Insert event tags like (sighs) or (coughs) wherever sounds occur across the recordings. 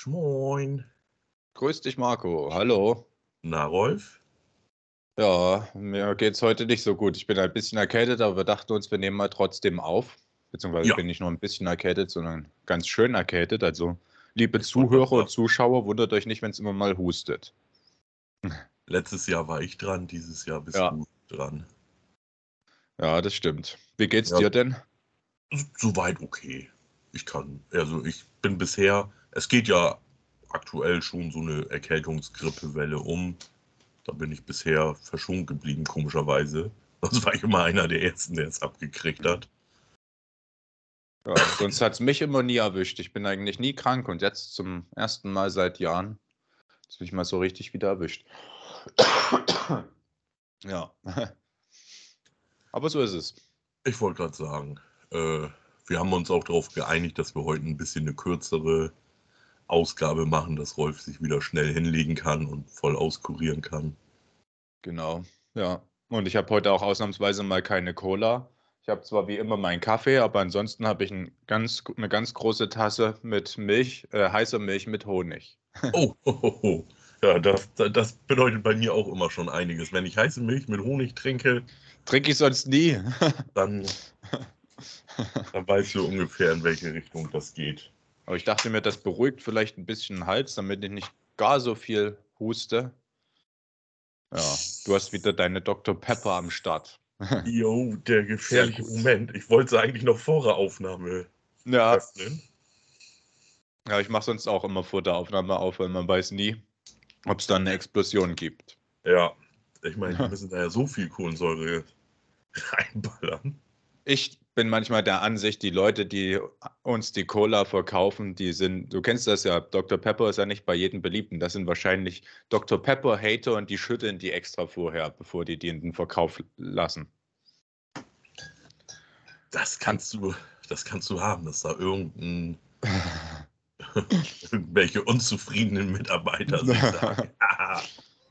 Schmoin. Grüß dich, Marco. Hallo. Na, Rolf? Ja, mir geht's heute nicht so gut. Ich bin ein bisschen erkältet, aber wir dachten uns, wir nehmen mal trotzdem auf. Beziehungsweise Ja. bin ich nur ein bisschen erkältet, sondern ganz schön erkältet. Also, liebe Zuhörer und Zuschauer, wundert euch nicht, wenn es immer mal hustet. (laughs) Letztes Jahr war ich dran, dieses Jahr bist Ja. du dran. Ja, das stimmt. Wie geht's Ja. dir denn? Soweit okay. Ich kann, also ich bin bisher, es geht ja aktuell schon so eine Erkältungsgrippewelle um. Da bin ich bisher verschont geblieben, komischerweise. Sonst war ich immer einer der Ersten, der es abgekriegt hat. Ja, sonst hat's mich immer nie erwischt. Ich bin eigentlich nie krank und jetzt zum ersten Mal seit Jahren ist mich mal so richtig wieder erwischt. Ja. Aber so ist es. Ich wollte gerade sagen, äh, wir haben uns auch darauf geeinigt, dass wir heute ein bisschen eine kürzere Ausgabe machen, dass Rolf sich wieder schnell hinlegen kann und voll auskurieren kann. Genau, ja. Und ich habe heute auch ausnahmsweise mal keine Cola. Ich habe zwar wie immer meinen Kaffee, aber ansonsten habe ich ein ganz, eine ganz große Tasse mit Milch, äh, heißer Milch mit Honig. (laughs) Oh, oh, oh, oh. ja, das, das bedeutet bei mir auch immer schon einiges. Wenn ich heiße Milch mit Honig trinke, Trinke ich sonst nie. (laughs) dann, dann weißt du ungefähr, in welche Richtung das geht. Aber ich dachte mir, das beruhigt vielleicht ein bisschen den Hals, damit ich nicht gar so viel huste. Ja, du hast wieder deine Dr. Pepper am Start. (laughs) Jo, der gefährliche. Moment. Ich wollte sie eigentlich noch vor der Aufnahme Ja, öffnen. ja ich mache sonst auch immer vor der Aufnahme auf, weil man weiß nie, ob es da eine Explosion gibt. Ja, ich meine, wir müssen da ja so viel Kohlensäure (laughs) reinballern. Ich bin manchmal der Ansicht, die Leute, die uns die Cola verkaufen, die sind, du kennst das ja, Dr. Pepper ist ja nicht bei jedem Beliebten. Das sind wahrscheinlich Dr. Pepper-Hater und die schütteln die extra vorher, bevor die die in den Verkauf lassen. Das kannst du, das kannst du haben, dass da irgendein (laughs) (laughs) irgendwelche unzufriedenen Mitarbeiter sich (laughs) sagen, "Haha,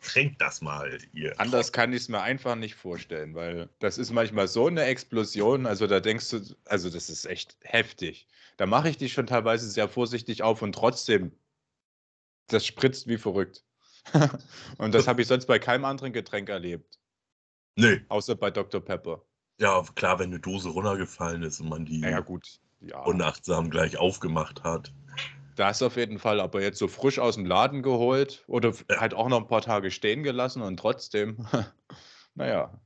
trink das mal hier. Anders kann ich es mir einfach nicht vorstellen, weil das ist manchmal so eine Explosion, also da denkst du, also das ist echt heftig. Da mache ich dich schon teilweise sehr vorsichtig auf und trotzdem, das spritzt wie verrückt. (laughs) und das habe ich sonst bei keinem anderen Getränk erlebt, Nee, außer bei Dr. Pepper. ja, klar, wenn eine Dose runtergefallen ist und man die Naja, gut. Ja, unachtsam gleich aufgemacht hat. Das auf jeden Fall, aber jetzt so frisch aus dem Laden geholt oder halt auch noch ein paar Tage stehen gelassen und trotzdem, (laughs) naja.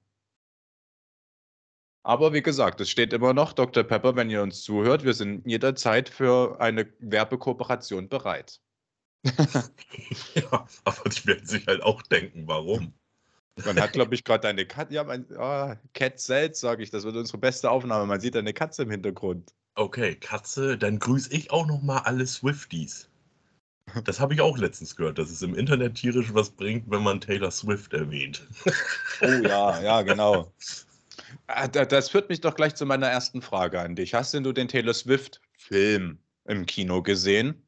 Aber wie gesagt, es steht immer noch, Dr. Pepper, wenn ihr uns zuhört, wir sind jederzeit für eine Werbekooperation bereit. (laughs) Ja, aber die werden sich halt auch denken, warum. Man hat, glaube ich, gerade eine Katze, ja, mein, ah, Cat Sells, sage ich, das wird unsere beste Aufnahme. Man sieht eine Katze im Hintergrund. Okay, Katze, dann grüße ich auch noch mal alle Swifties. Das habe ich auch letztens gehört, dass es im Internet tierisch was bringt, wenn man Taylor Swift erwähnt. Oh ja, ja, genau. Ah, da- Das führt mich doch gleich zu meiner ersten Frage an dich. Hast denn du den Taylor Swift-Film im Kino gesehen?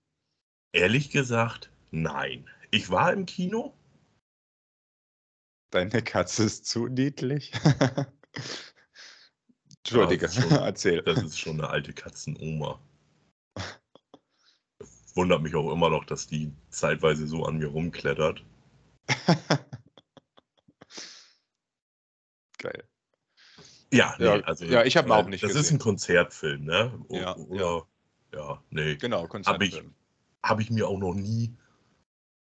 Ehrlich gesagt, nein. Ich war im Kino. Deine Katze ist zu niedlich. (laughs) Entschuldige, das ist schon- (laughs) erzähl. Das ist schon eine alte Katzenoma. (laughs) Wundert mich auch immer noch, dass die zeitweise so an mir rumklettert. (laughs) Geil. Ja, nee, Ja, also. ja, ich hab ihn auch äh, nicht Das ist gesehen. ein Konzertfilm, ne? O- Ja, Oder, ja, nee. Genau, Konzertfilm. habe ich mir auch noch nie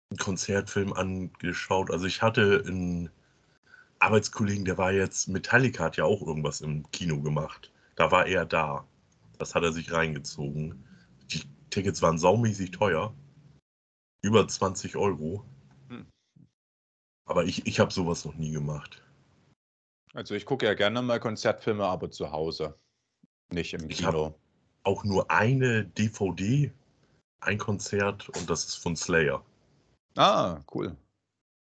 einen Konzertfilm angeschaut. Also ich hatte einen Arbeitskollegen, der war jetzt, Metallica hat ja auch irgendwas im Kino gemacht. Da war er da. Das hat er sich reingezogen. Die Tickets waren saumäßig teuer. Über 20 Euro. Hm. Aber ich, ich habe sowas noch nie gemacht. Also ich gucke ja gerne mal Konzertfilme, aber zu Hause. Nicht im Kino. Auch nur eine DVD, ein Konzert und das ist von Slayer. Ah, cool.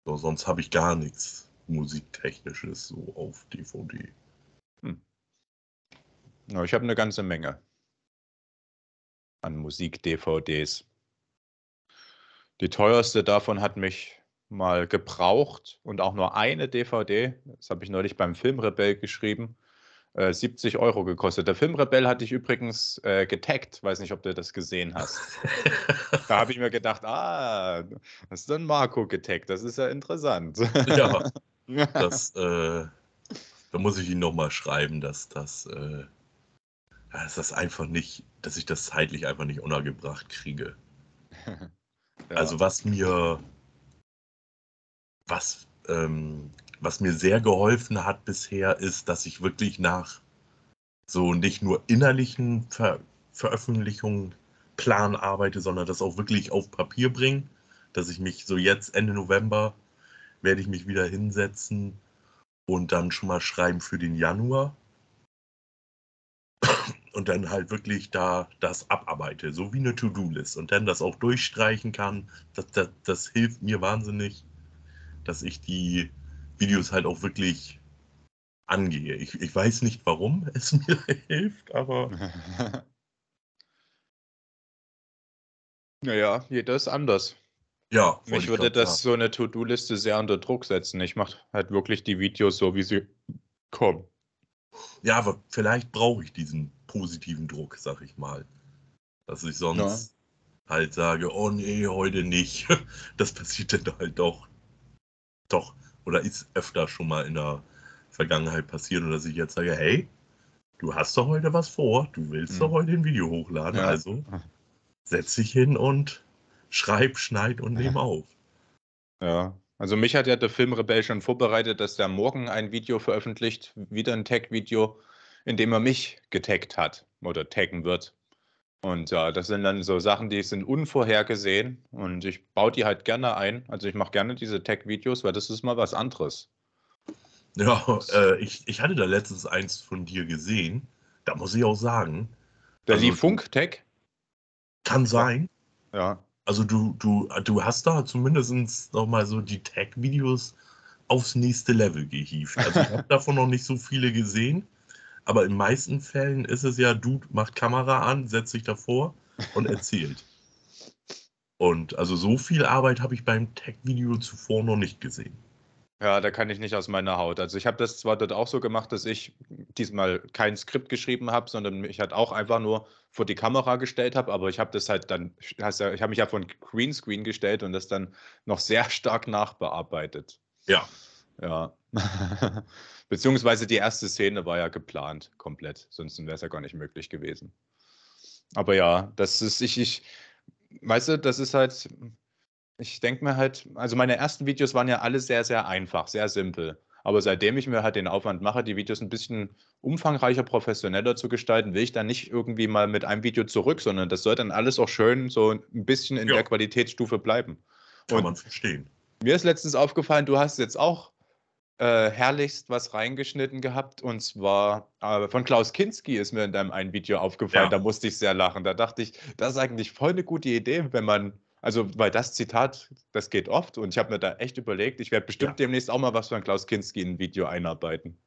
So, sonst habe ich gar nichts Musiktechnisches so auf DVD. Ja, ich habe eine ganze Menge an Musik-DVDs. Die teuerste davon hat mich mal gebraucht und auch nur eine DVD. Das habe ich neulich beim Filmrebell geschrieben. äh, 70 Euro gekostet. Der Filmrebell hatte ich übrigens äh, getaggt. Weiß nicht, ob du das gesehen hast. (laughs) da habe ich mir gedacht, ah, hast du dann Marco getaggt? Das ist ja interessant. ja, (laughs) (laughs) das, äh, da muss ich ihn nochmal schreiben, dass das, äh, dass das einfach nicht, dass ich das zeitlich einfach nicht untergebracht kriege. (laughs) ja. Also was mir, was ähm, was mir sehr geholfen hat bisher, ist, dass ich wirklich nach so nicht nur innerlichen Ver Veröffentlichungen Plan arbeite, sondern das auch wirklich auf Papier bringe. Dass ich mich so jetzt Ende November werde ich mich wieder hinsetzen und dann schon mal schreiben für den Januar. Und dann halt wirklich da das abarbeite, so wie eine To-Do-List. Und dann das auch durchstreichen kann. Das, das, das hilft mir wahnsinnig, dass ich die Videos halt auch wirklich angehe. Ich, ich weiß nicht, warum (laughs) es mir hilft, aber. (laughs) naja, jeder ist anders. Ja, mich würde das ja. so eine To-Do-Liste sehr unter Druck setzen. Ich mache halt wirklich die Videos so, wie sie kommen. Ja, aber vielleicht brauche ich diesen positiven Druck, sag ich mal. Dass ich sonst ja. halt sage, oh nee, heute nicht. (laughs) Das passiert dann halt doch. Doch oder ist öfter schon mal in der Vergangenheit passiert, dass ich jetzt sage, hey, du hast doch heute was vor, du willst mhm. doch heute ein Video hochladen, ja. also setz dich hin und schreib, schneid und nehm auf. Ja, also mich hat ja der Filmrebell schon vorbereitet, dass der morgen ein Video veröffentlicht, wieder ein Tag-Video, in dem er mich getaggt hat oder taggen wird. Und ja, das sind dann so Sachen, die sind unvorhergesehen und ich baue die halt gerne ein. Also ich mache gerne diese Tech-Videos, weil das ist mal was anderes. Ja, äh, ich, ich hatte da letztens eins von dir gesehen. Da muss ich auch sagen. Der also, lief Funk-Tech? Kann sein. Ja. Also du, du, du hast da zumindest nochmal so die Tech-Videos aufs nächste Level gehievt. Also ich (laughs) habe davon noch nicht so viele gesehen. Aber in meisten Fällen ist es ja, Dude macht Kamera an, setzt sich davor und erzählt. (laughs) und also so viel Arbeit habe ich beim Tech-Video zuvor noch nicht gesehen. Ja, da kann ich nicht aus meiner Haut. Also ich habe das zwar dort auch so gemacht, dass ich diesmal kein Skript geschrieben habe, sondern mich halt auch einfach nur vor die Kamera gestellt habe, aber ich habe das halt dann, ich habe mich ja von Greenscreen gestellt und das dann noch sehr stark nachbearbeitet. Ja. Ja. (laughs) Beziehungsweise die erste Szene war ja geplant komplett, sonst wäre es ja gar nicht möglich gewesen. Aber ja, das ist, ich, ich, weißt du, das ist halt, ich denke mir halt, also meine ersten Videos waren ja alle sehr, sehr einfach, sehr simpel. Aber seitdem ich mir halt den Aufwand mache, die Videos ein bisschen umfangreicher, professioneller zu gestalten, will ich dann nicht irgendwie mal mit einem Video zurück, sondern das soll dann alles auch schön so ein bisschen in ja. der Qualitätsstufe bleiben. Kann Und man verstehen. Mir ist letztens aufgefallen, du hast jetzt auch äh, herrlichst was reingeschnitten gehabt und zwar äh, von Klaus Kinski ist mir in deinem einen Video aufgefallen, ja. da musste ich sehr lachen. Da dachte ich, das ist eigentlich voll eine gute Idee, wenn man, also weil das Zitat, das geht oft und ich habe mir da echt überlegt, ich werde bestimmt ja. demnächst auch mal was von Klaus Kinski in ein Video einarbeiten.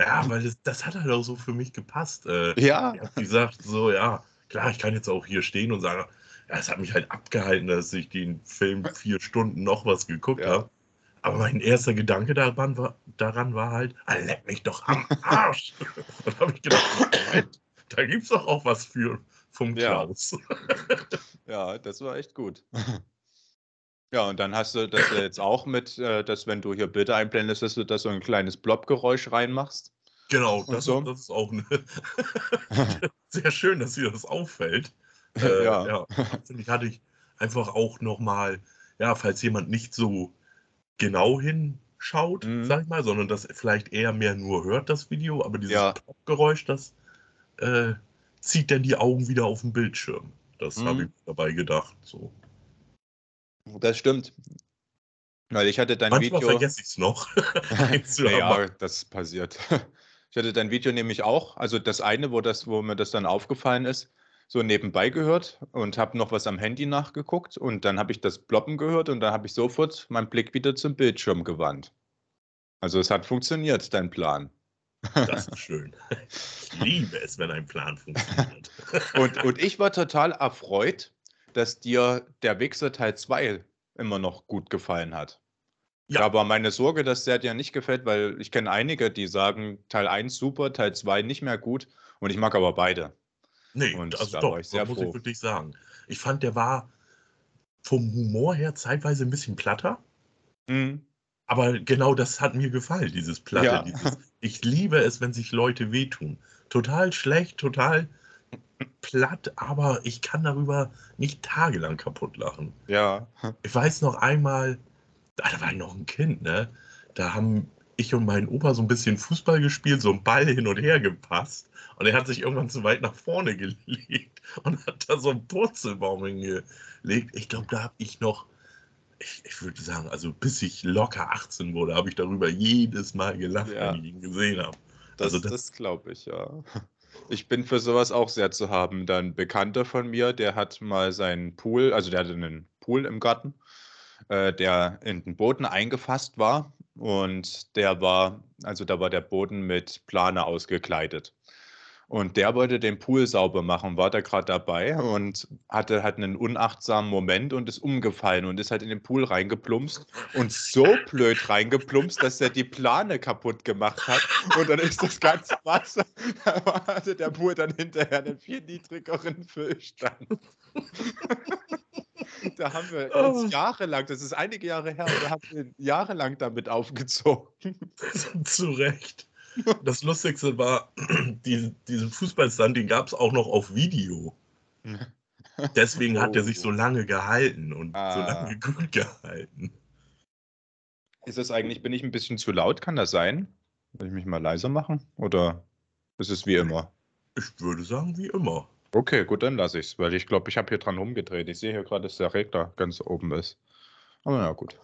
Ja, weil das, das hat halt auch so für mich gepasst. Äh, ja. Ich habe gesagt, so, ja, klar, ich kann jetzt auch hier stehen und sagen, ja, es hat mich halt abgehalten, dass ich den Film vier Stunden noch was geguckt ja. habe. Aber mein erster Gedanke daran war, daran war halt, ah, leck mich doch am Arsch. (laughs) Und habe ich gedacht, da gibt es doch auch was für vom Klaus. Ja. (laughs) ja, das war echt gut. (laughs) Ja, und dann hast du das jetzt auch mit, äh, dass wenn du hier Bilder einblendest, dass du da so ein kleines Blobgeräusch reinmachst. Genau, das, so. das ist auch eine (laughs) sehr schön, dass dir das auffällt. Äh, ja. ja. Finde ich, hatte ich einfach auch nochmal, ja, falls jemand nicht so genau hinschaut, mhm. sag ich mal, sondern das vielleicht eher mehr nur hört, das Video, aber dieses ja. Geräusch, das äh, zieht dann die Augen wieder auf den Bildschirm. Das mhm. habe ich dabei gedacht. So. Das stimmt. Weil ich hatte dein Manchmal Video. vergesse ich es noch. (laughs) ja, das passiert. Ich hatte dein Video nämlich auch, also das eine, wo, das, wo mir das dann aufgefallen ist, so nebenbei gehört und habe noch was am Handy nachgeguckt und dann habe ich das Ploppen gehört und dann habe ich sofort meinen Blick wieder zum Bildschirm gewandt. Also es hat funktioniert, dein Plan. Das ist schön. Ich liebe es, wenn ein Plan funktioniert. (laughs) Und, und ich war total erfreut, dass dir der Wichser Teil 2 immer noch gut gefallen hat. Ja. Aber meine Sorge, dass der dir nicht gefällt, weil ich kenne einige, die sagen, Teil 1 super, Teil 2 nicht mehr gut. Und ich mag aber beide. Nee, Und also da doch, war ich sehr muss froh. ich wirklich sagen. Ich fand, der war vom Humor her zeitweise ein bisschen platter. Mhm. Aber genau das hat mir gefallen, dieses Platte. Ja. Dieses, ich liebe es, wenn sich Leute wehtun. Total schlecht, total platt, aber ich kann darüber nicht tagelang kaputt lachen. Ja. Ich weiß noch einmal, ah, da war ich noch ein Kind, ne? Da haben ich und mein Opa so ein bisschen Fußball gespielt, so ein Ball hin und her gepasst. Und er hat sich irgendwann zu weit nach vorne (laughs) gelegt und hat da so einen Purzelbaum hingelegt. Ich glaube, da habe ich noch, ich, ich würde sagen, also bis ich locker 18 wurde, habe ich darüber jedes Mal gelacht, Ja. wenn ich ihn gesehen habe. Das, Also das, das- glaube ich, ja. Ich bin für sowas auch sehr zu haben. Dann ein Bekannter von mir, der hat mal seinen Pool, also der hatte einen Pool im Garten, äh, der in den Boden eingefasst war. Und der war, also da war der Boden mit Plane ausgekleidet. Und der wollte den Pool sauber machen, war da gerade dabei und hatte halt einen unachtsamen Moment und ist umgefallen und ist halt in den Pool reingeplumpst und so blöd reingeplumpst, dass er die Plane kaputt gemacht hat. Und dann ist das ganze Wasser, (laughs) da hatte der Pool dann hinterher einen viel niedrigeren Füllstand. (laughs) Da haben wir Oh. uns jahrelang, das ist einige Jahre her, da haben wir jahrelang damit aufgezogen. (laughs) Zu Recht. (laughs) Das Lustigste war, (clears throat) die, diesen Fußballstand, den gab es auch noch auf Video. (laughs) Deswegen hat er sich so Oh. lange gehalten und so Ah. lange gut gehalten. Ist das eigentlich, bin ich ein bisschen zu laut? Kann das sein? Soll ich mich mal leiser machen? Oder ist es wie immer? Ich würde sagen, wie immer. Okay, gut, dann lasse ich es, weil ich glaube, ich habe hier dran rumgedreht. Ich sehe hier gerade, dass der Regler ganz oben ist. Aber na gut.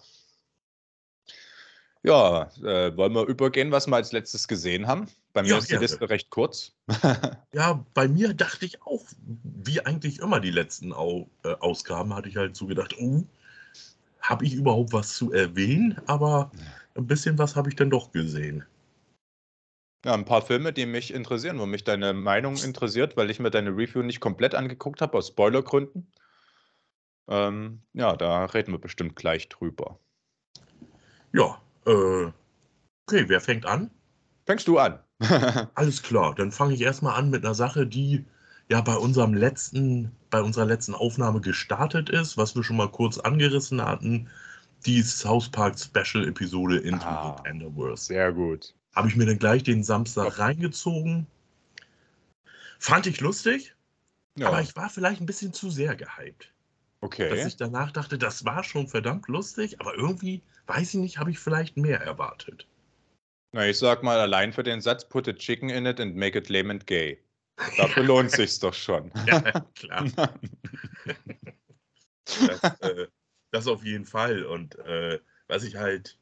Ja, äh, wollen wir übergehen, was wir als letztes gesehen haben? Bei mir Ja, ist die. Liste recht kurz. (laughs) Ja, bei mir dachte ich auch, wie eigentlich immer die letzten Au äh, Ausgaben, hatte ich halt so gedacht, oh, habe ich überhaupt was zu erwähnen? Aber ein bisschen was habe ich dann doch gesehen. Ja, ein paar Filme, die mich interessieren, wo mich deine Meinung interessiert, weil ich mir deine Review nicht komplett angeguckt habe, aus Spoilergründen. Ähm, ja, da reden wir bestimmt gleich drüber. Ja, äh, okay, wer fängt an? Fängst du an? (laughs) Alles klar, dann fange ich erstmal an mit einer Sache, die ja bei unserem letzten, bei unserer letzten Aufnahme gestartet ist, was wir schon mal kurz angerissen hatten. Die South Park Special Episode Into Ah. the Pandaverse. Sehr gut. Habe ich mir dann gleich den Samstag Top. reingezogen. Fand ich lustig, Ja, aber ich war vielleicht ein bisschen zu sehr gehypt. Dass okay. ich danach dachte, das war schon verdammt lustig, aber irgendwie, weiß ich nicht, habe ich vielleicht mehr erwartet. Na, ich sag mal allein für den Satz Put a chicken in it and make it lame and gay. (laughs) Dafür lohnt sich's doch schon. (laughs) Ja, klar. (laughs) Das, äh, das auf jeden Fall. Und äh, was ich halt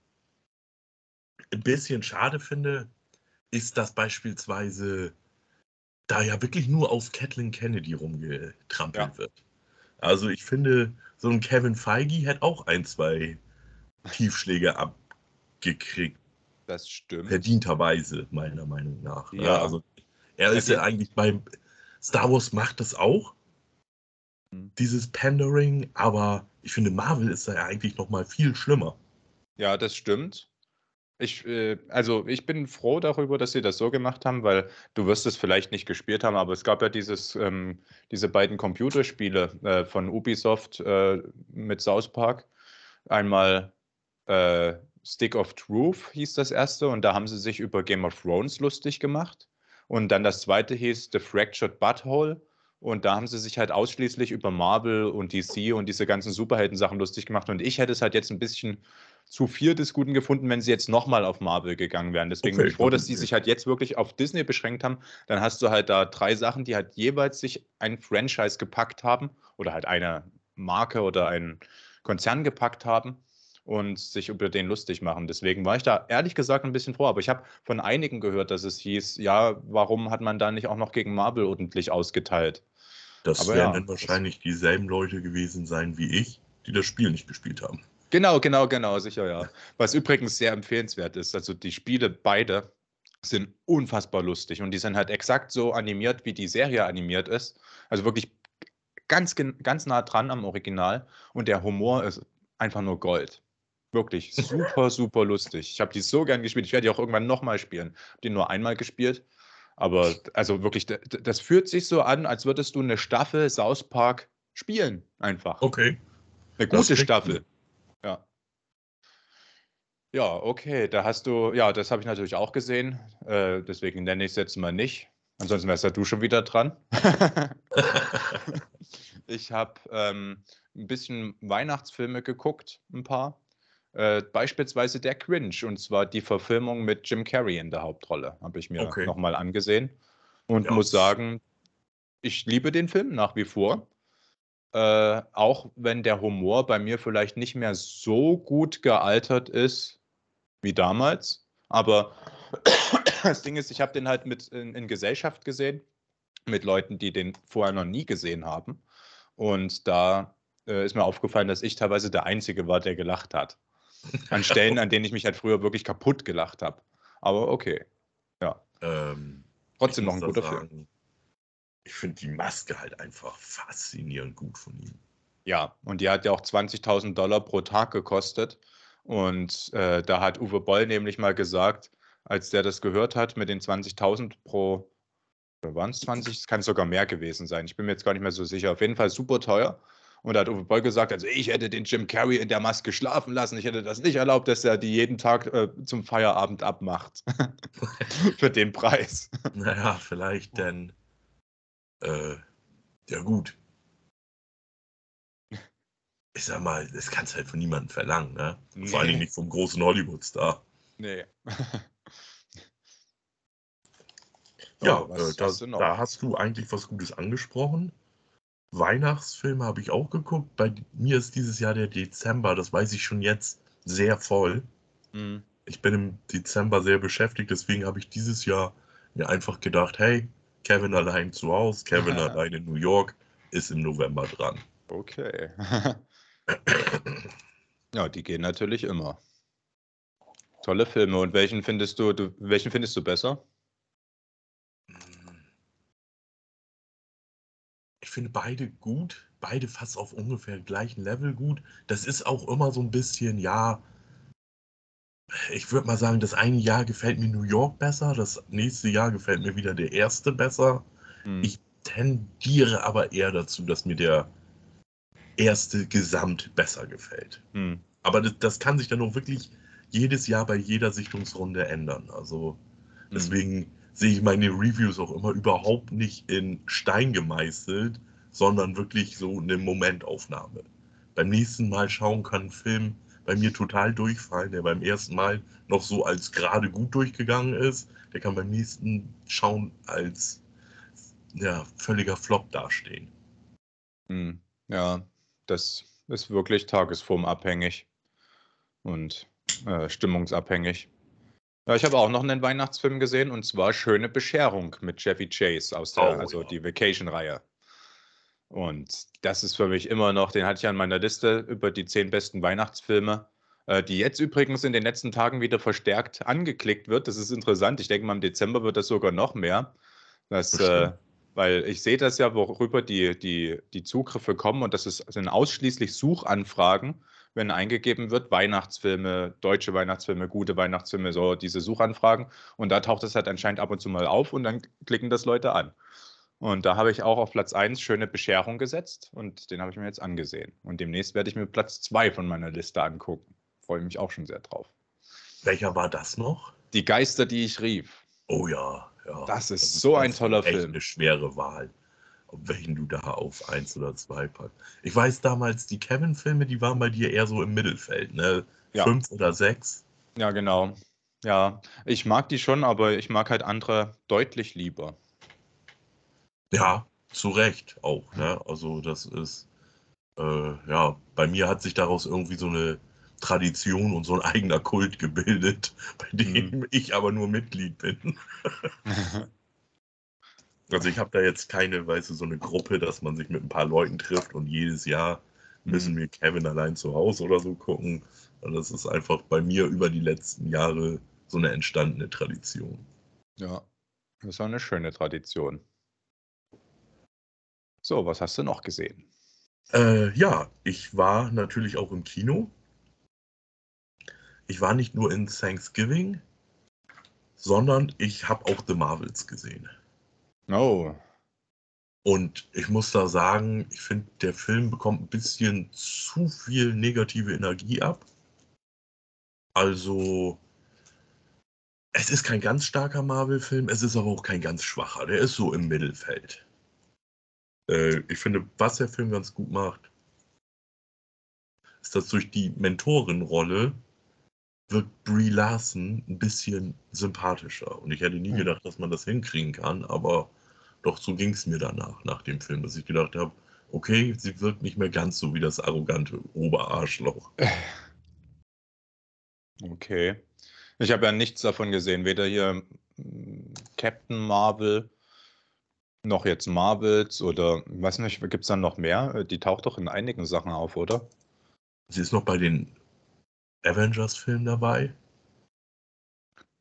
ein bisschen schade finde, ist, dass beispielsweise da ja wirklich nur auf Kathleen Kennedy rumgetrampelt Ja. wird. Also ich finde, so ein Kevin Feige hätte auch ein, zwei Tiefschläge abgekriegt, Das stimmt. verdienterweise, meiner Meinung nach. ne? Ja. Also er ist ja eigentlich beim Star Wars macht das auch, Mhm. dieses Pandering, aber ich finde, Marvel ist da ja eigentlich noch mal viel schlimmer. Ja, das stimmt. Ich, äh, also ich bin froh darüber, dass sie das so gemacht haben, weil du wirst es vielleicht nicht gespielt haben, aber es gab ja dieses, ähm, diese beiden Computerspiele äh, von Ubisoft äh, mit South Park. Einmal äh, Stick of Truth hieß das erste und da haben sie sich über Game of Thrones lustig gemacht. Und dann das zweite hieß The Fractured Butthole. Und da haben sie sich halt ausschließlich über Marvel und DC und diese ganzen Superhelden-Sachen lustig gemacht. Und ich hätte es halt jetzt ein bisschen zu viel des Guten gefunden, wenn sie jetzt nochmal auf Marvel gegangen wären. Deswegen bin Okay, ich froh, dass die sich halt jetzt wirklich auf Disney beschränkt haben. Dann hast du halt da drei Sachen, die halt jeweils sich ein Franchise gepackt haben oder halt eine Marke oder einen Konzern gepackt haben und sich über den lustig machen. Deswegen war ich da ehrlich gesagt ein bisschen froh. Aber ich habe von einigen gehört, dass es hieß, ja, warum hat man da nicht auch noch gegen Marvel ordentlich ausgeteilt? Das Aber werden ja, dann wahrscheinlich dieselben Leute gewesen sein wie ich, die das Spiel nicht gespielt haben. Genau, genau, genau, sicher, ja. Was übrigens sehr empfehlenswert ist. Also die Spiele beide sind unfassbar lustig und die sind halt exakt so animiert, wie die Serie animiert ist. Also wirklich ganz, ganz nah dran am Original und der Humor ist einfach nur Gold. Wirklich super, super lustig. Ich habe die so gern gespielt. Ich werde die auch irgendwann nochmal spielen. Habe die nur einmal gespielt. Aber also wirklich, das fühlt sich so an, als würdest du eine Staffel South Park spielen. Einfach. Okay. Eine gute Staffel. Gut. Ja. Ja, okay. Da hast du, ja, das habe ich natürlich auch gesehen. Äh, deswegen nenne ich es jetzt mal nicht. Ansonsten wärst ja du schon wieder dran. (laughs) (laughs) ich habe ähm, ein bisschen Weihnachtsfilme geguckt, ein paar. Äh, beispielsweise der Cringe, und zwar die Verfilmung mit Jim Carrey in der Hauptrolle, habe ich mir okay. nochmal angesehen. Und ja. muss sagen, ich liebe den Film nach wie vor. Äh, auch wenn der Humor bei mir vielleicht nicht mehr so gut gealtert ist wie damals. Aber (coughs) das Ding ist, ich habe den halt mit in, in, Gesellschaft gesehen, mit Leuten, die den vorher noch nie gesehen haben. Und da äh, ist mir aufgefallen, dass ich teilweise der Einzige war, der gelacht hat. An Stellen, an denen ich mich halt früher wirklich kaputt gelacht habe. Aber okay. Ja. Ähm, Trotzdem noch ein guter sagen, Film. Ich finde die Maske halt einfach faszinierend gut von ihm. Ja, und die hat ja auch 20.000 Dollar pro Tag gekostet. Und äh, da hat Uwe Boll nämlich mal gesagt, als der das gehört hat mit den 20.000 pro, waren es 20? Es kann sogar mehr gewesen sein. Ich bin mir jetzt gar nicht mehr so sicher. Auf jeden Fall super teuer. Und da hat Uwe Boll gesagt, also ich hätte den Jim Carrey in der Maske schlafen lassen. Ich hätte das nicht erlaubt, dass er die jeden Tag äh, zum Feierabend abmacht. (laughs) Für den Preis. (laughs) Naja, vielleicht denn. Äh, ja, gut. Ich sag mal, das kannst du halt von niemandem verlangen, ne? Nee. Vor allen Dingen nicht vom großen Hollywood-Star. Nee. ja, oh, äh, da, da hast du eigentlich was Gutes angesprochen. Weihnachtsfilme habe ich auch geguckt. Bei mir ist dieses Jahr der Dezember, das weiß ich schon jetzt, sehr voll. Mhm. Ich bin im Dezember sehr beschäftigt, deswegen habe ich dieses Jahr mir einfach gedacht, hey, Kevin allein zu Hause, Kevin allein in New York ist im November dran. Okay. (laughs) ja, die gehen natürlich immer. Tolle Filme. Und welchen findest du, du welchen findest du besser? Finde beide gut, beide fast auf ungefähr gleichen Level gut. Das ist auch immer so ein bisschen, ja, ich würde mal sagen, das eine Jahr gefällt mir New York besser, das nächste Jahr gefällt mir wieder der erste besser. Hm. Ich tendiere aber eher dazu, dass mir der erste Gesamt besser gefällt. Hm. Aber das, das, kann sich dann auch wirklich jedes Jahr bei jeder Sichtungsrunde ändern. Also hm. Sehe ich meine Reviews auch immer überhaupt nicht in Stein gemeißelt, sondern wirklich so eine Momentaufnahme. Beim nächsten Mal schauen kann ein Film bei mir total durchfallen, der beim ersten Mal noch so als gerade gut durchgegangen ist. Der kann beim nächsten Schauen als ja, völliger Flop dastehen. Hm, ja, das ist wirklich tagesformabhängig und äh, stimmungsabhängig. Ja, ich habe auch noch einen Weihnachtsfilm gesehen und zwar Schöne Bescherung mit Jeffy Chase aus der, oh, also ja. die Vacation-Reihe. Und das ist für mich immer noch, den hatte ich an meiner Liste über die zehn besten Weihnachtsfilme, äh, die jetzt übrigens in den letzten Tagen wieder verstärkt angeklickt wird. Das ist interessant. Ich denke mal, im Dezember wird das sogar noch mehr. Das, äh, weil ich sehe das ja, worüber die, die, die Zugriffe kommen und das ist, sind ausschließlich Suchanfragen wenn eingegeben wird, Weihnachtsfilme, deutsche Weihnachtsfilme, gute Weihnachtsfilme, so diese Suchanfragen. Und da taucht es halt anscheinend ab und zu mal auf und dann klicken das Leute an. Und da habe ich auch auf Platz 1 schöne Bescherung gesetzt und den habe ich mir jetzt angesehen. Und demnächst werde ich mir Platz 2 von meiner Liste angucken. Freue mich auch schon sehr drauf. Welcher war das noch? Die Geister, die ich rief. Oh ja, ja. Das ist, das ist so ein toller echt Film. Eine schwere Wahl welchen du da auf eins oder zwei packst. Ich weiß damals, die Kevin-Filme, die waren bei dir eher so im Mittelfeld, ne? Ja. Fünf oder sechs. Ja, genau. Ja, ich mag die schon, aber ich mag halt andere deutlich lieber. Ja, zu Recht auch, ne? Also das ist, äh, ja, bei mir hat sich daraus irgendwie so eine Tradition und so ein eigener Kult gebildet, bei dem mhm. ich aber nur Mitglied bin. (laughs) Also ich habe da jetzt keine, weißt du, so eine Gruppe, dass man sich mit ein paar Leuten trifft und jedes Jahr müssen mhm. wir Kevin allein zu Hause oder so gucken. Und das ist einfach bei mir über die letzten Jahre so eine entstandene Tradition. Ja, das ist auch eine schöne Tradition. So, was hast du noch gesehen? Äh, ja, ich war natürlich auch im Kino. ich war nicht nur in Thanksgiving, sondern ich habe auch The Marvels gesehen. Oh. Und ich muss da sagen, ich finde, der Film bekommt ein bisschen zu viel negative Energie ab. Also, es ist kein ganz starker Marvel-Film, es ist aber auch kein ganz schwacher. Der ist so im Mittelfeld. Äh, ich finde, was der Film ganz gut macht, ist, dass durch die Mentorenrolle wirkt Brie Larson ein bisschen sympathischer. Und ich hätte nie hm. gedacht, dass man das hinkriegen kann, aber doch so ging es mir danach, nach dem Film, dass ich gedacht habe, okay, sie wirkt nicht mehr ganz so wie das arrogante Oberarschloch. (sighs) Okay. Ich habe ja nichts davon gesehen, weder hier hm, Captain Marvel noch jetzt Marvels oder weiß nicht, gibt es dann noch mehr? Die taucht doch in einigen Sachen auf, oder? Sie ist noch bei den Avengers-Filmen dabei.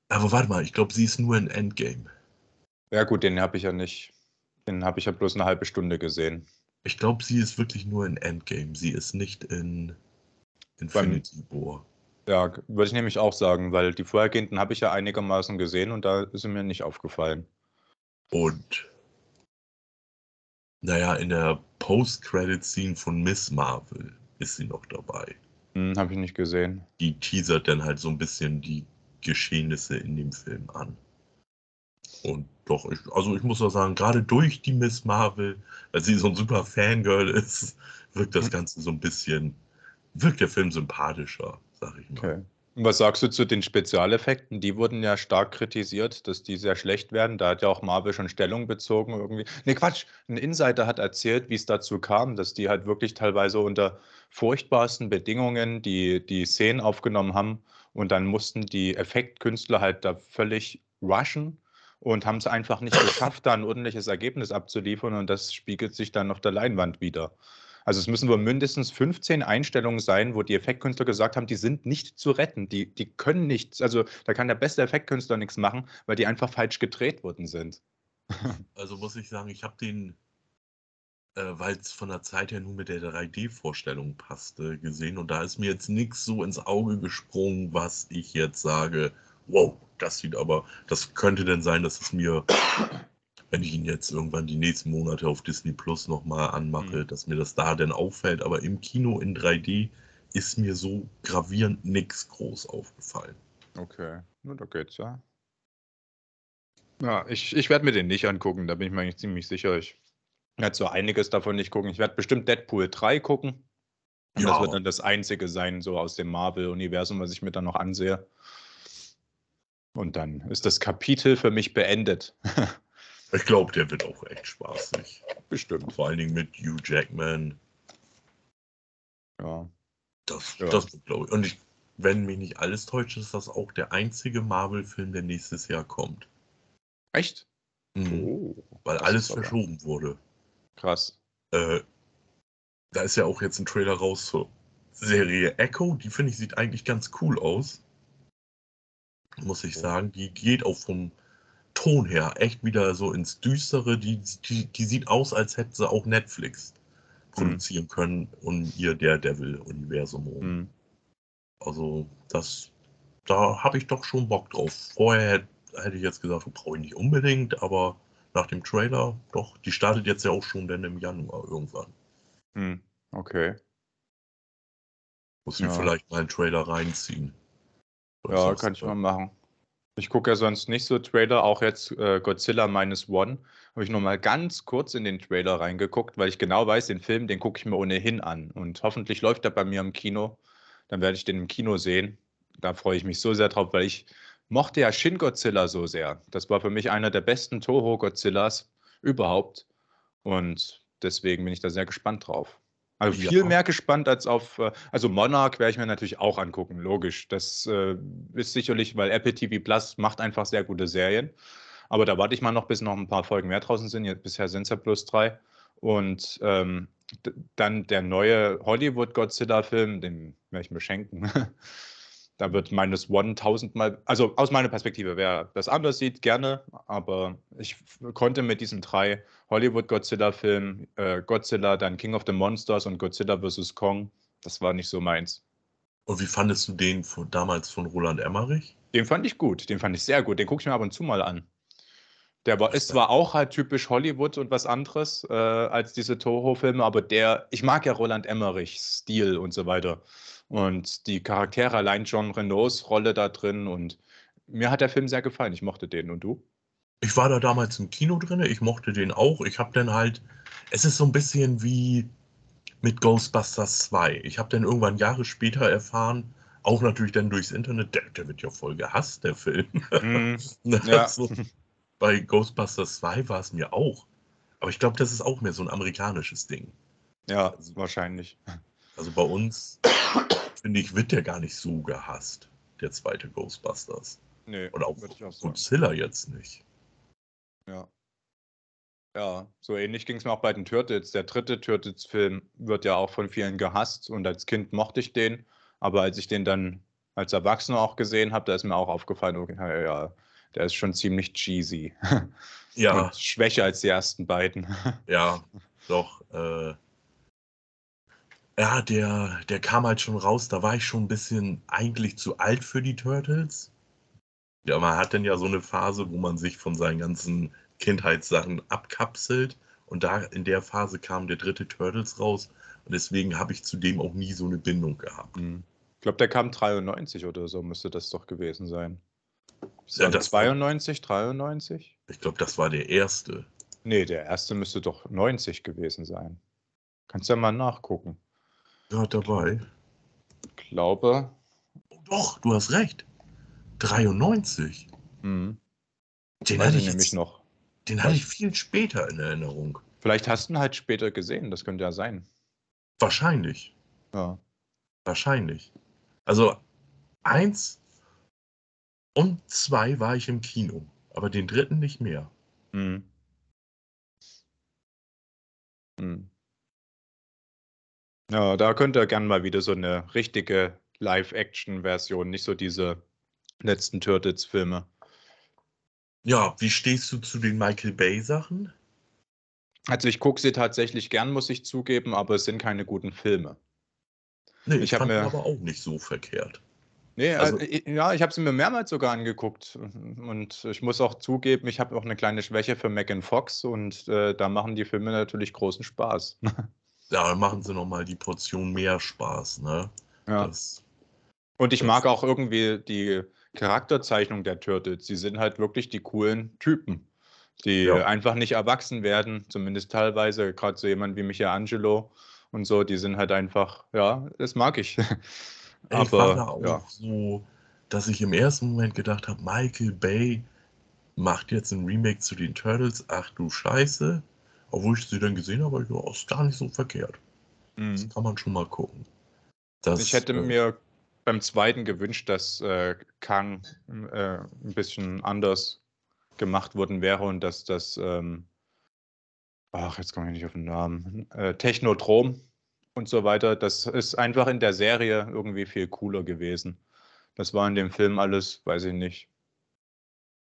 Aber warte mal, ich glaube, sie ist nur in Endgame. Ja, gut, den habe ich ja nicht. Den habe ich ja bloß eine halbe Stunde gesehen. Ich glaube, sie ist wirklich nur in Endgame. Sie ist nicht in Infinity War. Ja, würde ich nämlich auch sagen, weil die vorhergehenden habe ich ja einigermaßen gesehen und da ist sie mir nicht aufgefallen. Und naja, in der Post-Credit-Scene von Miss Marvel ist sie noch dabei. Hm, habe ich nicht gesehen. Die teasert dann halt so ein bisschen die Geschehnisse in dem Film an. Und doch, ich, also ich muss auch sagen, gerade durch die Miss Marvel, weil sie so ein super Fangirl ist, wirkt das hm. Ganze so ein bisschen, wirkt der Film sympathischer sag ich mal. Okay. Und was sagst du zu den Spezialeffekten? Die wurden ja stark kritisiert, dass die sehr schlecht werden. Da hat ja auch Marvel schon Stellung bezogen irgendwie. Ne, Quatsch. Ein Insider hat erzählt, wie es dazu kam, dass die halt wirklich teilweise unter furchtbarsten Bedingungen die, die Szenen aufgenommen haben und dann mussten die Effektkünstler halt da völlig rushen und haben es einfach nicht geschafft, da ein ordentliches Ergebnis abzuliefern und das spiegelt sich dann auf der Leinwand wieder. Also es müssen wohl mindestens 15 Einstellungen sein, wo die Effektkünstler gesagt haben, die sind nicht zu retten, die, die können nichts. Also da kann der beste Effektkünstler nichts machen, weil die einfach falsch gedreht worden sind. (laughs) Also muss ich sagen, ich habe den, äh, weil es von der Zeit her nur mit der 3D-Vorstellung passte, gesehen und da ist mir jetzt nichts so ins Auge gesprungen, was ich jetzt sage, wow, das sieht aber, das könnte denn sein, dass es mir wenn ich ihn jetzt irgendwann die nächsten Monate auf Disney Plus nochmal anmache, mhm. dass mir das da denn auffällt. Aber im Kino in 3D ist mir so gravierend nichts groß aufgefallen. Okay, nur da geht's ja. Ja, ich, ich werde mir den nicht angucken, da bin ich mir eigentlich ziemlich sicher. Ich werde so einiges davon nicht gucken. Ich werde bestimmt Deadpool 3 gucken. Und ja. das wird dann das einzige sein, so aus dem Marvel-Universum, was ich mir dann noch ansehe. Und dann ist das Kapitel für mich beendet. (laughs) Ich glaube, der wird auch echt spaßig. Bestimmt. Vor allen Dingen mit Hugh Jackman. Ja. Das, ja. das glaube ich. Und ich, wenn mich nicht alles täuscht, ist das auch der einzige Marvel-Film, der nächstes Jahr kommt. Echt? Mhm. Oh, Weil alles verschoben wurde. Krass. Äh, da ist ja auch jetzt ein Trailer raus zur Serie Echo. Die finde ich sieht eigentlich ganz cool aus. Muss ich sagen. Die geht auch vom Ton her echt wieder so ins Düstere. Die, die, die sieht aus, als hätte sie auch Netflix produzieren mhm. können und ihr Daredevil-Universum. Mhm. Also, das, da habe ich doch schon Bock drauf. Vorher hätte, hätte ich jetzt gesagt, brauche ich nicht unbedingt, aber nach dem Trailer, doch, die startet jetzt ja auch schon dann im Januar irgendwann. Mhm. Okay. Muss ich ja. vielleicht mal einen Trailer reinziehen. ja, kann ich mal machen. Ich gucke ja sonst nicht so Trailer, auch jetzt äh, Godzilla Minus One. Habe ich noch mal ganz kurz in den Trailer reingeguckt, weil ich genau weiß, den Film, den gucke ich mir ohnehin an. Und hoffentlich läuft er bei mir im Kino. Dann werde ich den im Kino sehen. Da freue ich mich so sehr drauf, weil ich mochte ja Shin Godzilla so sehr. Das war für mich einer der besten Toho Godzillas überhaupt. Und deswegen bin ich da sehr gespannt drauf. Also viel ja. mehr gespannt als auf, äh, also Monarch werde ich mir natürlich auch angucken, logisch. Das äh, ist sicherlich, weil Apple TV Plus macht einfach sehr gute Serien. Aber da warte ich mal noch, bis noch ein paar Folgen mehr draußen sind. Jetzt, bisher sind es ja plus drei. Und ähm, dann der neue Hollywood-Godzilla-Film, den werde ich mir schenken. (laughs) Da wird minus one tausendmal, also aus meiner Perspektive, wer das anders sieht, gerne, aber ich konnte mit diesen drei Hollywood-Godzilla-Filmen, äh, Godzilla, dann King of the Monsters und Godzilla vs. Kong, das war nicht so meins. Und wie fandest du den von, damals von Roland Emmerich? Den fand ich gut, den fand ich sehr gut. Den gucke ich mir ab und zu mal an. Der war, ist zwar auch halt typisch Hollywood und was anderes äh, als diese Toho-Filme, aber der, ich mag ja Roland Emmerichs Stil und so weiter. Und die Charaktere, allein John Renaults Rolle da drin und mir hat der Film sehr gefallen. Ich mochte den. Und du? Ich war da damals im Kino drin, ich mochte den auch. Ich habe dann halt, es ist so ein bisschen wie mit Ghostbusters 2. Ich habe dann irgendwann Jahre später erfahren, auch natürlich dann durchs Internet, der, der wird ja voll gehasst, der Film. (laughs) Mm, ja. so, bei Ghostbusters 2 war es mir auch. Aber ich glaube, das ist auch mehr so ein amerikanisches Ding. Ja, also, wahrscheinlich. Also bei uns, finde ich, wird der gar nicht so gehasst, der zweite Ghostbusters. Nee, Und auch, auch Godzilla jetzt nicht. Ja. Ja, so ähnlich ging es mir auch bei den Turtles. Der dritte Turtles-Film wird ja auch von vielen gehasst und als Kind mochte ich den. Aber als ich den dann als Erwachsener auch gesehen habe, da ist mir auch aufgefallen, okay, ja, der ist schon ziemlich cheesy. (laughs) Ja. Und schwächer als die ersten beiden. (laughs) Ja, doch. Äh, ja, der, der kam halt schon raus. Da war ich schon ein bisschen eigentlich zu alt für die Turtles. Ja, man hat dann ja so eine Phase, wo man sich von seinen ganzen Kindheitssachen abkapselt. Und da in der Phase kam der dritte Turtles raus. Und deswegen habe ich zu dem auch nie so eine Bindung gehabt. Mhm. Ich glaube, der kam 93 oder so, müsste das doch gewesen sein. Ja, das 92, 93? Ich glaube, das war der erste. Nee, der erste müsste doch 90 gewesen sein. Kannst ja mal nachgucken. Ja, dabei. Ich glaube. Doch, du hast recht. 93. Mhm. Den hatte ich nämlich jetzt, noch. Den hatte ich viel später in Erinnerung. Vielleicht hast du ihn halt später gesehen, das könnte ja sein. Wahrscheinlich. Ja. Wahrscheinlich. Also eins und zwei war ich im Kino, aber den dritten nicht mehr. Mhm. Mhm. Ja, da könnt ihr gern mal wieder so eine richtige Live-Action-Version, nicht so diese letzten Turtles-Filme. Ja, wie stehst du zu den Michael Bay-Sachen? Also ich gucke sie tatsächlich gern, muss ich zugeben, aber es sind keine guten Filme. Nee, ich, ich fand mir aber auch nicht so verkehrt. Nee, also, äh, ja, ich habe sie mir mehrmals sogar angeguckt. Und ich muss auch zugeben, ich habe auch eine kleine Schwäche für Megan Fox und äh, da machen die Filme natürlich großen Spaß. (laughs) dann machen sie nochmal die Portion mehr Spaß, ne? Ja. Das, und ich mag auch irgendwie die Charakterzeichnung der Turtles. Sie sind halt wirklich die coolen Typen, die ja. einfach nicht erwachsen werden, zumindest teilweise. Gerade so jemand wie Michelangelo und so, die sind halt einfach, ja, das mag ich. Aber, ich war da auch ja. so, dass ich im ersten Moment gedacht habe, Michael Bay macht jetzt ein Remake zu den Turtles, ach du Scheiße. Obwohl ich sie dann gesehen habe, ja, ist gar nicht so verkehrt. Mhm. Das kann man schon mal gucken. Das, ich hätte äh, mir beim zweiten gewünscht, dass äh, Kang äh, ein bisschen anders gemacht worden wäre und dass das, ähm, ach, jetzt komme ich nicht auf den Namen, äh, Technodrom und so weiter. Das ist einfach in der Serie irgendwie viel cooler gewesen. Das war in dem Film alles, weiß ich nicht.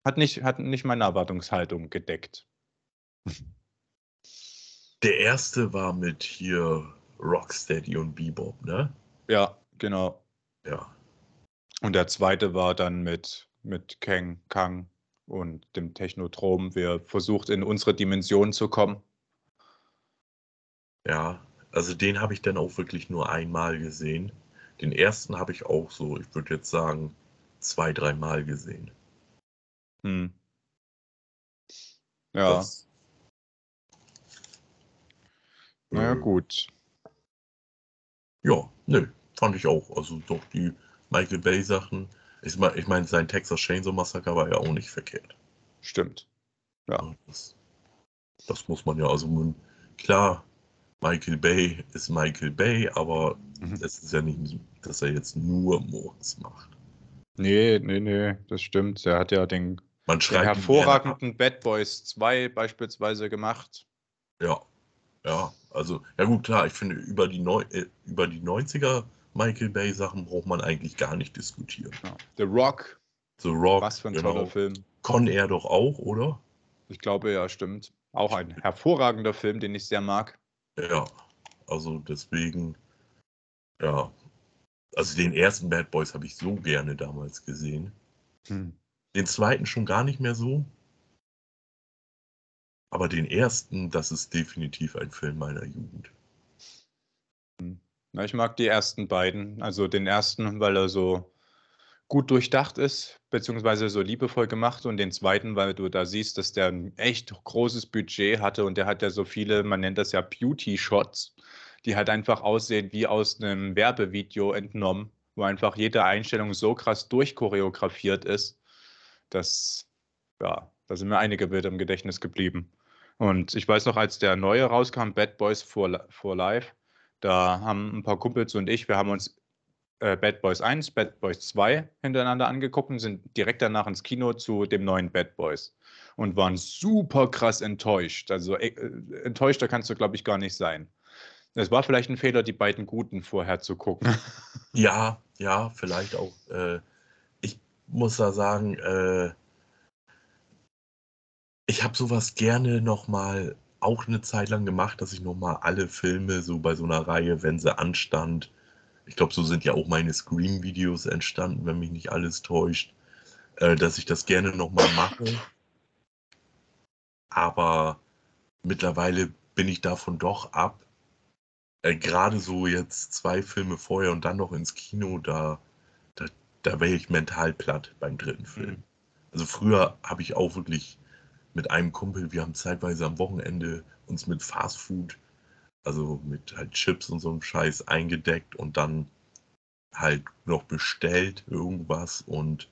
Hat nicht, hat nicht meine Erwartungshaltung gedeckt. Der erste war mit hier Rocksteady und Bebop, ne? Ja, genau. Ja. Und der zweite war dann mit, mit Kang, Kang und dem Technotrom. Wir versucht in unsere Dimension zu kommen. Ja, also den habe ich dann auch wirklich nur einmal gesehen. Den ersten habe ich auch so, ich würde jetzt sagen, zwei, dreimal gesehen. Hm. Ja. Das, naja, gut. Ja, nö, fand ich auch. Also doch die Michael Bay Sachen. Ich meine, ich mein, sein Texas Chainsaw Massacre war ja auch nicht verkehrt. Stimmt. Ja. Das, das muss man ja, also klar, Michael Bay ist Michael Bay, aber mhm. es ist ja nicht, dass er jetzt nur Murks macht. Nee, nee, nee, das stimmt. Er hat ja den, Man den hervorragenden Bad Boys 2 beispielsweise gemacht. Ja, ja, also, ja gut, klar, ich finde, über die, Neu äh, über die 90er Michael Bay Sachen braucht man eigentlich gar nicht diskutieren. Ja. The Rock. The Rock. Was für ein genau. toller Film. Con Air doch auch, oder? Ich glaube, ja, stimmt. Auch ein hervorragender Film, den ich sehr mag. Ja, also deswegen, ja. Also den ersten Bad Boys habe ich so gerne damals gesehen. Hm. Den zweiten schon gar nicht mehr so. Aber den ersten, das ist definitiv ein Film meiner Jugend. Ich mag die ersten beiden. Also den ersten, weil er so gut durchdacht ist, beziehungsweise so liebevoll gemacht und den zweiten, weil du da siehst, dass der ein echt großes Budget hatte und der hat ja so viele, man nennt das ja Beauty-Shots, die halt einfach aussehen wie aus einem Werbevideo entnommen, wo einfach jede Einstellung so krass durchchoreografiert ist, dass, ja, da sind mir einige Bilder im Gedächtnis geblieben. Und ich weiß noch, als der neue rauskam, Bad Boys for, for Life, da haben ein paar Kumpels und ich, wir haben uns äh, Bad Boys 1, Bad Boys 2 hintereinander angeguckt und sind direkt danach ins Kino zu dem neuen Bad Boys und waren super krass enttäuscht. Also äh, enttäuschter kannst du, glaube ich, gar nicht sein. Es war vielleicht ein Fehler, die beiden Guten vorher zu gucken. (laughs) Ja, ja, vielleicht auch. Äh, ich muss da sagen, äh, ich habe sowas gerne nochmal auch eine Zeit lang gemacht, dass ich nochmal alle Filme so bei so einer Reihe, wenn sie anstand, ich glaube, so sind ja auch meine Scream-Videos entstanden, wenn mich nicht alles täuscht, äh, dass ich das gerne nochmal mache. Aber mittlerweile bin ich davon doch ab. Äh, Gerade so jetzt zwei Filme vorher und dann noch ins Kino, da, da, da wäre ich mental platt beim dritten Film. Mhm. Also früher habe ich auch wirklich mit einem Kumpel, wir haben zeitweise am Wochenende uns mit Fast Food, also mit halt Chips und so einem Scheiß eingedeckt und dann halt noch bestellt irgendwas und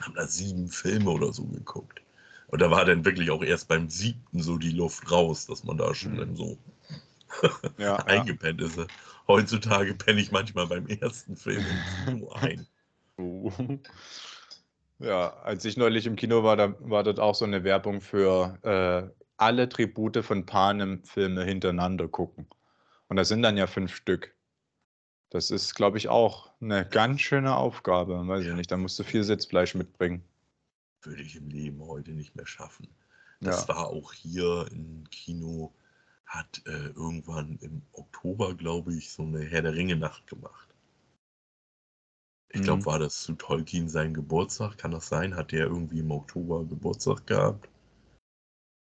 haben da sieben Filme oder so geguckt. Und da war dann wirklich auch erst beim siebten so die Luft raus, dass man da schon Mhm. dann so (laughs) Ja, (laughs) eingepennt ist. Heutzutage penne ich manchmal beim ersten Film ein. (laughs) Ja, als ich neulich im Kino war, da war dort auch so eine Werbung für äh, alle Tribute von Panem-Filme hintereinander gucken. Und das sind dann ja fünf Stück. Das ist, glaube ich, auch eine ganz schöne Aufgabe. Weiß ich Ja. nicht, da musst du viel Sitzfleisch mitbringen. Würde ich im Leben heute nicht mehr schaffen. Das Ja. war auch hier im Kino, hat äh, irgendwann im Oktober, glaube ich, so eine Herr der Ringe-Nacht gemacht. Ich glaube, Mhm. war das zu Tolkien sein Geburtstag? Kann das sein? Hat der irgendwie im Oktober Geburtstag gehabt?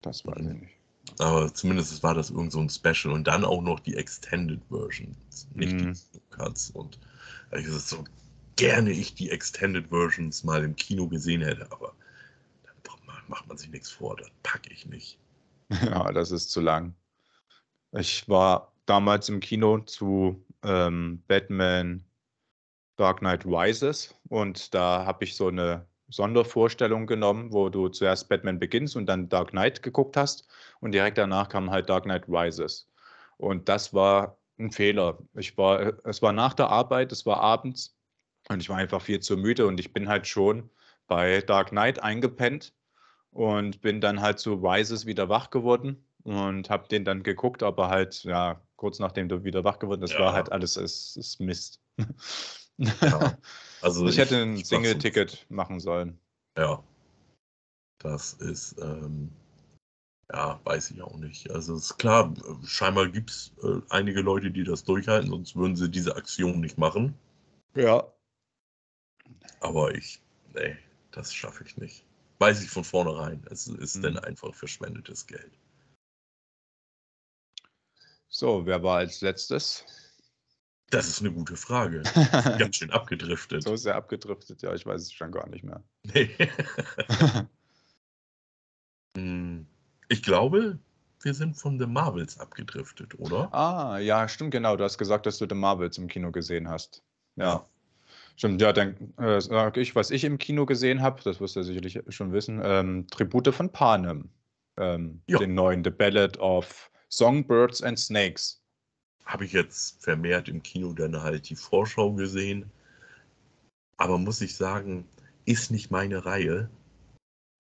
Das weiß Mhm. ich nicht. Aber zumindest war das irgend so ein Special und dann auch noch die Extended Versions, nicht Mhm. die Cuts. Und ich gesagt, so gerne ich die Extended Versions mal im Kino gesehen hätte, aber dann macht man sich nichts vor, das packe ich nicht. (laughs) Ja, das ist zu lang. Ich war damals im Kino zu ähm, Batman Dark Knight Rises und da habe ich so eine Sondervorstellung genommen, wo du zuerst Batman Begins und dann Dark Knight geguckt hast und direkt danach kam halt Dark Knight Rises. Und das war ein Fehler. Ich war, es war nach der Arbeit, es war abends und ich war einfach viel zu müde und ich bin halt schon bei Dark Knight eingepennt und bin dann halt zu Rises wieder wach geworden und habe den dann geguckt, aber halt, ja, kurz nachdem du wieder wach geworden bist, Ja. war halt alles, es ist Mist. (laughs) Ja, Also ich hätte ein ich mach so- Single-Ticket machen sollen. Ja. Das ist, ähm, ja, weiß ich auch nicht. Also ist klar, scheinbar gibt es äh, einige Leute, die das durchhalten, sonst würden sie diese Aktion nicht machen. Ja. Aber ich, nee, das schaffe ich nicht. Weiß ich von vornherein. Es ist Mhm. dann einfach verschwendetes Geld. So, wer war als letztes? Das ist eine gute Frage. (laughs) Ganz schön abgedriftet. so sehr abgedriftet, ja, ich weiß es schon gar nicht mehr. (laughs) Nee. Hm, ich glaube, wir sind von The Marvels abgedriftet, oder? ah, ja, stimmt, genau. Du hast gesagt, dass du The Marvels im Kino gesehen hast. Ja. Stimmt, ja, dann äh, sage ich, was ich im Kino gesehen habe, das wirst du sicherlich schon wissen, ähm, Tribute von Panem. Ähm, Ja. Den neuen The Ballad of Songbirds and Snakes. Habe ich jetzt vermehrt im Kino dann halt die Vorschau gesehen. Aber muss ich sagen, ist nicht meine Reihe.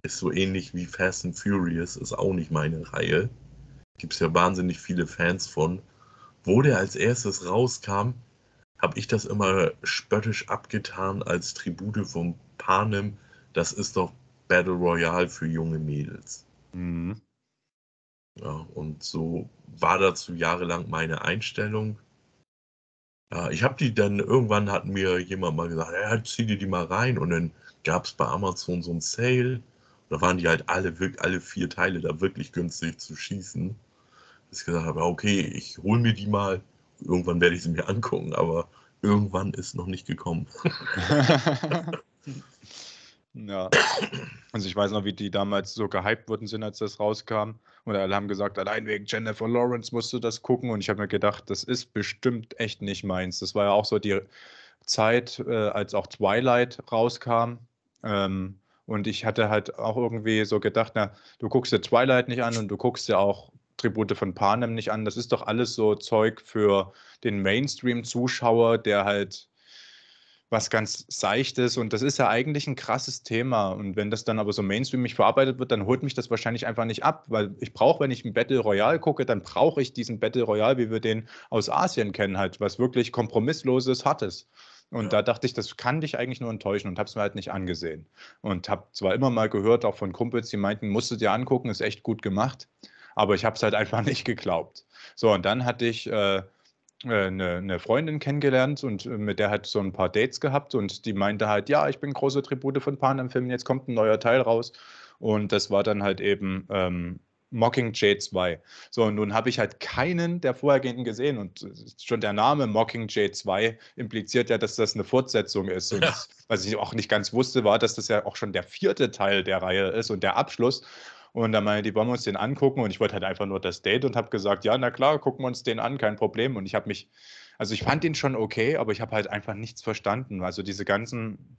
Ist so ähnlich wie Fast and Furious, ist auch nicht meine Reihe. Gibt es ja wahnsinnig viele Fans von. Wo der als erstes rauskam, habe ich das immer spöttisch abgetan als Tribute von Panem. Das ist doch Battle Royale für junge Mädels. Mhm. Ja, und so war dazu jahrelang meine Einstellung. Ja, ich habe die dann, irgendwann hat mir jemand mal gesagt, ja, zieh dir die mal rein. Und dann gab es bei Amazon so ein Sale. Da waren die halt alle, alle vier Teile da wirklich günstig zu schießen. Dass ich gesagt habe, okay, ich hole mir die mal. Irgendwann werde ich sie mir angucken, aber irgendwann ist noch nicht gekommen. (laughs) (laughs) ja. (coughs) Also ich weiß noch, wie die damals so gehypt worden sind, als das rauskam. Und alle haben gesagt, allein wegen Jennifer Lawrence musst du das gucken. Und ich habe mir gedacht, das ist bestimmt echt nicht meins. Das war ja auch so die Zeit, äh, als auch Twilight rauskam. Ähm, und ich hatte halt auch irgendwie so gedacht, na, du guckst dir Twilight nicht an und du guckst dir auch Tribute von Panem nicht an. Das ist doch alles so Zeug für den Mainstream-Zuschauer, der halt was ganz Seichtes und das ist ja eigentlich ein krasses Thema. Und wenn das dann aber so mainstreamig verarbeitet wird, dann holt mich das wahrscheinlich einfach nicht ab, weil ich brauche, wenn ich ein Battle Royale gucke, dann brauche ich diesen Battle Royale, wie wir den aus Asien kennen, halt, was wirklich kompromissloses, hartes. Und ja. da dachte ich, das kann dich eigentlich nur enttäuschen und habe es mir halt nicht angesehen. Und habe zwar immer mal gehört, auch von Kumpels, die meinten, musst du dir angucken, ist echt gut gemacht, aber ich habe es halt (laughs) einfach nicht geglaubt. So, und dann hatte ich äh, eine, äh, eine, Freundin kennengelernt und äh, mit der hat so ein paar Dates gehabt und die meinte halt, ja, ich bin große Tribute von Panem-Filmen, jetzt kommt ein neuer Teil raus. Und das war dann halt eben ähm, Mockingjay 2. So, und nun habe ich halt keinen der vorhergehenden gesehen und schon der Name Mockingjay 2 impliziert ja, dass das eine Fortsetzung ist. Und ja. was ich auch nicht ganz wusste, war, dass das ja auch schon der vierte Teil der Reihe ist und der Abschluss. Und dann meinte die, wollen wir uns den angucken? Und ich wollte halt einfach nur das Date und habe gesagt, ja, na klar, gucken wir uns den an, kein Problem. Und ich habe mich, also ich fand den schon okay, aber ich habe halt einfach nichts verstanden. Also diese ganzen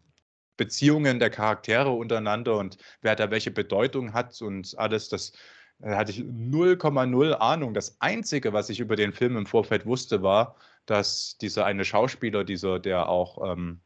Beziehungen der Charaktere untereinander und wer da welche Bedeutung hat und alles, das da hatte ich 0,0 Ahnung. Das Einzige, was ich über den Film im Vorfeld wusste, war, dass dieser eine Schauspieler, dieser, der auch ähm,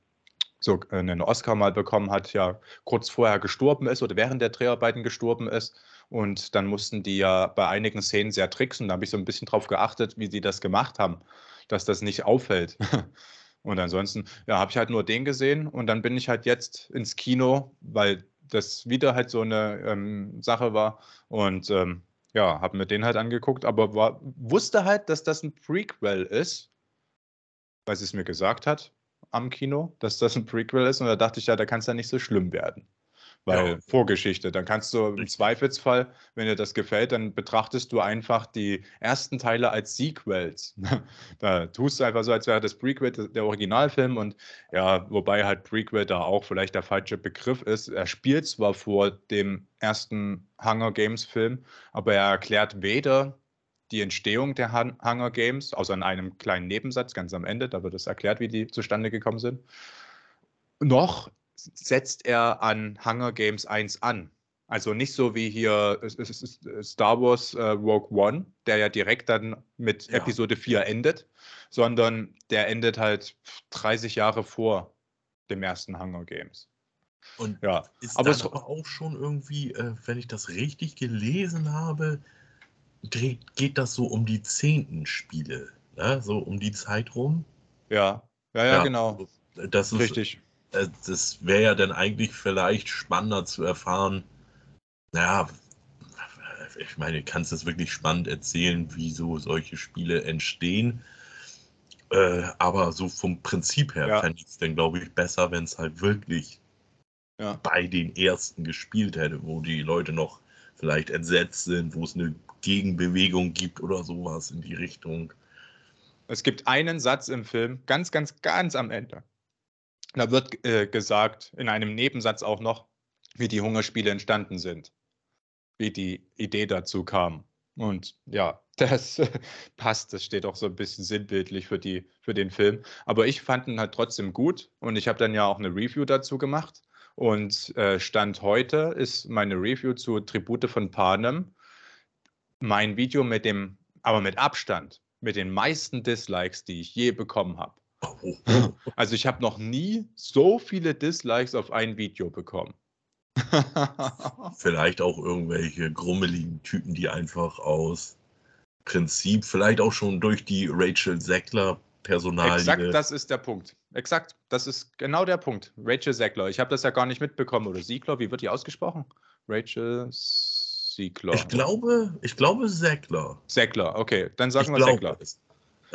so einen Oscar mal bekommen hat, ja kurz vorher gestorben ist oder während der Dreharbeiten gestorben ist. Und dann mussten die ja bei einigen Szenen sehr tricksen. Da habe ich so ein bisschen drauf geachtet, wie sie das gemacht haben, dass das nicht auffällt. (laughs) Und ansonsten, ja, habe ich halt nur den gesehen und dann bin ich halt jetzt ins Kino, weil das wieder halt so eine ähm, Sache war. Und ähm, ja, habe mir den halt angeguckt, aber war, wusste halt, dass das ein Prequel ist, weil sie es mir gesagt hat am Kino, dass das ein Prequel ist. Und da dachte ich ja, da kann es ja nicht so schlimm werden. Weil ja. Vorgeschichte, dann kannst du im Zweifelsfall, wenn dir das gefällt, dann betrachtest du einfach die ersten Teile als Sequels. (laughs) da tust du einfach so, als wäre das Prequel der Originalfilm und ja, wobei halt Prequel da auch vielleicht der falsche Begriff ist. Er spielt zwar vor dem ersten Hunger Games Film, aber er erklärt weder die Entstehung der Hunger Games, außer in einem kleinen Nebensatz ganz am Ende, da wird es erklärt, wie die zustande gekommen sind, noch setzt er an Hunger Games 1 an. Also nicht so wie hier Star Wars äh, Rogue One, der ja direkt dann mit ja. Episode 4 endet, sondern der endet halt 30 Jahre vor dem ersten Hunger Games. Und ja. ist aber, aber auch schon irgendwie, äh, wenn ich das richtig gelesen habe, geht das so um die zehnten Spiele, ne? so um die Zeit rum? Ja, ja, ja, ja genau. Das ist, richtig. Äh, das wäre ja dann eigentlich vielleicht spannender zu erfahren. Naja, ich meine, du kannst es wirklich spannend erzählen, wieso solche Spiele entstehen. Äh, aber so vom Prinzip her ja. fände ich es dann, glaube ich, besser, wenn es halt wirklich ja. bei den ersten gespielt hätte, wo die Leute noch vielleicht entsetzt sind, wo es eine Gegenbewegung gibt oder sowas in die Richtung. Es gibt einen Satz im Film, ganz, ganz, ganz am Ende. Da wird äh, gesagt, in einem Nebensatz auch noch, wie die Hungerspiele entstanden sind, wie die Idee dazu kam. Und ja, (laughs) das passt, das steht auch so ein bisschen sinnbildlich für, die, für den Film. Aber ich fand ihn halt trotzdem gut und ich habe dann ja auch eine Review dazu gemacht. Und äh, Stand heute ist meine Review zu Tribute von Panem mein Video mit dem, aber mit Abstand, mit den meisten Dislikes, die ich je bekommen habe. Also ich habe noch nie so viele Dislikes auf ein Video bekommen. (laughs) vielleicht auch irgendwelche grummeligen Typen, die einfach aus Prinzip, vielleicht auch schon durch die Rachel Sackler Personalie. Exakt, das ist der Punkt. Exakt, das ist genau der Punkt. Rachel Sackler. Ich habe das ja gar nicht mitbekommen. Oder Siegler, wie wird die ausgesprochen? Rachel Siegler. Ich glaube, ich glaube Sackler. Sackler, okay. Dann sagen ich wir Sackler.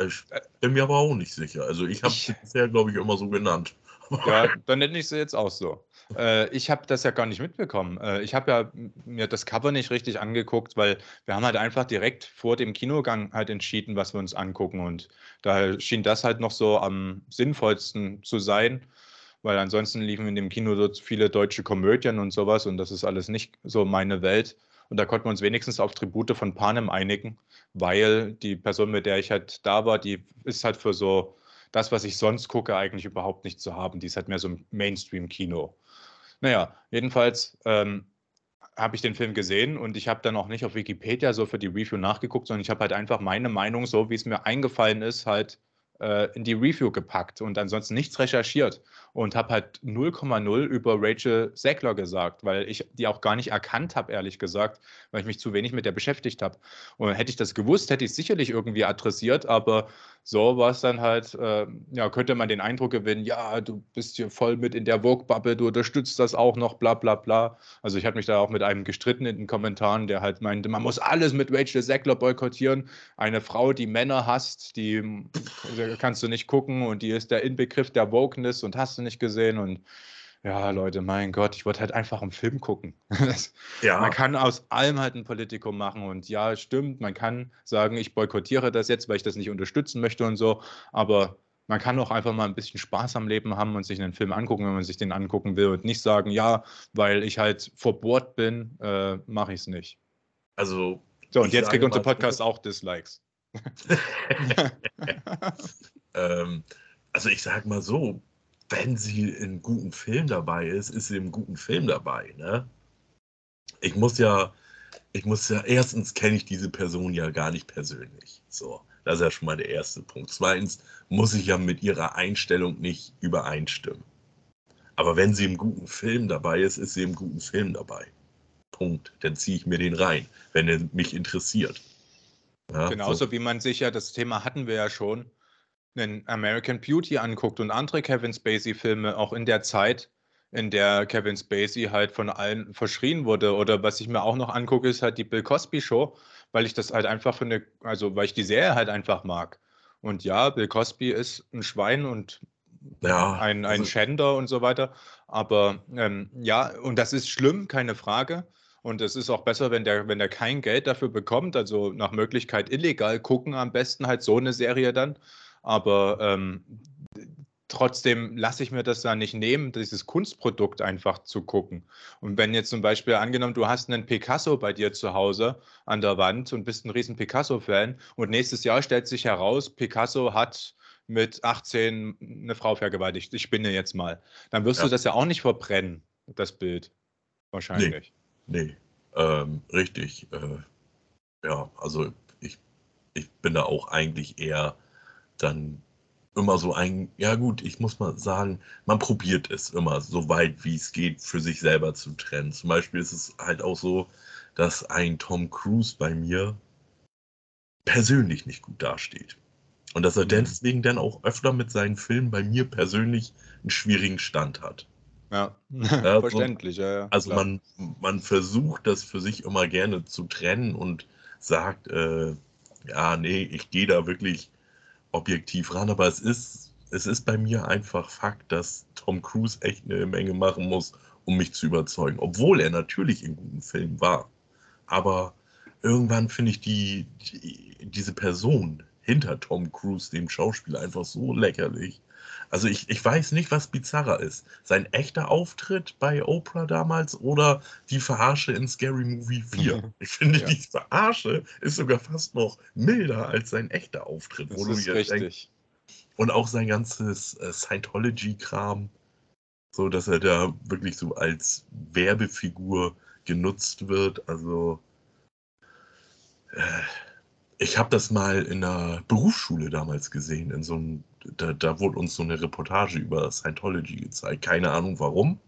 Ich bin mir aber auch nicht sicher. Also ich habe sie bisher, glaube ich, immer so genannt. (laughs) Ja, dann nenne ich sie jetzt auch so. Äh, ich habe das ja gar nicht mitbekommen. Äh, ich habe ja mir das Cover nicht richtig angeguckt, weil wir haben halt einfach direkt vor dem Kinogang halt entschieden, was wir uns angucken. Und da schien das halt noch so am sinnvollsten zu sein, weil ansonsten liefen in dem Kino so viele deutsche Komödien und sowas und das ist alles nicht so meine Welt. Und da konnten wir uns wenigstens auf Tribute von Panem einigen, weil die Person, mit der ich halt da war, die ist halt für so das, was ich sonst gucke, eigentlich überhaupt nicht zu haben. Die ist halt mehr so ein Mainstream-Kino. Naja, jedenfalls ähm, habe ich den Film gesehen und ich habe dann auch nicht auf Wikipedia so für die Review nachgeguckt, sondern ich habe halt einfach meine Meinung, so wie es mir eingefallen ist, halt äh, in die Review gepackt und ansonsten nichts recherchiert und habe halt 0,0 über Rachel Sackler gesagt, weil ich die auch gar nicht erkannt habe, ehrlich gesagt, weil ich mich zu wenig mit der beschäftigt habe. Und hätte ich das gewusst, hätte ich es sicherlich irgendwie adressiert, aber so war es dann halt, äh, ja, könnte man den Eindruck gewinnen, ja, du bist hier voll mit in der Vogue-Bubble, du unterstützt das auch noch, bla bla bla. Also ich hatte mich da auch mit einem gestritten in den Kommentaren, der halt meinte, man muss alles mit Rachel Sackler boykottieren. Eine Frau, die Männer hasst, die kannst du nicht gucken und die ist der Inbegriff der Wokeness und hast du nicht gesehen und ja, Leute, mein Gott, ich wollte halt einfach einen Film gucken. (laughs) ja. Man kann aus allem halt ein Politikum machen und ja, stimmt, man kann sagen, ich boykottiere das jetzt, weil ich das nicht unterstützen möchte und so, aber man kann auch einfach mal ein bisschen Spaß am Leben haben und sich einen Film angucken, wenn man sich den angucken will und nicht sagen, ja, weil ich halt verbohrt bin, äh, mache ich es nicht. Also. So, und jetzt kriegt unser Podcast auch Dislikes. (laughs) ähm, also ich sag mal so, wenn sie in guten Film dabei ist, ist sie im guten Film dabei. Ne? Ich muss ja, ich muss ja, erstens kenne ich diese Person ja gar nicht persönlich. So, das ist ja schon mal der erste Punkt. Zweitens muss ich ja mit ihrer Einstellung nicht übereinstimmen. Aber wenn sie im guten Film dabei ist, ist sie im guten Film dabei. Punkt. Dann ziehe ich mir den rein, wenn er mich interessiert. Ja, Genauso so. wie man sich ja, das Thema hatten wir ja schon, einen American Beauty anguckt und andere Kevin Spacey-Filme, auch in der Zeit, in der Kevin Spacey halt von allen verschrien wurde. Oder was ich mir auch noch angucke, ist halt die Bill Cosby Show, weil ich das halt einfach für eine, also weil ich die Serie halt einfach mag. Und ja, Bill Cosby ist ein Schwein und ja, ein, ein also Schänder und so weiter. Aber ähm, ja, und das ist schlimm, keine Frage. Und es ist auch besser, wenn der, wenn der kein Geld dafür bekommt, also nach Möglichkeit illegal gucken, am besten halt so eine Serie dann. Aber ähm, trotzdem lasse ich mir das da nicht nehmen, dieses Kunstprodukt einfach zu gucken. Und wenn jetzt zum Beispiel angenommen, du hast einen Picasso bei dir zu Hause an der Wand und bist ein riesen Picasso-Fan und nächstes Jahr stellt sich heraus, Picasso hat mit 18 eine Frau vergewaltigt. Ich spinne jetzt mal. Dann wirst ja. du das ja auch nicht verbrennen, das Bild. Wahrscheinlich. Nee, nee. Ähm, richtig. Äh, ja, also ich, ich bin da auch eigentlich eher dann immer so ein, ja gut, ich muss mal sagen, man probiert es immer so weit wie es geht für sich selber zu trennen. Zum Beispiel ist es halt auch so, dass ein Tom Cruise bei mir persönlich nicht gut dasteht. Und dass er mhm. deswegen dann auch öfter mit seinen Filmen bei mir persönlich einen schwierigen Stand hat. Ja, (laughs) (laughs) ja verständlich, ja, ja. Also man, man versucht das für sich immer gerne zu trennen und sagt, äh, ja, nee, ich gehe da wirklich objektiv ran, aber es ist, es ist bei mir einfach Fakt, dass Tom Cruise echt eine Menge machen muss, um mich zu überzeugen. Obwohl er natürlich in guten Filmen war. Aber irgendwann finde ich die, die, diese Person hinter Tom Cruise, dem Schauspieler, einfach so lächerlich. Also ich, ich weiß nicht, was bizarrer ist. Sein echter Auftritt bei Oprah damals oder die Verarsche in Scary Movie 4. Ich finde, ja. die Verarsche ist sogar fast noch milder als sein echter Auftritt. Das ist richtig. Denkst. Und auch sein ganzes äh, Scientology-Kram, so dass er da wirklich so als Werbefigur genutzt wird. Also äh, ich habe das mal in der Berufsschule damals gesehen, in so einem da, da wurde uns so eine Reportage über Scientology gezeigt. Keine Ahnung warum.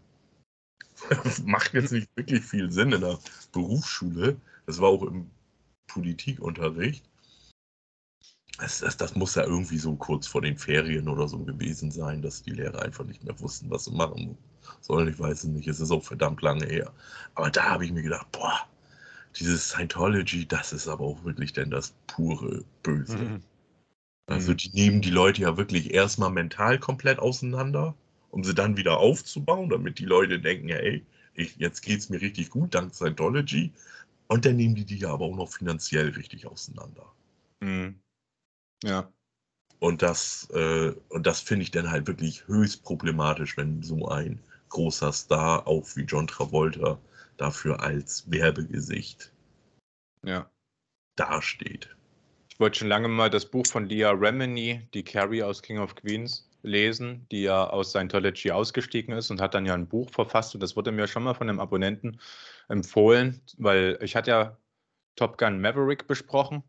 (laughs) Macht jetzt nicht wirklich viel Sinn in der Berufsschule. Das war auch im Politikunterricht. Das, das, das, muss ja irgendwie so kurz vor den Ferien oder so gewesen sein, dass die Lehrer einfach nicht mehr wussten, was sie machen sollen. Ich weiß es nicht, es ist auch verdammt lange her. Aber da habe ich mir gedacht, boah, dieses Scientology, das ist aber auch wirklich denn das pure Böse. Mhm. Also Mhm. die nehmen die Leute ja wirklich erstmal mental komplett auseinander, um sie dann wieder aufzubauen, damit die Leute denken, ja, ey, ich, jetzt geht's mir richtig gut dank Scientology. Und dann nehmen die die ja aber auch noch finanziell richtig auseinander. Mhm. Ja. Und das, äh, und das finde ich dann halt wirklich höchst problematisch, wenn so ein großer Star, auch wie John Travolta, dafür als Werbegesicht Ja. dasteht. Ich wollte schon lange mal das Buch von Leah Remini, die Carrie aus King of Queens, lesen, die ja aus Scientology ausgestiegen ist und hat dann ja ein Buch verfasst. Und das wurde mir schon mal von einem Abonnenten empfohlen, weil ich hatte ja Top Gun Maverick besprochen.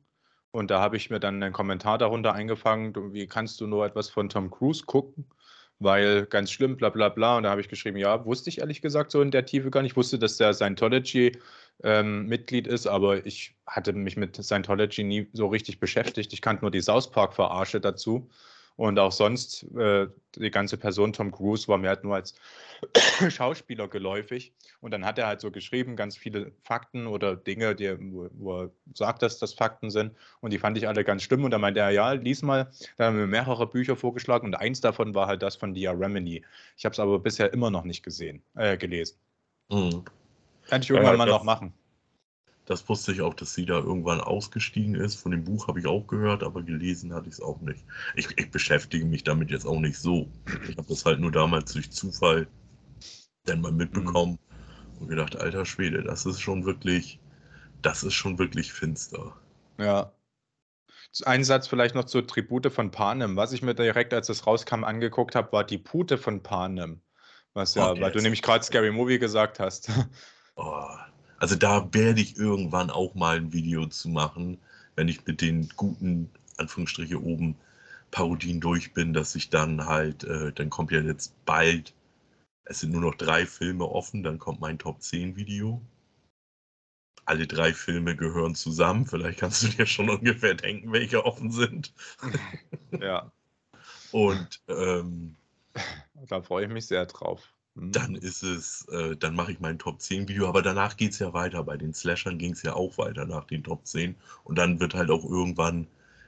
Und da habe ich mir dann einen Kommentar darunter eingefangen, wie kannst du nur etwas von Tom Cruise gucken? Weil ganz schlimm, bla bla bla. Und da habe ich geschrieben, ja, wusste ich ehrlich gesagt so in der Tiefe gar nicht. Ich wusste, dass der Scientology-Mitglied ist, aber ich hatte mich mit Scientology nie so richtig beschäftigt. Ich kannte nur die South Park-Verarsche dazu. Und auch sonst, äh, die ganze Person Tom Cruise war mir halt nur als (coughs) Schauspieler geläufig. Und dann hat er halt so geschrieben, ganz viele Fakten oder Dinge, die, wo, wo er sagt, dass das Fakten sind. Und die fand ich alle ganz schlimm. Und da meinte er, ja, lies mal. Da haben wir mehrere Bücher vorgeschlagen. Und eins davon war halt das von Dia Remini. Ich habe es aber bisher immer noch nicht gesehen, äh, gelesen. Mhm. Kann ich Ja, irgendwann mal das- noch machen. Das wusste ich auch, dass sie da irgendwann ausgestiegen ist. Von dem Buch habe ich auch gehört, aber gelesen hatte ich es auch nicht. Ich, ich beschäftige mich damit jetzt auch nicht so. Ich habe das halt nur damals durch Zufall dann mal mitbekommen und gedacht, alter Schwede, das ist schon wirklich, das ist schon wirklich finster. Ja. Ein Satz vielleicht noch zur Tribute von Panem. Was ich mir direkt, als es rauskam, angeguckt habe, war die Pute von Panem. Was ja, Okay, weil du das- nämlich gerade Scary Movie gesagt hast. Oh, also da werde ich irgendwann auch mal ein Video zu machen, wenn ich mit den guten, Anführungsstriche oben, Parodien durch bin, dass ich dann halt, äh, dann kommt ja jetzt bald, es sind nur noch drei Filme offen, dann kommt mein Top 10 Video. Alle drei Filme gehören zusammen, vielleicht kannst du dir schon (laughs) ungefähr denken, welche offen sind. ja, Und ähm, da freue ich mich sehr drauf. Hm. dann ist es, äh, dann mache ich mein Top 10 Video, aber danach geht es ja weiter. Bei den Slashern ging es ja auch weiter nach den Top 10. Und dann wird halt auch irgendwann,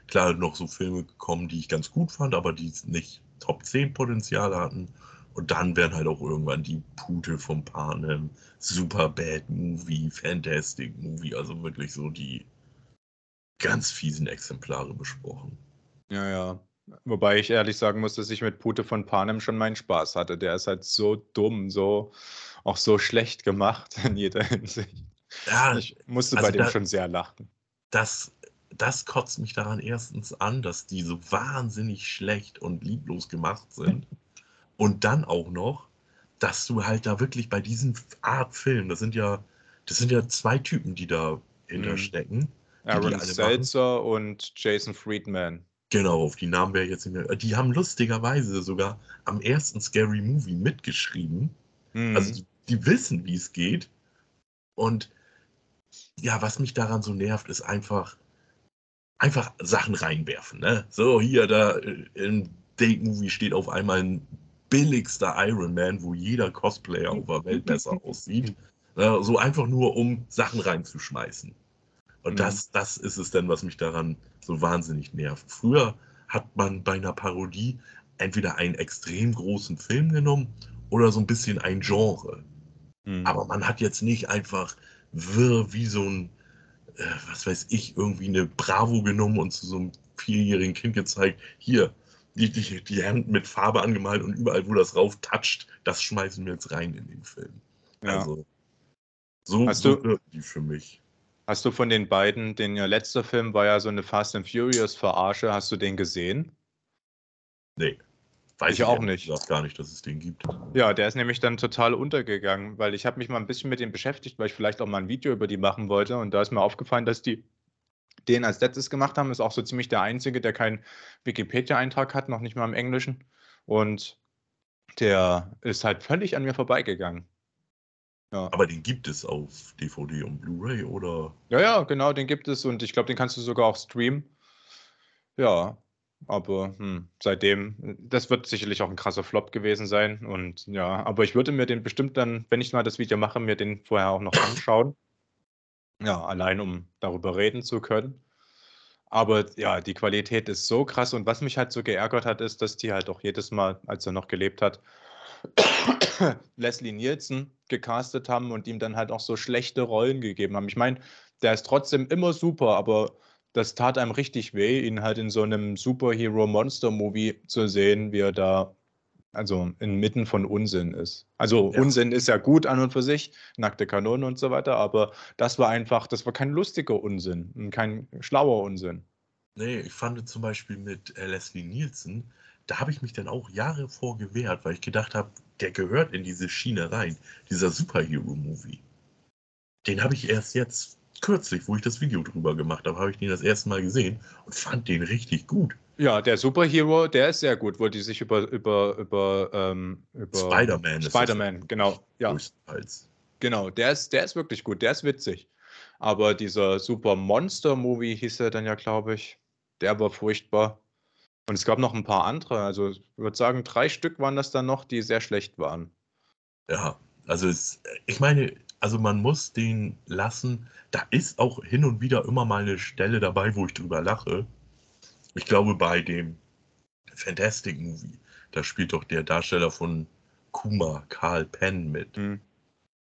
klar, noch so Filme gekommen, die ich ganz gut fand, aber die nicht Top 10 Potenzial hatten. Und dann werden halt auch irgendwann die Pute vom Panem, Super Bad Movie, Fantastic Movie, also wirklich so die ganz fiesen Exemplare besprochen. Ja, ja. Wobei ich ehrlich sagen muss, dass ich mit Pute von Panem schon meinen Spaß hatte. Der ist halt so dumm, so auch so schlecht gemacht (laughs) in jeder Hinsicht. Ja, Ich musste also bei dem da- schon sehr lachen. das, das kotzt mich daran erstens an, dass die so wahnsinnig schlecht und lieblos gemacht sind. (laughs) Und dann auch noch, dass du halt da wirklich bei diesen Art Film, das sind ja, das sind ja zwei Typen, die da hinterstecken. die Aaron. Seltzer und Jason Friedman. Genau, auf die Namen wäre ich jetzt nicht mehr. Die haben lustigerweise sogar am ersten Scary Movie mitgeschrieben. Mhm. Also die, die wissen, wie es geht. Und ja, was mich daran so nervt, ist einfach, einfach Sachen reinwerfen. Ne? So, hier, da äh, im Date-Movie steht auf einmal ein billigster Iron Man, wo jeder Cosplayer auf der Welt besser (laughs) aussieht. Ne? So einfach nur, um Sachen reinzuschmeißen. Und Mhm. das, das ist es dann, was mich daran so wahnsinnig nervt. Früher hat man bei einer Parodie entweder einen extrem großen Film genommen oder so ein bisschen ein Genre. Mhm. Aber man hat jetzt nicht einfach wirr wie so ein, äh, was weiß ich, irgendwie eine Bravo genommen und zu so einem vierjährigen Kind gezeigt, hier, die, die, die Hand mit Farbe angemalt und überall, wo das rauf toucht, das schmeißen wir jetzt rein in den Film. ja. Also, so, Hast so die für mich. Hast du von den beiden, den ihr letzter Film war ja so eine Fast and Furious Verarsche, hast du den gesehen? Nee. Weiß Ich auch ehrlich nicht. gesagt gar nicht, dass es den gibt. Ja, der ist nämlich dann total untergegangen, weil ich habe mich mal ein bisschen mit dem beschäftigt, weil ich vielleicht auch mal ein Video über die machen wollte und da ist mir aufgefallen, dass die den als letztes gemacht haben, ist auch so ziemlich der einzige, der keinen Wikipedia-Eintrag hat, noch nicht mal im Englischen und der ist halt völlig an mir vorbeigegangen. Ja. Aber den gibt es auf DVD und Blu-ray oder? Ja, ja, genau, den gibt es und ich glaube, den kannst du sogar auch streamen. Ja, aber hm, seitdem, das wird sicherlich auch ein krasser Flop gewesen sein und ja, aber ich würde mir den bestimmt dann, wenn ich mal das Video mache, mir den vorher auch noch anschauen. Ja, allein um darüber reden zu können. Aber ja, die Qualität ist so krass und was mich halt so geärgert hat, ist, dass die halt auch jedes Mal, als er noch gelebt hat, (coughs) Leslie Nielsen gecastet haben und ihm dann halt auch so schlechte Rollen gegeben haben. Ich meine, der ist trotzdem immer super, aber das tat einem richtig weh, ihn halt in so einem Superhero-Monster-Movie zu sehen, wie er da also inmitten von Unsinn ist. Also ja. Unsinn ist ja gut an und für sich, nackte Kanonen und so weiter, aber das war einfach, das war kein lustiger Unsinn kein schlauer Unsinn. Nee, ich fand zum Beispiel mit äh, Leslie Nielsen, da habe ich mich dann auch Jahre vor gewehrt, weil ich gedacht habe, der gehört in diese Schiene rein, dieser Superhero-Movie. Den habe ich erst jetzt kürzlich, wo ich das Video drüber gemacht habe, habe ich den das erste Mal gesehen und fand den richtig gut. Ja, der Superhero, der ist sehr gut, wo die sich über, über, über, ähm, über Spider-Man Spider-Man, genau. Ja. Genau, der ist, der ist wirklich gut, der ist witzig. Aber dieser Super Monster-Movie hieß er dann ja, glaube ich. Der war furchtbar. Und es gab noch ein paar andere. Also ich würde sagen, drei Stück waren das dann noch, die sehr schlecht waren. Ja, also es, ich meine, also man muss den lassen. Da ist auch hin und wieder immer mal eine Stelle dabei, wo ich drüber lache. Ich glaube, bei dem Fantastic Movie, da spielt doch der Darsteller von Kuma, Karl Penn, mit. Mhm.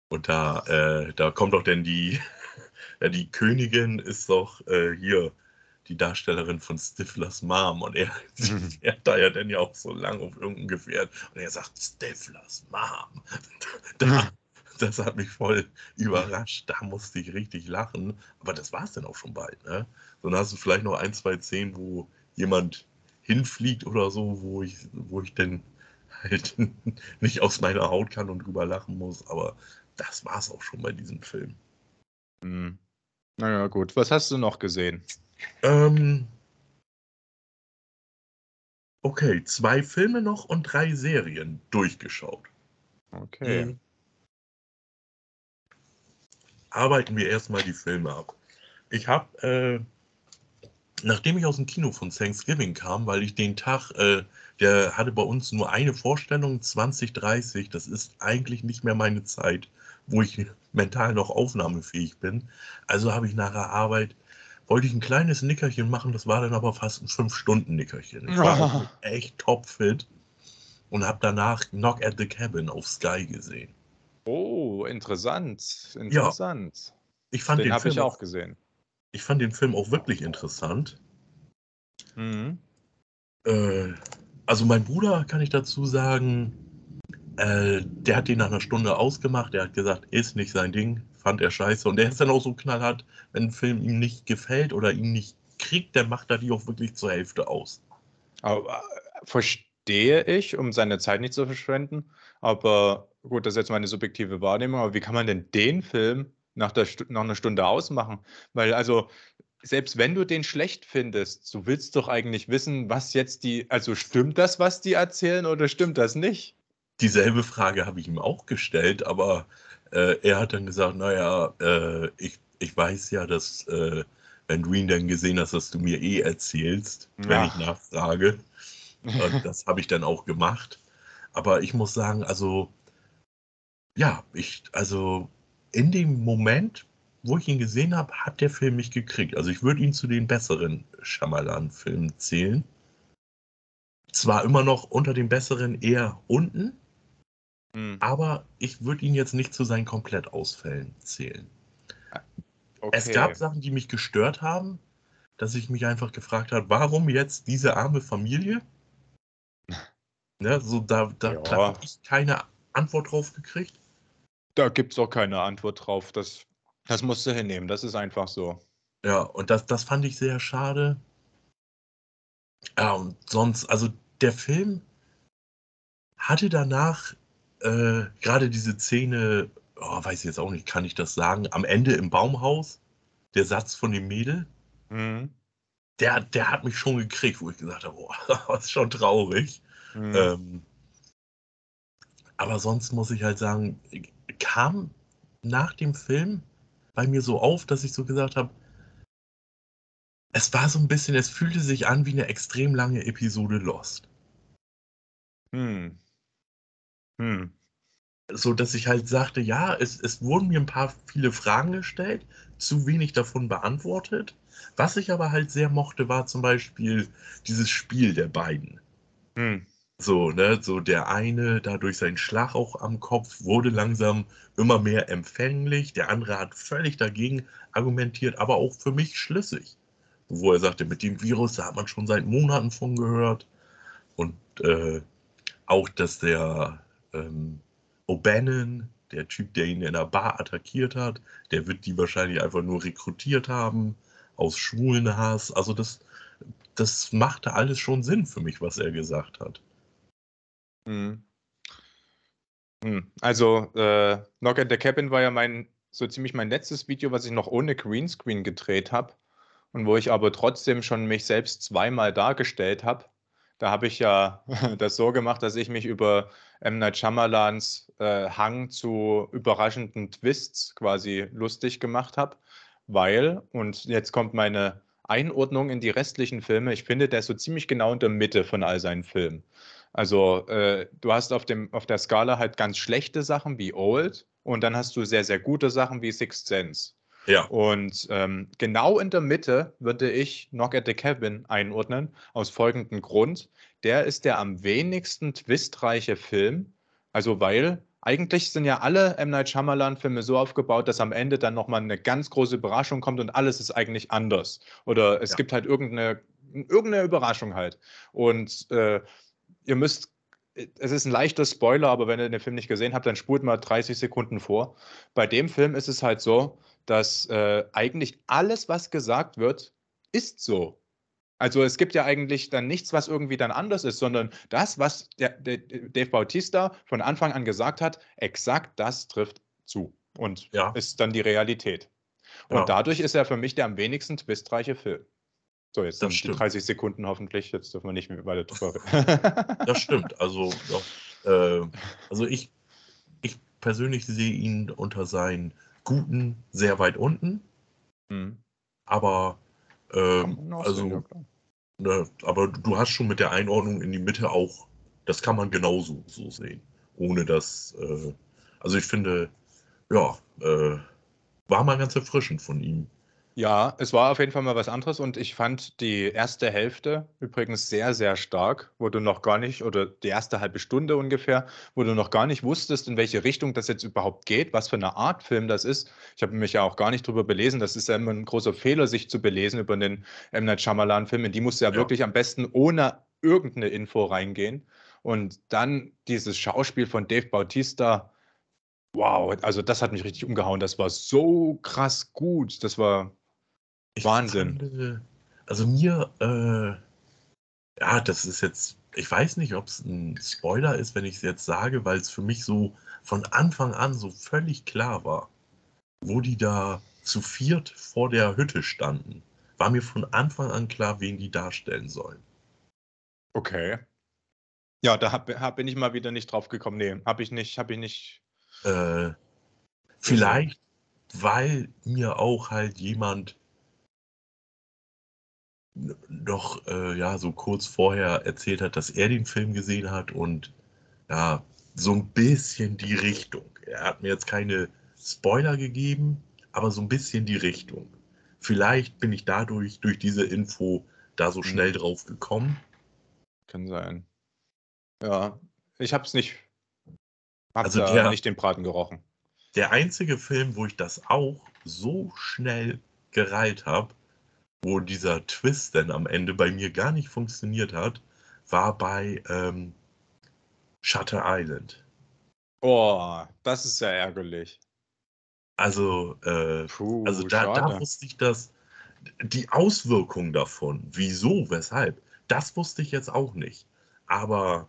Und da, äh, da kommt doch denn die, (laughs) ja, die Königin ist doch äh, hier die Darstellerin von Stiflers Mom und er (laughs) mhm. fährt da ja dann ja auch so lang auf irgendein Gefährt und er sagt Stiflers Mom. (laughs) Da, (laughs) das hat mich voll überrascht. Da musste ich richtig lachen. Aber das war es dann auch schon bald. Ne? So, dann hast du vielleicht noch ein, zwei Szenen, wo jemand hinfliegt oder so, wo ich, wo ich dann halt nicht aus meiner Haut kann und drüber lachen muss. Aber das war es auch schon bei diesem Film. Hm. Naja, gut. Was hast du noch gesehen? Ähm, okay, zwei Filme noch und drei Serien durchgeschaut. Okay. Mhm arbeiten wir erstmal die Filme ab. Ich habe, äh, nachdem ich aus dem Kino von Thanksgiving kam, weil ich den Tag, äh, der hatte bei uns nur eine Vorstellung, 2030, das ist eigentlich nicht mehr meine Zeit, wo ich (laughs) mental noch aufnahmefähig bin. Also habe ich nach der Arbeit, wollte ich ein kleines Nickerchen machen, das war dann aber fast ein 5-Stunden-Nickerchen. Ich war oh. echt topfit und habe danach Knock at the Cabin auf Sky gesehen. Oh, interessant. Interessant. Ja, ich fand den, den habe ich auch gesehen. Ich fand den Film auch wirklich interessant. Mhm. Äh, also mein Bruder, kann ich dazu sagen, äh, der hat den nach einer Stunde ausgemacht. Der hat gesagt, ist nicht sein Ding, fand er scheiße. Und der ist dann auch so knallhart, wenn ein Film ihm nicht gefällt oder ihn nicht kriegt, dann macht er die auch wirklich zur Hälfte aus. Aber, äh, verstehe ich, um seine Zeit nicht zu verschwenden. Aber gut, das ist jetzt meine subjektive Wahrnehmung, aber wie kann man denn den Film nach, der, nach einer Stunde ausmachen? Weil also, selbst wenn du den schlecht findest, du willst doch eigentlich wissen, was jetzt die, also stimmt das, was die erzählen oder stimmt das nicht? Dieselbe Frage habe ich ihm auch gestellt, aber äh, er hat dann gesagt, naja, äh, ich, ich weiß ja, dass äh, wenn du ihn dann gesehen hast, dass du mir eh erzählst, wenn ja. ich nachfrage. (laughs) Und das habe ich dann auch gemacht. Aber ich muss sagen, also ja, ich, also in dem Moment, wo ich ihn gesehen habe, hat der Film mich gekriegt. Also ich würde ihn zu den besseren Shyamalan-Filmen zählen. Zwar immer noch unter den besseren eher unten, hm. aber ich würde ihn jetzt nicht zu seinen Komplettausfällen zählen. Okay. Es gab Sachen, die mich gestört haben, dass ich mich einfach gefragt habe, warum jetzt diese arme Familie? (laughs) Ne, so da, da, ja. habe ich keine Antwort drauf gekriegt. Da gibt es auch keine Antwort drauf. Das, das musst du hinnehmen. Das ist einfach so. Ja, und das, das fand ich sehr schade. Ja, und sonst, also der Film hatte danach äh, gerade diese Szene, oh, weiß ich jetzt auch nicht, kann ich das sagen, am Ende im Baumhaus, der Satz von dem Mädel, mhm. der, der hat mich schon gekriegt, wo ich gesagt habe, boah, (laughs) das ist schon traurig. Mhm. Ähm, aber sonst muss ich halt sagen, kam nach dem Film bei mir so auf, dass ich so gesagt habe, es war so ein bisschen, es fühlte sich an wie eine extrem lange Episode Lost. Hm. Hm. so dass ich halt sagte, ja, es, es wurden mir ein paar viele Fragen gestellt, zu wenig davon beantwortet. Was ich aber halt sehr mochte, war zum Beispiel dieses Spiel der beiden. Hm. So, ne, so der eine, da durch seinen Schlag auch am Kopf, wurde langsam immer mehr empfänglich. Der andere hat völlig dagegen argumentiert, aber auch für mich schlüssig. Wo er sagte, mit dem Virus, da hat man schon seit Monaten von gehört. Und äh, auch, dass der ähm, O'Bannon, der Typ, der ihn in der Bar attackiert hat, der wird die wahrscheinlich einfach nur rekrutiert haben aus Schwulenhass. Also das, das machte alles schon Sinn für mich, was er gesagt hat. Mhm. Hm. Also, äh, Knock at the Cabin war ja mein, so ziemlich mein letztes Video, was ich noch ohne Greenscreen gedreht habe und wo ich aber trotzdem schon mich selbst zweimal dargestellt habe. Da habe ich ja (laughs) das so gemacht, dass ich mich über M. Night Shyamalans äh, Hang zu überraschenden Twists quasi lustig gemacht habe, weil, und jetzt kommt meine Einordnung in die restlichen Filme, ich finde, der ist so ziemlich genau in der Mitte von all seinen Filmen. Also äh, du hast auf, dem, auf der Skala halt ganz schlechte Sachen wie Old und dann hast du sehr, sehr gute Sachen wie Sixth Sense. Ja. Und ähm, genau in der Mitte würde ich Knock at the Cabin einordnen, aus folgendem Grund. Der ist der am wenigsten twistreiche Film. Also weil eigentlich sind ja alle M. Night Shyamalan-Filme so aufgebaut, dass am Ende dann nochmal eine ganz große Überraschung kommt und alles ist eigentlich anders. Oder es ja. gibt halt irgendeine, irgendeine Überraschung halt. Und äh, ihr müsst, es ist ein leichter Spoiler, aber wenn ihr den Film nicht gesehen habt, dann spult mal 30 Sekunden vor. Bei dem Film ist es halt so, dass äh, eigentlich alles, was gesagt wird, ist so. Also es gibt ja eigentlich dann nichts, was irgendwie dann anders ist, sondern das, was der, der Dave Bautista von Anfang an gesagt hat, exakt das trifft zu und ja. ist dann die Realität. Und ja. dadurch ist er für mich der am wenigsten twistreiche Film. So, jetzt das sind die 30 Sekunden hoffentlich. Jetzt dürfen wir nicht weiter drüber reden. (laughs) das stimmt. Also, ja, äh, also ich, ich persönlich sehe ihn unter seinen Guten sehr weit unten. Mhm. Aber, äh, also, ne, aber du hast schon mit der Einordnung in die Mitte auch, das kann man genauso so sehen. Ohne dass, äh, also ich finde, ja, äh, war mal ganz erfrischend von ihm ja, es war auf jeden Fall mal was anderes und ich fand die erste Hälfte übrigens sehr, sehr stark, wo du noch gar nicht, oder die erste halbe Stunde ungefähr, wo du noch gar nicht wusstest, in welche Richtung das jetzt überhaupt geht, was für eine Art Film das ist. Ich habe mich ja auch gar nicht drüber belesen. Das ist ja immer ein großer Fehler, sich zu belesen über den M. Night Shyamalan-Film. In die musst du ja, ja wirklich am besten ohne irgendeine Info reingehen. Und dann dieses Schauspiel von Dave Bautista, wow, also das hat mich richtig umgehauen. Das war so krass gut. Das war ich Wahnsinn. Fand, also mir, äh, ja, das ist jetzt, ich weiß nicht, ob es ein Spoiler ist, wenn ich es jetzt sage, weil es für mich so von Anfang an so völlig klar war, wo die da zu viert vor der Hütte standen, war mir von Anfang an klar, wen die darstellen sollen. Okay. Ja, da hab, hab, bin ich mal wieder nicht drauf gekommen. Nee, habe ich nicht, habe ich nicht. Äh, vielleicht, weil mir auch halt jemand noch äh, ja so kurz vorher erzählt hat, dass er den Film gesehen hat und ja so ein bisschen die Richtung. Er hat mir jetzt keine Spoiler gegeben, aber so ein bisschen die Richtung. Vielleicht bin ich dadurch durch diese Info da so schnell mhm. drauf gekommen. Kann sein. Ja, ich habe es nicht. Hab also der, nicht den Braten gerochen. Der einzige Film, wo ich das auch so schnell gereilt habe, wo dieser Twist dann am Ende bei mir gar nicht funktioniert hat, war bei ähm, Shutter Island. Oh, das ist ja ärgerlich. Also, äh, Puh, also da, da, wusste ich das, die Auswirkung davon, wieso, weshalb, das wusste ich jetzt auch nicht. Aber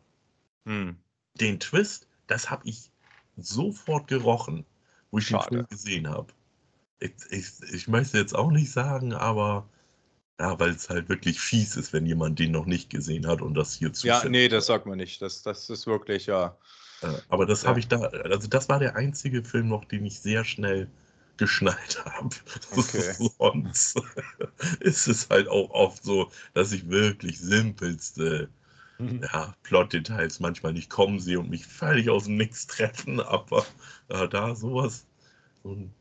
hm. den Twist, das habe ich sofort gerochen, wo ich Schade. den Film gesehen habe. Ich, ich, ich möchte jetzt auch nicht sagen, aber ja, weil es halt wirklich fies ist, wenn jemand den noch nicht gesehen hat und das hier zu. Ja, nee, das sagt man nicht. Das, das ist wirklich, ja. aber das ja. habe ich da, also das war der einzige Film noch, den ich sehr schnell (laughs) geschnallt habe. (laughs) Okay. (laughs) Sonst ist es halt auch oft so, dass ich wirklich simpelste ja, Plot-Details manchmal nicht kommen sie und mich völlig aus dem Nix treffen, aber äh, da sowas, so ein,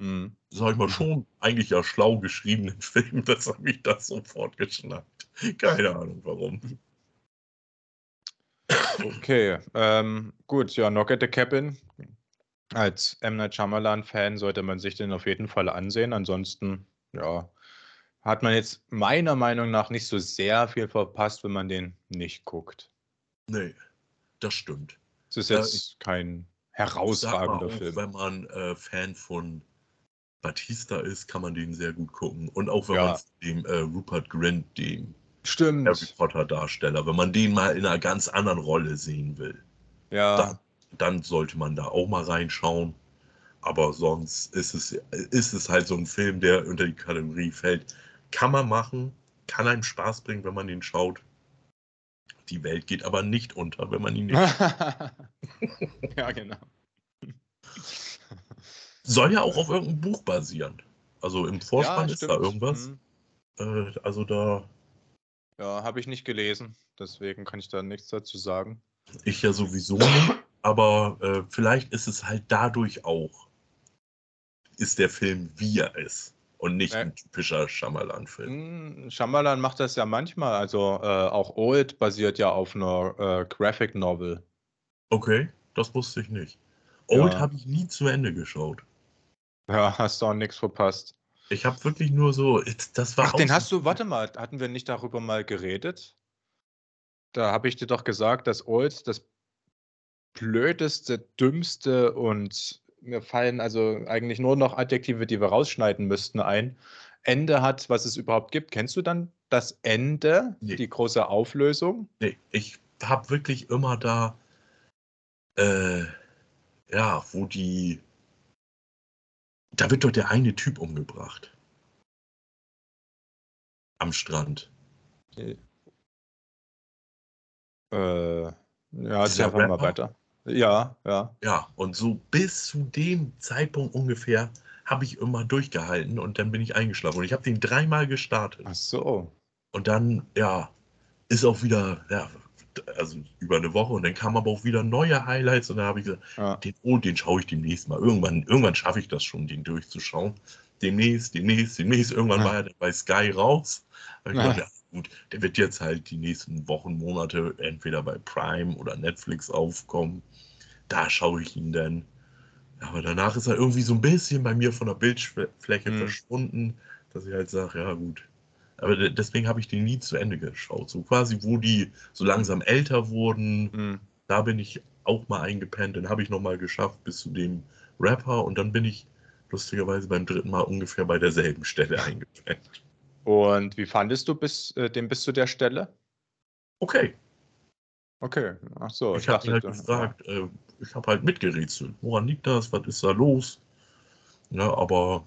Mhm. sag ich mal, schon eigentlich ja schlau geschriebenen (laughs) Film, das hat mich da sofort geschnappt. Keine Ahnung warum. Okay, ähm, gut, ja, Knock at the Cabin. Als M. Night Shyamalan-Fan sollte man sich den auf jeden Fall ansehen. Ansonsten, ja, hat man jetzt meiner Meinung nach nicht so sehr viel verpasst, wenn man den nicht guckt. Nee, das stimmt. Es ist Äh, jetzt kein Ich sag mal herausragender auch, Film. wenn man äh, Fan von Batista ist, kann man den sehr gut gucken. Und auch wenn Ja. man dem äh, Rupert Grint, dem Harry Stimmt. Potter Darsteller, wenn man den mal in einer ganz anderen Rolle sehen will, Ja, dann, dann sollte man da auch mal reinschauen. Aber sonst ist es, ist es halt so ein Film, der unter die Kategorie fällt. Kann man machen, kann einem Spaß bringen, wenn man den schaut. Die Welt geht aber nicht unter, wenn man ihn nicht. (laughs) ja, genau. Soll ja auch auf irgendeinem Buch basieren. Also im Vorspann ja, ist da irgendwas. Mhm. Äh, also da, Ja, habe ich nicht gelesen. Deswegen kann ich da nichts dazu sagen. ich ja sowieso nicht. Aber äh, vielleicht ist es halt dadurch auch, ist der Film, wie er ist. Und nicht ein typischer Shyamalan-Film. Mm, Shyamalan macht das ja manchmal. Also äh, auch Old basiert ja auf einer äh, Graphic Novel. Okay, das wusste ich nicht. Old Ja. habe ich nie zu Ende geschaut. Ja, (laughs) hast du auch nichts verpasst. Ich habe wirklich nur so, das war Ach, den hast du, warte mal, hatten wir nicht darüber mal geredet? Da habe ich dir doch gesagt, dass Old das blödeste, dümmste und mir fallen also eigentlich nur noch Adjektive, die wir rausschneiden müssten, ein. Ende hat, was es überhaupt gibt. Kennst du dann das Ende, Nee. die große Auflösung? Nee, ich habe wirklich immer da, äh, ja, wo die, da wird doch der eine Typ umgebracht. Am Strand. Äh, ja, erzähl Dieser einfach mal weiter. Ja, ja. Ja, und so bis zu dem Zeitpunkt ungefähr habe ich immer durchgehalten und dann bin ich eingeschlafen. Und ich habe den dreimal gestartet. Ach so. Und dann, ja, ist auch wieder, ja, also über eine Woche und dann kamen aber auch wieder neue Highlights und dann habe ich gesagt, Ja. den, oh, den schaue ich demnächst mal. Irgendwann, irgendwann schaffe ich das schon, den durchzuschauen. Demnächst, demnächst, demnächst. Irgendwann Ja. war er dann bei Sky raus. Ich Ja. gedacht, ja, gut, der wird jetzt halt die nächsten Wochen, Monate entweder bei Prime oder Netflix aufkommen. Da schaue ich ihn dann. Aber danach ist er irgendwie so ein bisschen bei mir von der Bildfläche Mhm. verschwunden, dass ich halt sage, ja gut. Aber de- deswegen habe ich den nie zu Ende geschaut. So quasi, wo die so langsam älter wurden, Hm. da bin ich auch mal eingepennt. Dann habe ich noch mal geschafft bis zu dem Rapper und dann bin ich lustigerweise beim dritten Mal ungefähr bei derselben Stelle (laughs) eingepennt. Und wie fandest du bis, äh, den bis zu der Stelle? Okay, Okay, ach so. ich habe ihn halt du- gefragt, äh, ich habe halt mitgerätselt. Woran liegt das? Was ist da los? Ja, aber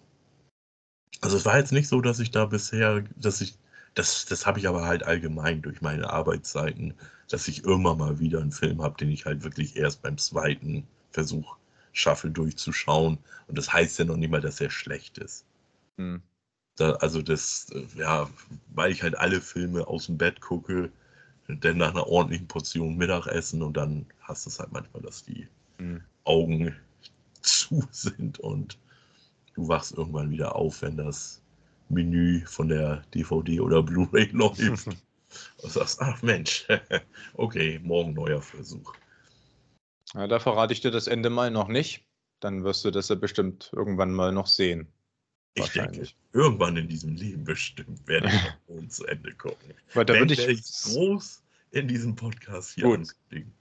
also es war jetzt nicht so, dass ich da bisher, dass ich, das, das habe ich aber halt allgemein durch meine Arbeitszeiten, dass ich immer mal wieder einen Film habe, den ich halt wirklich erst beim zweiten Versuch schaffe durchzuschauen. Und das heißt ja noch nicht mal, dass er schlecht ist. Hm. Da, also das, ja, weil ich halt alle Filme aus dem Bett gucke, dann nach einer ordentlichen Portion Mittagessen und dann hast du es halt manchmal, dass die Hm. Augen (laughs) zu sind und du wachst irgendwann wieder auf, wenn das Menü von der DVD oder Blu-ray (laughs) läuft. (laughs) Und sagst, ach Mensch, (laughs) okay, morgen neuer Versuch. Ja, da verrate ich dir das Ende mal noch nicht. Dann wirst du das ja bestimmt irgendwann mal noch sehen. Ich denke, irgendwann in diesem Leben bestimmt werde ich noch zu Ende gucken. Weil da Dann würde werde ich ich, groß in diesem Podcast hier Gut. ankündigen.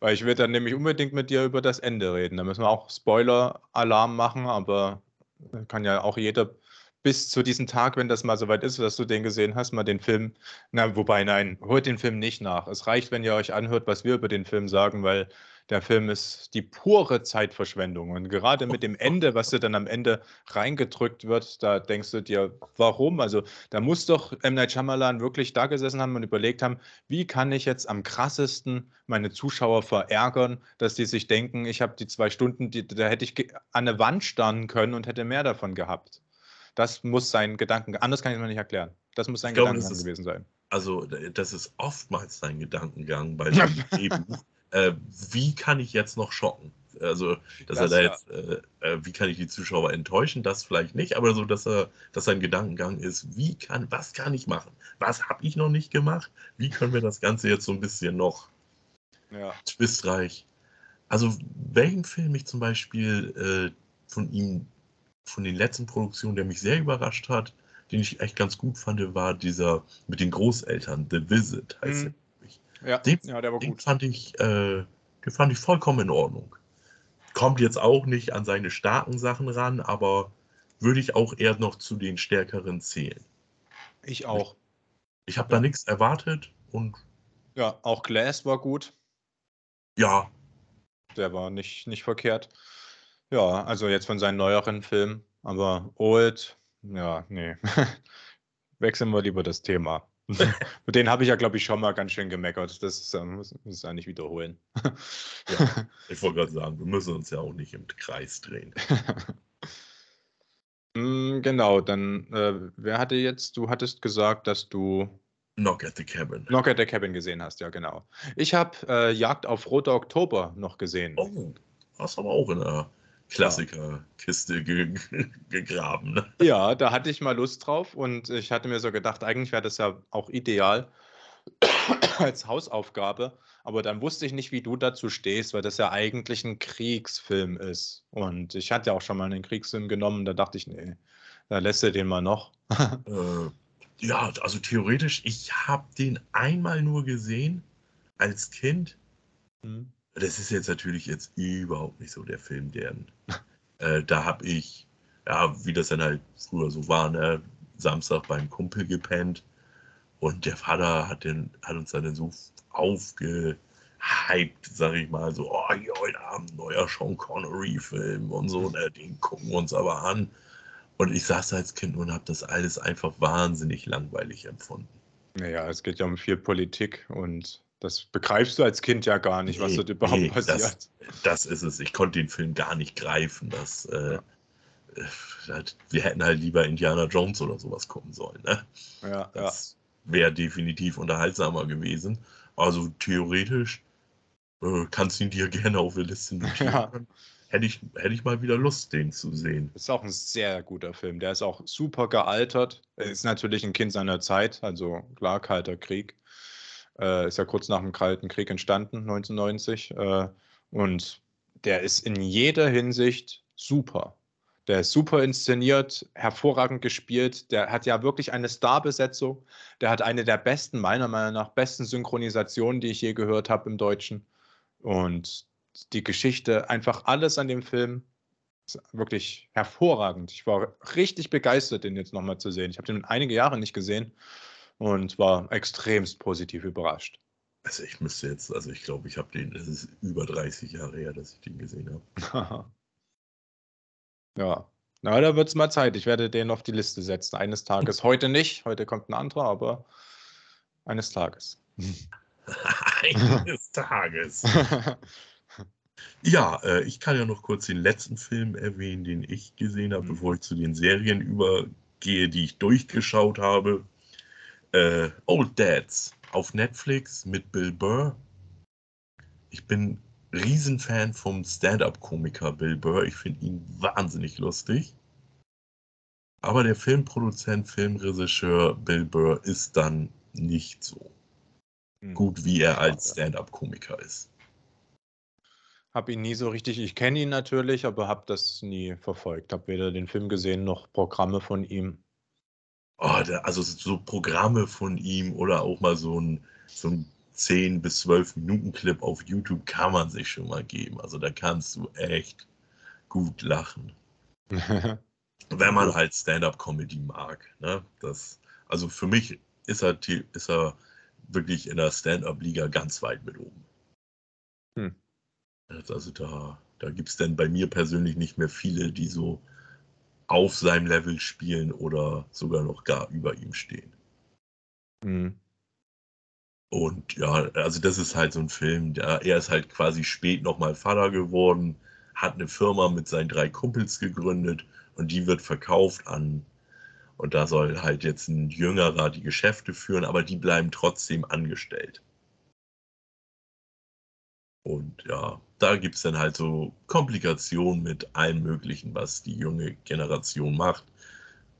weil ich will dann nämlich unbedingt mit dir über das Ende reden. Da müssen wir auch Spoiler-Alarm machen, aber kann ja auch jeder bis zu diesem Tag, wenn das mal soweit ist, dass du den gesehen hast, mal den Film, na, wobei nein, holt den Film nicht nach. Es reicht, wenn ihr euch anhört, was wir über den Film sagen, weil der Film ist die pure Zeitverschwendung. Und gerade mit dem Ende, was dir dann am Ende reingedrückt wird, da denkst du dir, warum? Also da muss doch M. Night Shyamalan wirklich da gesessen haben und überlegt haben, wie kann ich jetzt am krassesten meine Zuschauer verärgern, dass die sich denken, ich habe die zwei Stunden, die, da hätte ich an eine Wand starren können und hätte mehr davon gehabt. Das muss sein Gedanken, anders kann ich es mir nicht erklären. Das muss sein glaube, Gedankengang ist- gewesen sein. Also, das ist oftmals sein Gedankengang bei (laughs) dem Drehbuch. Äh, wie kann ich jetzt noch schocken? Also, dass das, er da jetzt, äh, äh, wie kann ich die Zuschauer enttäuschen, das vielleicht nicht, aber so, dass er, dass sein Gedankengang ist, wie kann, was kann ich machen? Was habe ich noch nicht gemacht? Wie können wir das Ganze jetzt so ein bisschen noch ja. twistreich? Also, welchen Film ich zum Beispiel äh, von ihm, von den letzten Produktionen, der mich sehr überrascht hat, den ich echt ganz gut fand, war dieser mit den Großeltern, The Visit heißt mhm. Ja, den, ja, der war den gut. Fand ich, äh, den fand ich vollkommen in Ordnung. Kommt jetzt auch nicht an seine starken Sachen ran, aber würde ich auch eher noch zu den stärkeren zählen. Ich auch. Ich, ich habe ja. da nichts erwartet und. Ja, auch Glass war gut. Ja. Der war nicht, nicht verkehrt. Ja, also jetzt von seinen neueren Filmen. Aber Old, ja, nee. (laughs) Wechseln wir lieber das Thema. (laughs) Mit denen habe ich ja, glaube ich, schon mal ganz schön gemeckert. Das ähm, muss ich ja nicht wiederholen. ja, (laughs) ich wollte gerade sagen, wir müssen uns ja auch nicht im Kreis drehen. (laughs) mm, genau, dann, äh, wer hatte jetzt, du hattest gesagt, dass du Knock at the Cabin. Knock at the Cabin gesehen hast, ja, genau. Ich habe äh, Jagd auf Roter Oktober noch gesehen. Oh, das aber auch in der Klassikerkiste ge (laughs) gegraben. Ne? Ja, da hatte ich mal Lust drauf und ich hatte mir so gedacht, eigentlich wäre das ja auch ideal (clears throat) als Hausaufgabe. Aber dann wusste ich nicht, wie du dazu stehst, weil das ja eigentlich ein Kriegsfilm ist. Und ich hatte ja auch schon mal einen Kriegsfilm genommen, da dachte ich, nee, da lässt er den mal noch. (laughs) äh, ja, also theoretisch, ich habe den einmal nur gesehen als Kind. Hm. Das ist jetzt natürlich jetzt überhaupt nicht so der Film, der äh, da habe ich, ja, wie das dann halt früher so war, ne, Samstag beim Kumpel gepennt und der Vater hat, den, hat uns dann so aufgehypt, sag ich mal, so, oh, hier heute Abend neuer Sean Connery-Film und so, ne, den gucken wir uns aber an. Und ich saß als Kind und habe das alles einfach wahnsinnig langweilig empfunden. Naja, es geht ja um viel Politik und das begreifst du als Kind ja gar nicht, nee, was dort überhaupt nee, passiert. Das, das, ist es. Ich konnte den Film gar nicht greifen. Das, äh, ja. äh, wir hätten halt lieber Indiana Jones oder sowas gucken sollen. Ne? Ja, das ja. wäre definitiv unterhaltsamer gewesen. Also theoretisch äh, kannst du ihn dir (laughs) gerne auf der Liste notieren. Ja. Hätte ich, hätte ich mal wieder Lust, den zu sehen. Ist auch ein sehr guter Film. Der ist auch super gealtert. Er ist natürlich ein Kind seiner Zeit, also klar, kalter Krieg. Äh, ist ja kurz nach dem Kalten Krieg entstanden, 1990. Äh, und der ist in jeder Hinsicht super. Der ist super inszeniert, hervorragend gespielt. Der hat ja wirklich eine Starbesetzung. Der hat eine der besten, meiner Meinung nach, besten Synchronisationen, die ich je gehört habe im Deutschen. Und die Geschichte, einfach alles an dem Film ist wirklich hervorragend. Ich war richtig begeistert, den jetzt nochmal zu sehen. Ich habe den einige Jahre nicht gesehen und war extremst positiv überrascht. Also ich müsste jetzt, also ich glaube, ich habe den, es ist über 30 Jahre her, dass ich den gesehen habe. (laughs) ja. Na, da wird es mal Zeit. Ich werde den auf die Liste setzen. Eines Tages. (laughs) Heute nicht. Heute kommt ein anderer, aber eines Tages. (laughs) eines Tages. ja, äh, ich kann ja noch kurz den letzten Film erwähnen, den ich gesehen habe, mhm. bevor ich zu den Serien übergehe, die ich durchgeschaut habe äh, Old Dads auf Netflix mit Bill Burr. Ich bin Riesenfan vom Stand-up-Komiker Bill Burr. Ich finde ihn wahnsinnig lustig. Aber der Filmproduzent, Filmregisseur Bill Burr ist dann nicht so hm. gut, wie er als Stand-up-Komiker ist. Hab ihn nie so richtig, ich kenne ihn natürlich, aber habe das nie verfolgt. Habe weder den Film gesehen noch Programme von ihm oh, der, also so Programme von ihm oder auch mal so ein, so ein 10 bis 12 Minuten Clip auf YouTube kann man sich schon mal geben. Also da kannst du echt gut lachen. (laughs) Wenn man halt Stand-up-Comedy mag. Ne? Das, also für mich ist er, ist er wirklich in der Stand-up-Liga ganz weit mit oben. Hm. Also da, da gibt es dann bei mir persönlich nicht mehr viele, die so auf seinem Level spielen oder sogar noch gar über ihm stehen. Mhm. Und ja, also das ist halt so ein Film, der, er ist halt quasi spät nochmal Vater geworden, hat eine Firma mit seinen drei Kumpels gegründet und die wird verkauft an, Und da soll halt jetzt ein Jüngerer die Geschäfte führen, aber die bleiben trotzdem angestellt. Und ja, da gibt es dann halt so Komplikationen mit allem Möglichen, was die junge Generation macht,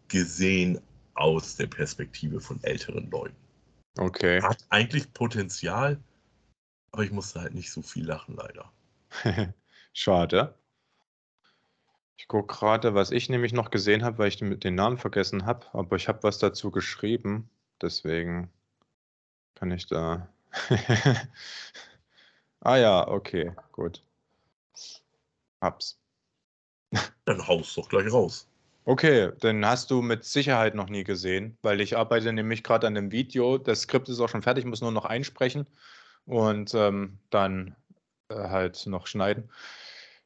gesehen aus der Perspektive von älteren Leuten. Okay. Hat eigentlich Potenzial, aber ich musste halt nicht so viel lachen, leider. (laughs) Schade. Ich gucke gerade, was ich nämlich noch gesehen habe, weil ich den, den Namen vergessen habe, aber ich habe was dazu geschrieben. Deswegen kann ich da. (laughs) ah ja, okay, gut. Hab's. (laughs) Dann haust doch gleich raus. Okay, dann hast du mit Sicherheit noch nie gesehen, weil ich arbeite nämlich gerade an einem Video. Das Skript ist auch schon fertig, muss nur noch einsprechen und ähm, dann äh, halt noch schneiden.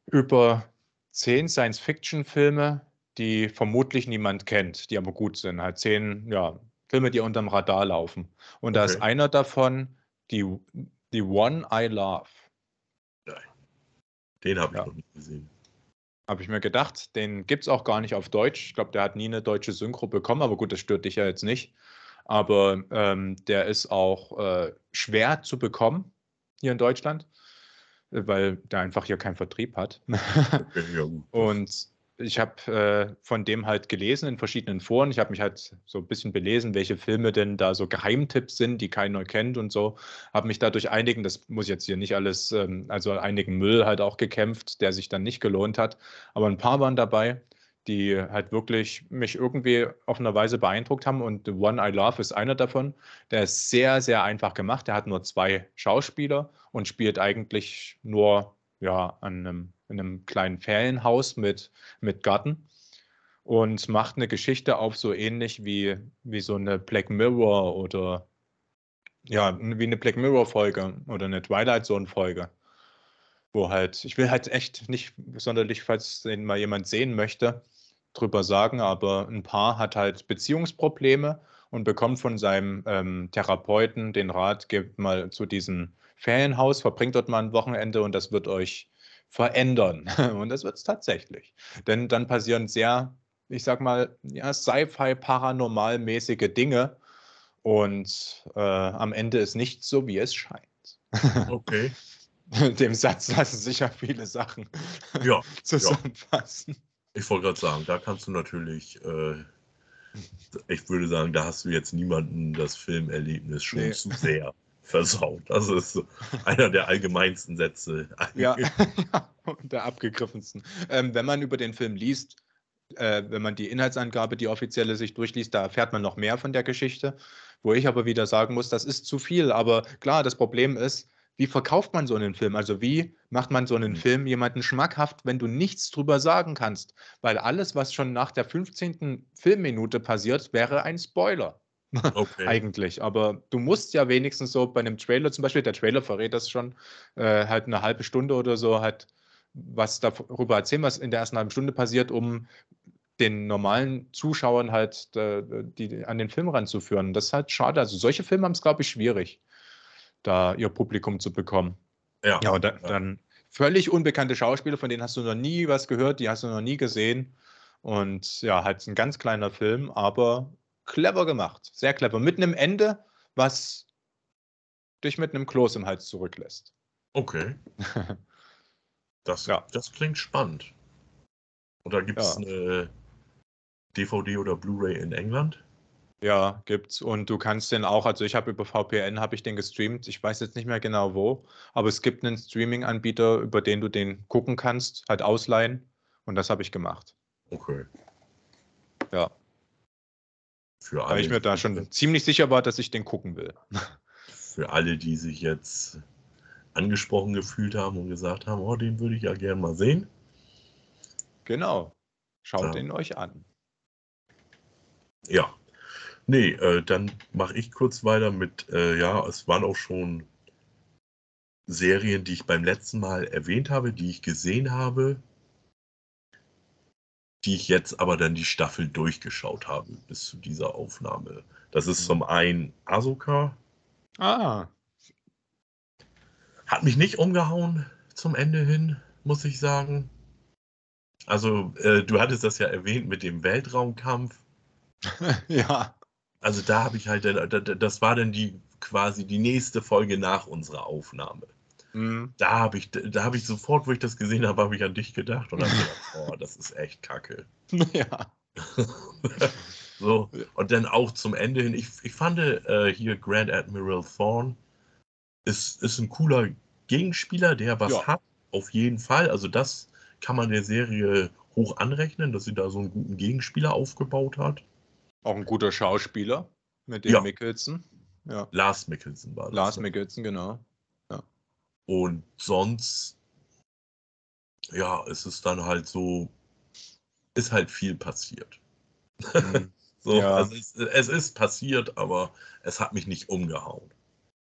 Über zehn Science-Fiction-Filme, die vermutlich niemand kennt, die aber gut sind. Halt zehn ja, Filme, die unterm Radar laufen. Und da ist einer davon, die, die One I Love. Den habe ich Ja. noch nie gesehen. Habe ich mir gedacht, den gibt es auch gar nicht auf Deutsch. Ich glaube, der hat nie eine deutsche Synchro bekommen, aber gut, das stört dich ja jetzt nicht. Aber ähm, der ist auch äh, schwer zu bekommen hier in Deutschland, äh, weil der einfach hier keinen Vertrieb hat. (laughs) Und ich habe äh, von dem halt gelesen in verschiedenen Foren. Ich habe mich halt so ein bisschen belesen, welche Filme denn da so Geheimtipps sind, die keiner kennt und so. Habe mich dadurch einigen, das muss jetzt hier nicht alles, ähm, also einigen Müll halt auch gekämpft, der sich dann nicht gelohnt hat. Aber ein paar waren dabei, die halt wirklich mich irgendwie auf eine Weise beeindruckt haben. Und The One I Love ist einer davon. Der ist sehr, sehr einfach gemacht. Der hat nur zwei Schauspieler und spielt eigentlich nur ja, an einem, in einem kleinen Ferienhaus mit, mit Garten und macht eine Geschichte auf so ähnlich wie, wie so eine Black Mirror oder ja, wie eine Black Mirror Folge oder eine Twilight Zone Folge. Wo halt, ich will halt echt nicht sonderlich, falls den mal jemand sehen möchte, drüber sagen, aber ein Paar hat halt Beziehungsprobleme und bekommt von seinem ähm, Therapeuten den Rat, geht mal zu diesem Ferienhaus, verbringt dort mal ein Wochenende und das wird euch verändern. (laughs) Und das wird es tatsächlich. Denn dann passieren sehr, ich sag mal, ja, Sci-Fi-paranormal-mäßige Dinge und äh, am Ende ist nichts so, wie es scheint. Okay. (laughs) Dem Satz lassen sich ja viele Sachen Ja, (laughs) zusammenfassen. ich wollte gerade sagen, da kannst du natürlich, äh, ich würde sagen, da hast du jetzt niemanden das Filmerlebnis schon Nee. zu sehr versaut. Das ist einer der allgemeinsten Sätze. (laughs) Ja, und der abgegriffensten. Ähm, wenn man über den Film liest, äh, wenn man die Inhaltsangabe, die offizielle, sich durchliest, da erfährt man noch mehr von der Geschichte. Wo ich aber wieder sagen muss, das ist zu viel. Aber klar, das Problem ist, wie verkauft man so einen Film? Also wie macht man so einen Mhm. Film jemanden schmackhaft, wenn du nichts drüber sagen kannst? Weil alles, was schon nach der 15. Filmminute passiert, wäre ein Spoiler. Okay. Eigentlich. Aber du musst ja wenigstens so bei einem Trailer zum Beispiel, der Trailer verrät das schon, äh, halt eine halbe Stunde oder so, halt was darüber erzählen, was in der ersten halben Stunde passiert, um den normalen Zuschauern halt äh, die, an den Film ranzuführen. Das ist halt schade. Also solche Filme haben es, glaube ich, schwierig, da ihr Publikum zu bekommen. Ja, Ja, und da, ja. dann völlig unbekannte Schauspieler, von denen hast du noch nie was gehört, die hast du noch nie gesehen. Und ja, halt ein ganz kleiner Film, aber clever gemacht. Sehr clever. Mit einem Ende, was dich mit einem Kloß im Hals zurücklässt. Okay. (laughs) Das, Ja. das klingt spannend. Und da gibt es Ja. eine DVD oder Blu-ray in England. Ja, gibt's. Und du kannst den auch, also ich habe über VPN habe ich den gestreamt. Ich weiß jetzt nicht mehr genau wo, aber es gibt einen Streaming-Anbieter, über den du den gucken kannst, halt ausleihen. Und das habe ich gemacht. Okay. Ja, Für weil alle, ich mir da schon ziemlich sicher war, dass ich den gucken will. für alle, die sich jetzt angesprochen gefühlt haben und gesagt haben, oh, den würde ich ja gerne mal sehen. Genau. Schaut Ja. ihn euch an. Ja. Nee, äh, dann mache ich kurz weiter mit, äh, ja, es waren auch schon Serien, die ich beim letzten Mal erwähnt habe, die ich gesehen habe, die ich jetzt aber dann die Staffel durchgeschaut habe bis zu dieser Aufnahme. Das ist Mhm. zum einen Asuka, Ah, Hat mich nicht umgehauen zum Ende hin, muss ich sagen. Also, äh, du hattest das ja erwähnt mit dem Weltraumkampf. (laughs) ja. Also da habe ich halt, das war dann die quasi die nächste Folge nach unserer Aufnahme. Mhm. Da habe ich, da habe ich sofort, wo ich das gesehen habe, habe ich an dich gedacht und habe gedacht, (laughs) oh, das ist echt kacke. ja. (laughs) so, und dann auch zum Ende hin, ich, ich fand äh, hier Grand Admiral Thorn ist, ist ein cooler Gegenspieler, der was Ja. hat, auf jeden Fall. Also das kann man der Serie hoch anrechnen, dass sie da so einen guten Gegenspieler aufgebaut hat. Auch ein guter Schauspieler mit dem Ja. Mickelson. Ja. Lars Mikkelsen war das. Lars ne? Mickelson, genau. Und sonst, ja, es ist dann halt so, ist halt viel passiert. Mhm. (laughs) So, Ja. also es, es ist passiert, aber es hat mich nicht umgehauen.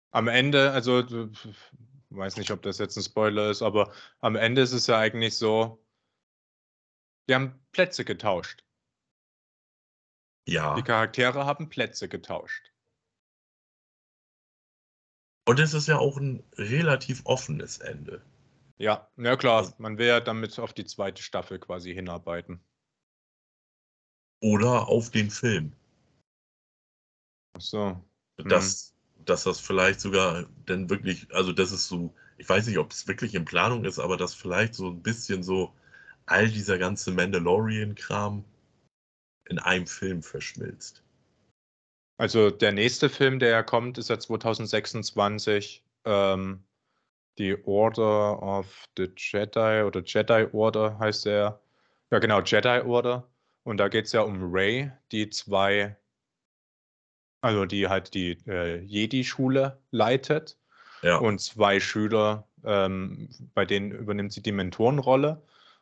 Am Ende, also weiß nicht, ob das jetzt ein Spoiler ist, aber am Ende ist es ja eigentlich so, wir haben Plätze getauscht. Ja. Die Charaktere haben Plätze getauscht. Und es ist ja auch ein relativ offenes Ende. Ja, na klar, Also- man will ja damit auf die zweite Staffel quasi hinarbeiten. Oder auf den Film. Ach so. Dass, dass das vielleicht sogar dann wirklich, also das ist so, ich weiß nicht, ob es wirklich in Planung ist, aber dass vielleicht so ein bisschen so all dieser ganze Mandalorian-Kram in einem Film verschmilzt. Also der nächste Film, der ja kommt, ist ja 2026. Ähm, die Order of the Jedi oder Jedi Order heißt der. Ja, genau, Jedi Order. Und da geht es ja um Rey, die zwei, also die halt die äh, Jedi-Schule leitet. Ja. Und zwei Schüler, ähm, bei denen übernimmt sie die Mentorenrolle.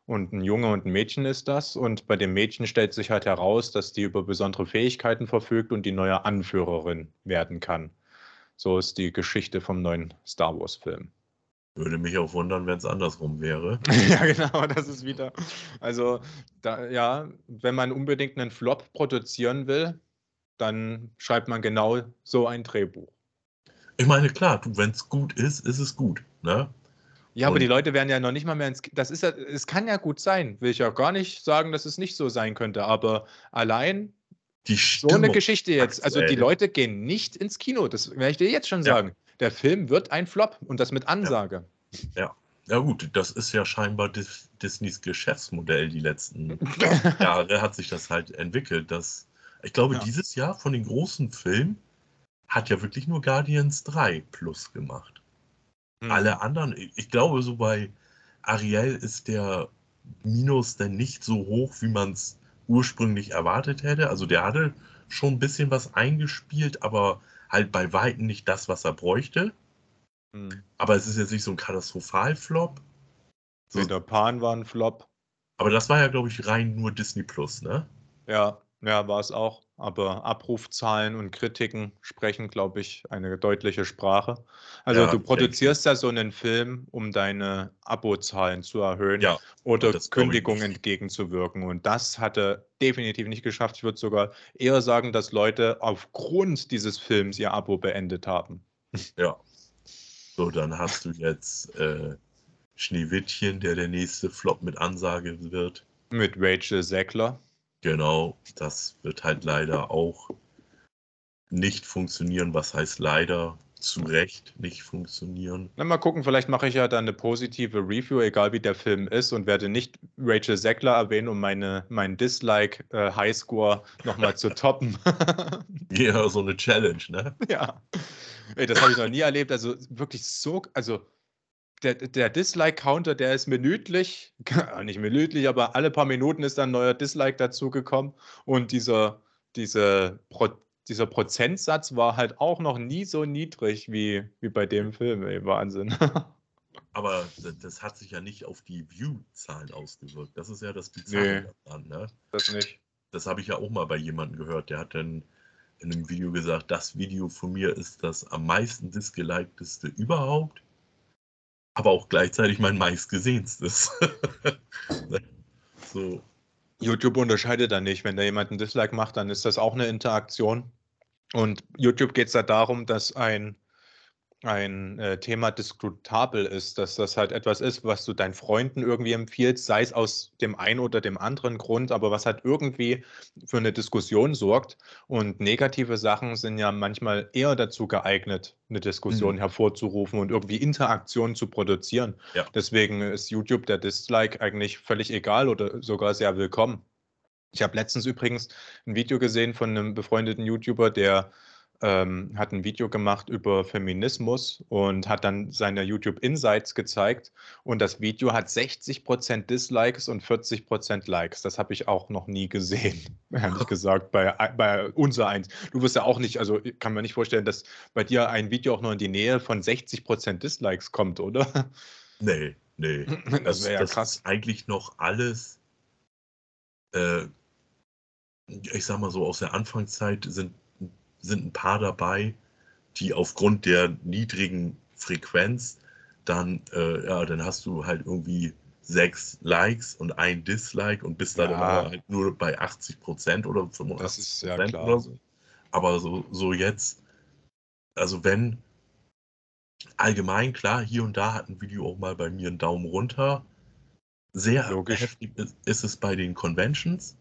Und ein Junge und ein Mädchen ist das. Und bei dem Mädchen stellt sich halt heraus, dass die über besondere Fähigkeiten verfügt und die neue Anführerin werden kann. So ist die Geschichte vom neuen Star Wars-Film. Würde mich auch wundern, wenn es andersrum wäre. (laughs) ja, genau, das ist wieder. Also, da, ja, wenn man unbedingt einen Flop produzieren will, dann schreibt man genau so ein Drehbuch. Ich meine, klar, wenn es gut ist, ist es gut. Ne? Ja, aber Und- die Leute werden ja noch nicht mal mehr ins. Das ist ja, es kann ja gut sein. Will ich ja gar nicht sagen, dass es nicht so sein könnte. Aber allein Die so eine Geschichte jetzt, also die. Leute gehen nicht ins Kino. Das werde ich dir jetzt schon Ja. sagen. Der Film wird ein Flop und das mit Ansage. Ja gut, das ist ja scheinbar Dis Disneys Geschäftsmodell die letzten (laughs) Jahre hat sich das halt entwickelt. Dass, ich glaube, Ja. dieses Jahr von den großen Filmen hat ja wirklich nur Guardians 3 plus gemacht. Hm. Alle anderen, ich glaube, so bei Ariel ist der Minus dann nicht so hoch, wie man es ursprünglich erwartet hätte. Also der hatte schon ein bisschen was eingespielt, aber halt bei Weitem nicht das, was er bräuchte. Hm. Aber es ist jetzt nicht so ein Katastrophalflop. So, Peter Pan war ein Flop. aber das war ja, glaube ich, rein nur Disney Plus, ne? Ja, ja, war es auch. Aber Abrufzahlen und Kritiken sprechen, glaube ich, eine deutliche Sprache. Also Ja, du produzierst ja so einen Film, um deine Abozahlen zu erhöhen Ja, oder Kündigungen entgegenzuwirken. Und das hat er definitiv nicht geschafft. Ich würde sogar eher sagen, dass Leute aufgrund dieses Films ihr Abo beendet haben. (laughs) Ja. So, dann hast du jetzt äh, Schneewittchen, der der nächste Flop mit Ansage wird. Mit Rachel Zegler. Genau, das wird halt leider auch nicht funktionieren. Was heißt leider? Zu Recht nicht funktionieren. Na, mal gucken, vielleicht mache ich ja dann eine positive Review, egal wie der Film ist, und werde nicht Rachel Zegler erwähnen, um meine, meinen Dislike-Highscore nochmal zu toppen. (laughs) Ja, so eine Challenge, ne? ja. Ey, das habe ich noch nie erlebt. Also wirklich so, also der, der Dislike-Counter, der ist minütlich, (laughs) nicht minütlich, aber alle paar Minuten ist dann ein neuer Dislike dazugekommen. Und dieser, diese Pro, dieser Prozentsatz war halt auch noch nie so niedrig wie, wie bei dem Film. Ey, Wahnsinn. (laughs) Aber das, hat sich ja nicht auf die View-Zahlen ausgewirkt. Das ist ja das Bizarre Nee. daran, ne? das nicht. Das habe ich ja auch mal bei jemandem gehört. Der hat dann in einem Video gesagt, das Video von mir ist das am meisten disgeliketeste überhaupt, aber auch gleichzeitig mein meistgesehenstes. (laughs) So, YouTube unterscheidet da nicht. Wenn da jemand einen Dislike macht, dann ist das auch eine Interaktion. Und YouTube geht es da darum, dass ein ein äh, Thema diskutabel ist, dass das halt etwas ist, was du deinen Freunden irgendwie empfiehlst, sei es aus dem einen oder dem anderen Grund, aber was halt irgendwie für eine Diskussion sorgt. Und negative Sachen sind ja manchmal eher dazu geeignet, eine Diskussion Mhm. hervorzurufen und irgendwie Interaktion zu produzieren. Ja. Deswegen ist YouTube der Dislike eigentlich völlig egal oder sogar sehr willkommen. Ich habe letztens übrigens ein Video gesehen von einem befreundeten YouTuber, der ähm, hat ein Video gemacht über Feminismus und hat dann seine YouTube Insights gezeigt. Und das Video hat 60% Dislikes und 40% Likes. Das habe ich auch noch nie gesehen, (laughs) ehrlich gesagt, bei, bei unser eins. Du wirst ja auch nicht, also ich kann mir nicht vorstellen, dass bei dir ein Video auch nur in die Nähe von 60% Dislikes kommt, oder? Nee, nee. (laughs) Das Das, wäre ja das krass. ist eigentlich noch alles, äh, ich sag mal so, aus der Anfangszeit sind, sind ein paar dabei, die aufgrund der niedrigen Frequenz dann, äh, ja, dann hast du halt irgendwie sechs Likes und ein Dislike und bist dann Ja. aber halt nur bei 80 Prozent oder Das 85 ist ja Prozent klar. oder so. Aber so, so jetzt, also wenn allgemein, klar, hier und da hat ein Video auch mal bei mir einen Daumen runter. Sehr Logisch. heftig ist, ist es bei den Conventions.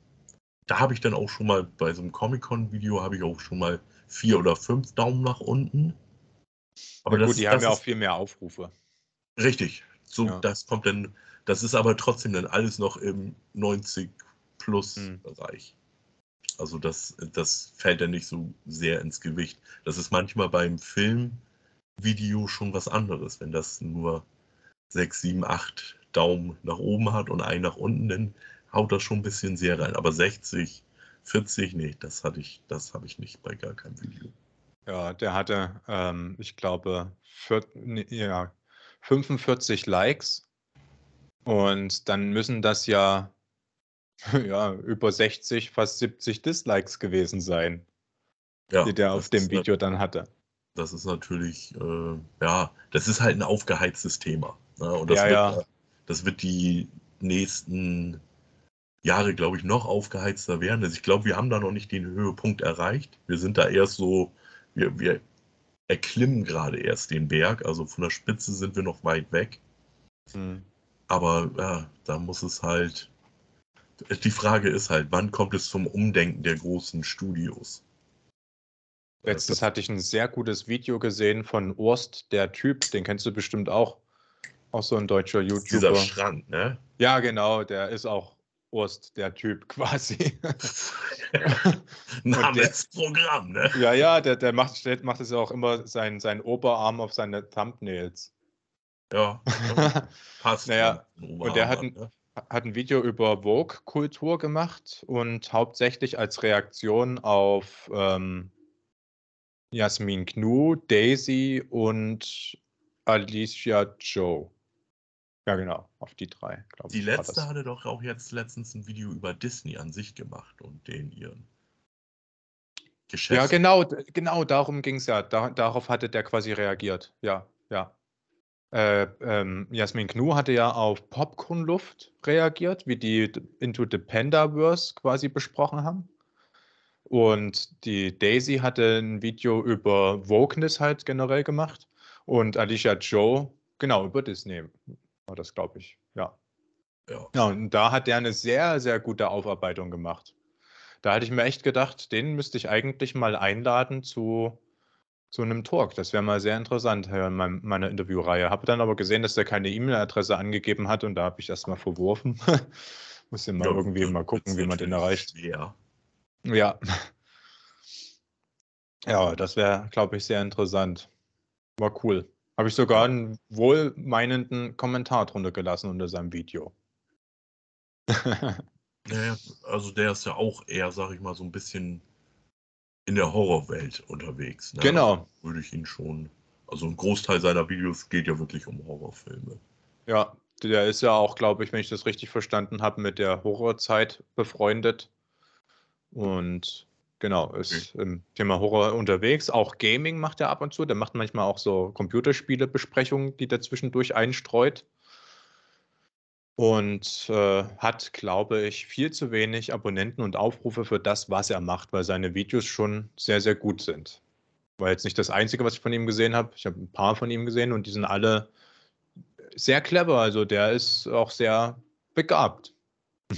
Da habe ich dann auch schon mal bei so einem Comic-Con-Video habe ich auch schon mal vier oder fünf Daumen nach unten. Aber das, gut, die haben das ja auch viel mehr Aufrufe. richtig. So, Ja. das kommt dann, das ist aber trotzdem dann alles noch im 90 plus Hm. Bereich. Also das, das fällt dann nicht so sehr ins Gewicht. Das ist manchmal beim Filmvideo schon was anderes. Wenn das nur 6, 7, 8 Daumen nach oben hat und einen nach unten, dann haut das schon ein bisschen sehr rein. Aber 60, 40, nee, das hatte ich, das habe ich nicht bei gar keinem Video. Ja, der hatte, ähm, ich glaube, vier, nee, ja, 45 Likes und dann müssen das ja, (laughs) ja über 60, fast 70 Dislikes gewesen sein, Ja, die der auf dem Video dann hatte. Das ist natürlich, äh, ja, das ist halt ein aufgeheiztes Thema. Ne? Und das, Ja, wird, ja. das wird die nächsten Jahre, glaube ich, noch aufgeheizter werden. Also ich glaube, wir haben da noch nicht den Höhepunkt erreicht. Wir sind da erst so, wir, wir erklimmen gerade erst den Berg. Also von der Spitze sind wir noch weit weg. Hm. Aber ja, da muss es halt. Die Frage ist halt, wann kommt es zum Umdenken der großen Studios? Letztens das- hatte ich ein sehr gutes Video gesehen von Urst, der Typ, den kennst du bestimmt auch. Auch so ein deutscher Dieser YouTuber. Schrank, ne? Ja, genau, der ist auch Urst, der Typ (laughs) quasi. (laughs) Name ist Programm, ne? Ja, ja, der, der macht, stellt, macht es ja auch immer sein, sein Oberarm auf seine Thumbnails. Ja, (laughs) passt. Naja, und der hat ne? hat ein Video über Vogue-Kultur gemacht und hauptsächlich als Reaktion auf ähm, Jasmin Knu, Daisy und Alicia Joe. Ja, genau, auf die drei, glaube Die ich. war letzte hatte doch auch jetzt letztens ein Video über Disney an sich gemacht und den ihren Geschäfts. Ja, genau, genau, darum ging es ja. Da, darauf hatte der quasi reagiert. Ja, ja. Äh, ähm, Jasmin Knu hatte ja auf Popcornluft reagiert, wie die Into the Pandaverse quasi besprochen haben. Und die Daisy hatte ein Video über Wokeness halt generell gemacht. Und Alicia Joe, genau, über Disney das, glaube ich. Ja. Ja. Ja, und da hat der eine sehr, sehr gute Aufarbeitung gemacht. Da hatte ich mir echt gedacht, den müsste ich eigentlich mal einladen zu, zu einem Talk. Das wäre mal sehr interessant äh, in meiner Interviewreihe. Habe dann aber gesehen, dass der keine E-Mail-Adresse angegeben hat und da habe ich das mal verworfen. (laughs) Muss ja mal Ja, irgendwie mal gucken, wie man den erreicht. Schwer. Ja. (laughs) Ja, das wäre, glaube ich, sehr interessant. War cool. Habe ich sogar einen wohlmeinenden Kommentar drunter gelassen unter seinem Video. (laughs) Naja, also der ist ja auch eher, sag ich mal, so ein bisschen in der Horrorwelt unterwegs. Ne? Genau. Würde ich ihn schon. Also ein Großteil seiner Videos geht ja wirklich um Horrorfilme. Ja, der ist ja auch, glaube ich, wenn ich das richtig verstanden habe, mit der Horrorzeit befreundet. Und genau, ist im Thema Horror unterwegs. Auch Gaming macht er ab und zu. Der macht manchmal auch so Computerspiele-Besprechungen, die der zwischendurch einstreut. Und äh, hat, glaube ich, viel zu wenig Abonnenten und Aufrufe für das, was er macht, weil seine Videos schon sehr, sehr gut sind. War jetzt nicht das Einzige, was ich von ihm gesehen habe. Ich habe ein paar von ihm gesehen und die sind alle sehr clever. Also der ist auch sehr begabt.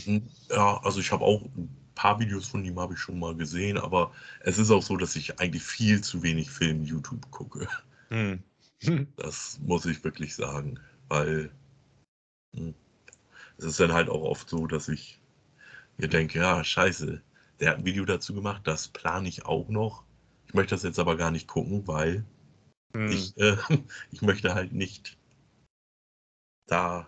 Mhm. Ja, also ich habe auch ein paar Videos von ihm habe ich schon mal gesehen, aber es ist auch so, dass ich eigentlich viel zu wenig Film YouTube gucke. Hm. (laughs) Das muss ich wirklich sagen, weil hm, es ist dann halt auch oft so, dass ich mir denke, ja, scheiße, der hat ein Video dazu gemacht, das plane ich auch noch. Ich möchte das jetzt aber gar nicht gucken, weil hm. ich, äh, (laughs) ich möchte halt nicht da,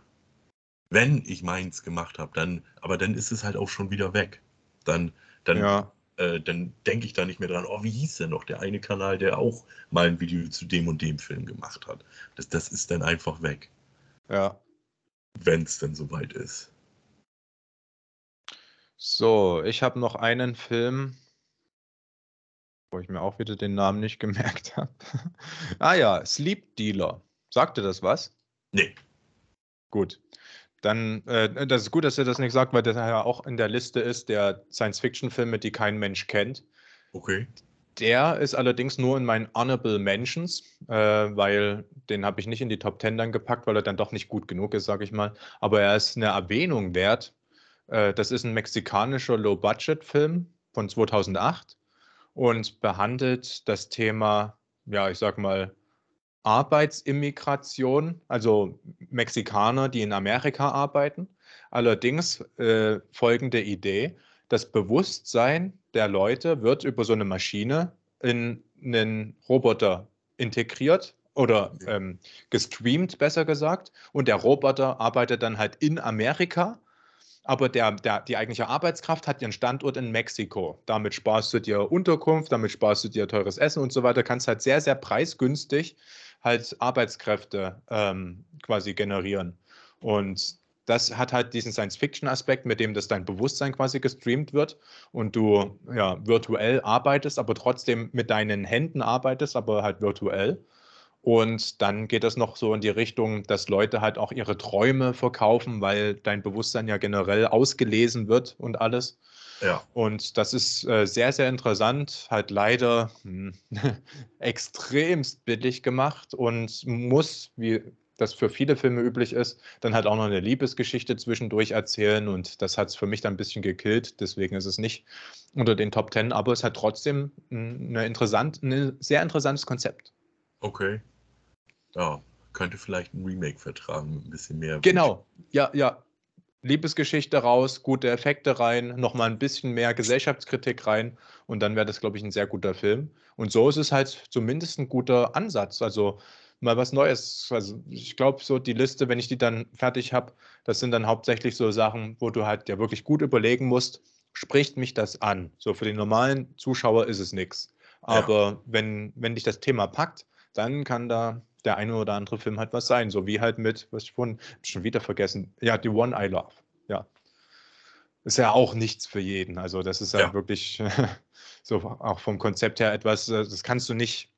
wenn ich meins gemacht habe, dann, aber dann ist es halt auch schon wieder weg. Dann, dann, ja. äh, dann denke ich da nicht mehr dran, oh, wie hieß denn noch der eine Kanal, der auch mal ein Video zu dem und dem Film gemacht hat. Das, das ist dann einfach weg. Ja. Wenn es denn soweit ist. So, ich habe noch einen Film, wo ich mir auch wieder den Namen nicht gemerkt habe. (laughs) ah ja, Sleep Dealer. Sagte das was? Nee. Gut. Dann, äh, das ist gut, dass er das nicht sagt, weil das ja auch in der Liste ist der Science-Fiction-Filme, die kein Mensch kennt. Okay. Der ist allerdings nur in meinen Honorable Mentions, äh, weil den habe ich nicht in die Top 10 dann gepackt, weil er dann doch nicht gut genug ist, sage ich mal. Aber er ist eine Erwähnung wert. Äh, das ist ein mexikanischer Low-Budget-Film von 2008 und behandelt das Thema, ja, ich sag mal, Arbeitsimmigration, also Mexikaner, die in Amerika arbeiten. Allerdings äh, folgende Idee, das Bewusstsein der Leute wird über so eine Maschine in einen Roboter integriert oder ähm, gestreamt, besser gesagt. Und der Roboter arbeitet dann halt in Amerika aber der, der, die eigentliche Arbeitskraft hat ihren Standort in Mexiko. Damit sparst du dir Unterkunft, damit sparst du dir teures Essen und so weiter, kannst halt sehr, sehr preisgünstig halt Arbeitskräfte ähm, quasi generieren. Und das hat halt diesen Science-Fiction-Aspekt, mit dem das dein Bewusstsein quasi gestreamt wird und du ja virtuell arbeitest, aber trotzdem mit deinen Händen arbeitest, aber halt virtuell. Und dann geht es noch so in die Richtung, dass Leute halt auch ihre Träume verkaufen, weil dein Bewusstsein ja generell ausgelesen wird und alles. Ja. Und das ist äh, sehr, sehr interessant, halt leider hm, (laughs) extremst billig gemacht und muss, wie das für viele Filme üblich ist, dann halt auch noch eine Liebesgeschichte zwischendurch erzählen und das hat es für mich dann ein bisschen gekillt, deswegen ist es nicht unter den Top Ten, aber es hat trotzdem hm, eine interessant, ein sehr interessantes Konzept. Okay. Ja, könnte vielleicht ein Remake vertragen, ein bisschen mehr. Genau, ja, ja. Liebesgeschichte raus, gute Effekte rein, nochmal ein bisschen mehr Gesellschaftskritik rein und dann wäre das, glaube ich, ein sehr guter Film. Und so ist es halt zumindest ein guter Ansatz. Also mal was Neues. Also ich glaube, so die Liste, wenn ich die dann fertig habe, das sind dann hauptsächlich so Sachen, wo du halt ja wirklich gut überlegen musst, spricht mich das an? So für den normalen Zuschauer ist es nichts. Aber ja. wenn, wenn dich das Thema packt, dann kann da der eine oder andere Film halt was sein. So wie halt mit, was ich vorhin schon wieder vergessen, ja, The One I Love. Ja. Ist ja auch nichts für jeden. Also, das ist ja, ja. wirklich (laughs) so auch vom Konzept her etwas, äh, das kannst du nicht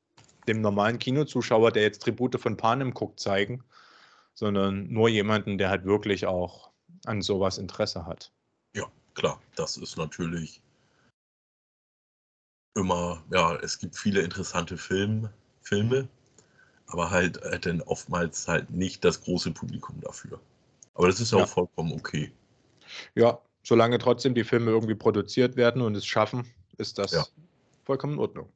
dem normalen Kinozuschauer, der jetzt Tribute von Panem guckt, zeigen, sondern nur jemanden, der halt wirklich auch an sowas Interesse hat. Ja, klar, das ist natürlich immer, ja, es gibt viele interessante Film, Filme, aber halt äh, dann oftmals halt nicht das große Publikum dafür. Aber das ist ja. auch vollkommen okay. Ja, solange trotzdem die Filme irgendwie produziert werden und es schaffen, ist das ja. vollkommen in Ordnung.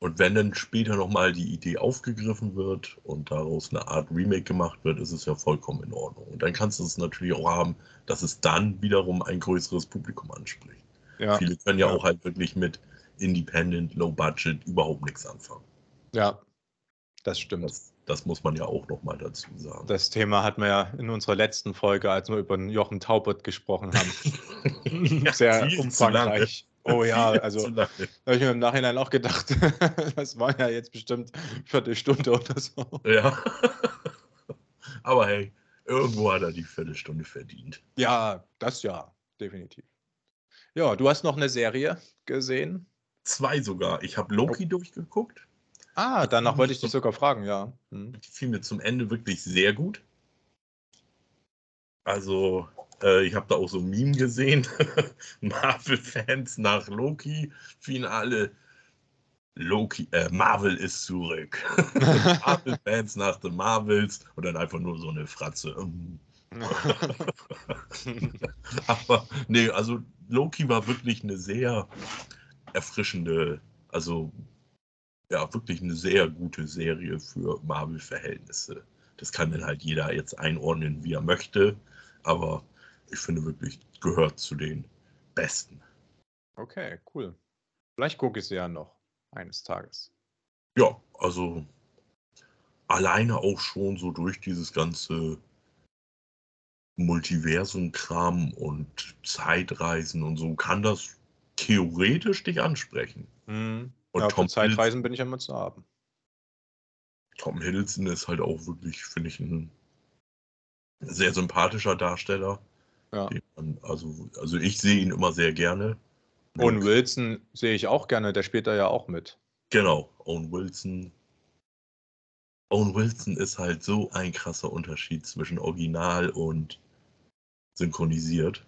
Und wenn dann später nochmal die Idee aufgegriffen wird und daraus eine Art Remake gemacht wird, ist es ja vollkommen in Ordnung. Und dann kannst du es natürlich auch haben, dass es dann wiederum ein größeres Publikum anspricht. Ja. Viele können ja, ja, auch halt wirklich mit Independent, Low Budget überhaupt nichts anfangen. Ja, das stimmt. Das, das muss man ja auch nochmal dazu sagen. Das Thema hatten wir ja in unserer letzten Folge, als wir über Jochen Taubert gesprochen haben. (laughs) ja, Sehr umfangreich. Oh ja, also da habe ich mir im Nachhinein auch gedacht, (laughs) das war ja jetzt bestimmt eine Viertelstunde oder so. Ja. (laughs) Aber hey, irgendwo hat er die Viertelstunde verdient. Ja, das ja, definitiv. Ja, du hast noch eine Serie gesehen? Zwei sogar. Ich habe Loki oh. durchgeguckt. Ah, danach wollte ich dich sogar fragen, ja. Hm. Die fiel mir zum Ende wirklich sehr gut. Also, äh, ich habe da auch so ein Meme gesehen. (laughs) Marvel-Fans nach Loki-Finale. Loki, äh, Marvel ist zurück. (laughs) Marvel-Fans nach den Marvels und dann einfach nur so eine Fratze. (laughs) Aber nee, also Loki war wirklich eine sehr erfrischende, also ja, wirklich eine sehr gute Serie für Marvel-Verhältnisse. Das kann dann halt jeder jetzt einordnen, wie er möchte, aber ich finde wirklich, gehört zu den besten. Okay, cool. Vielleicht gucke ich sie ja noch eines Tages. Ja, also alleine auch schon so durch dieses ganze Multiversum-Kram und Zeitreisen und so kann das theoretisch dich ansprechen. Mhm. Und Ja, Tom Zeitreisen bin ich immer zu haben. Tom Hiddleston ist halt auch wirklich, finde ich, ein sehr sympathischer Darsteller. Ja. man- Also, also ich sehe ihn immer sehr gerne. Und Wilson sehe ich auch gerne, der spielt da ja auch mit. Genau, Owen Wilson. Owen Wilson ist halt so ein krasser Unterschied zwischen Original und synchronisiert.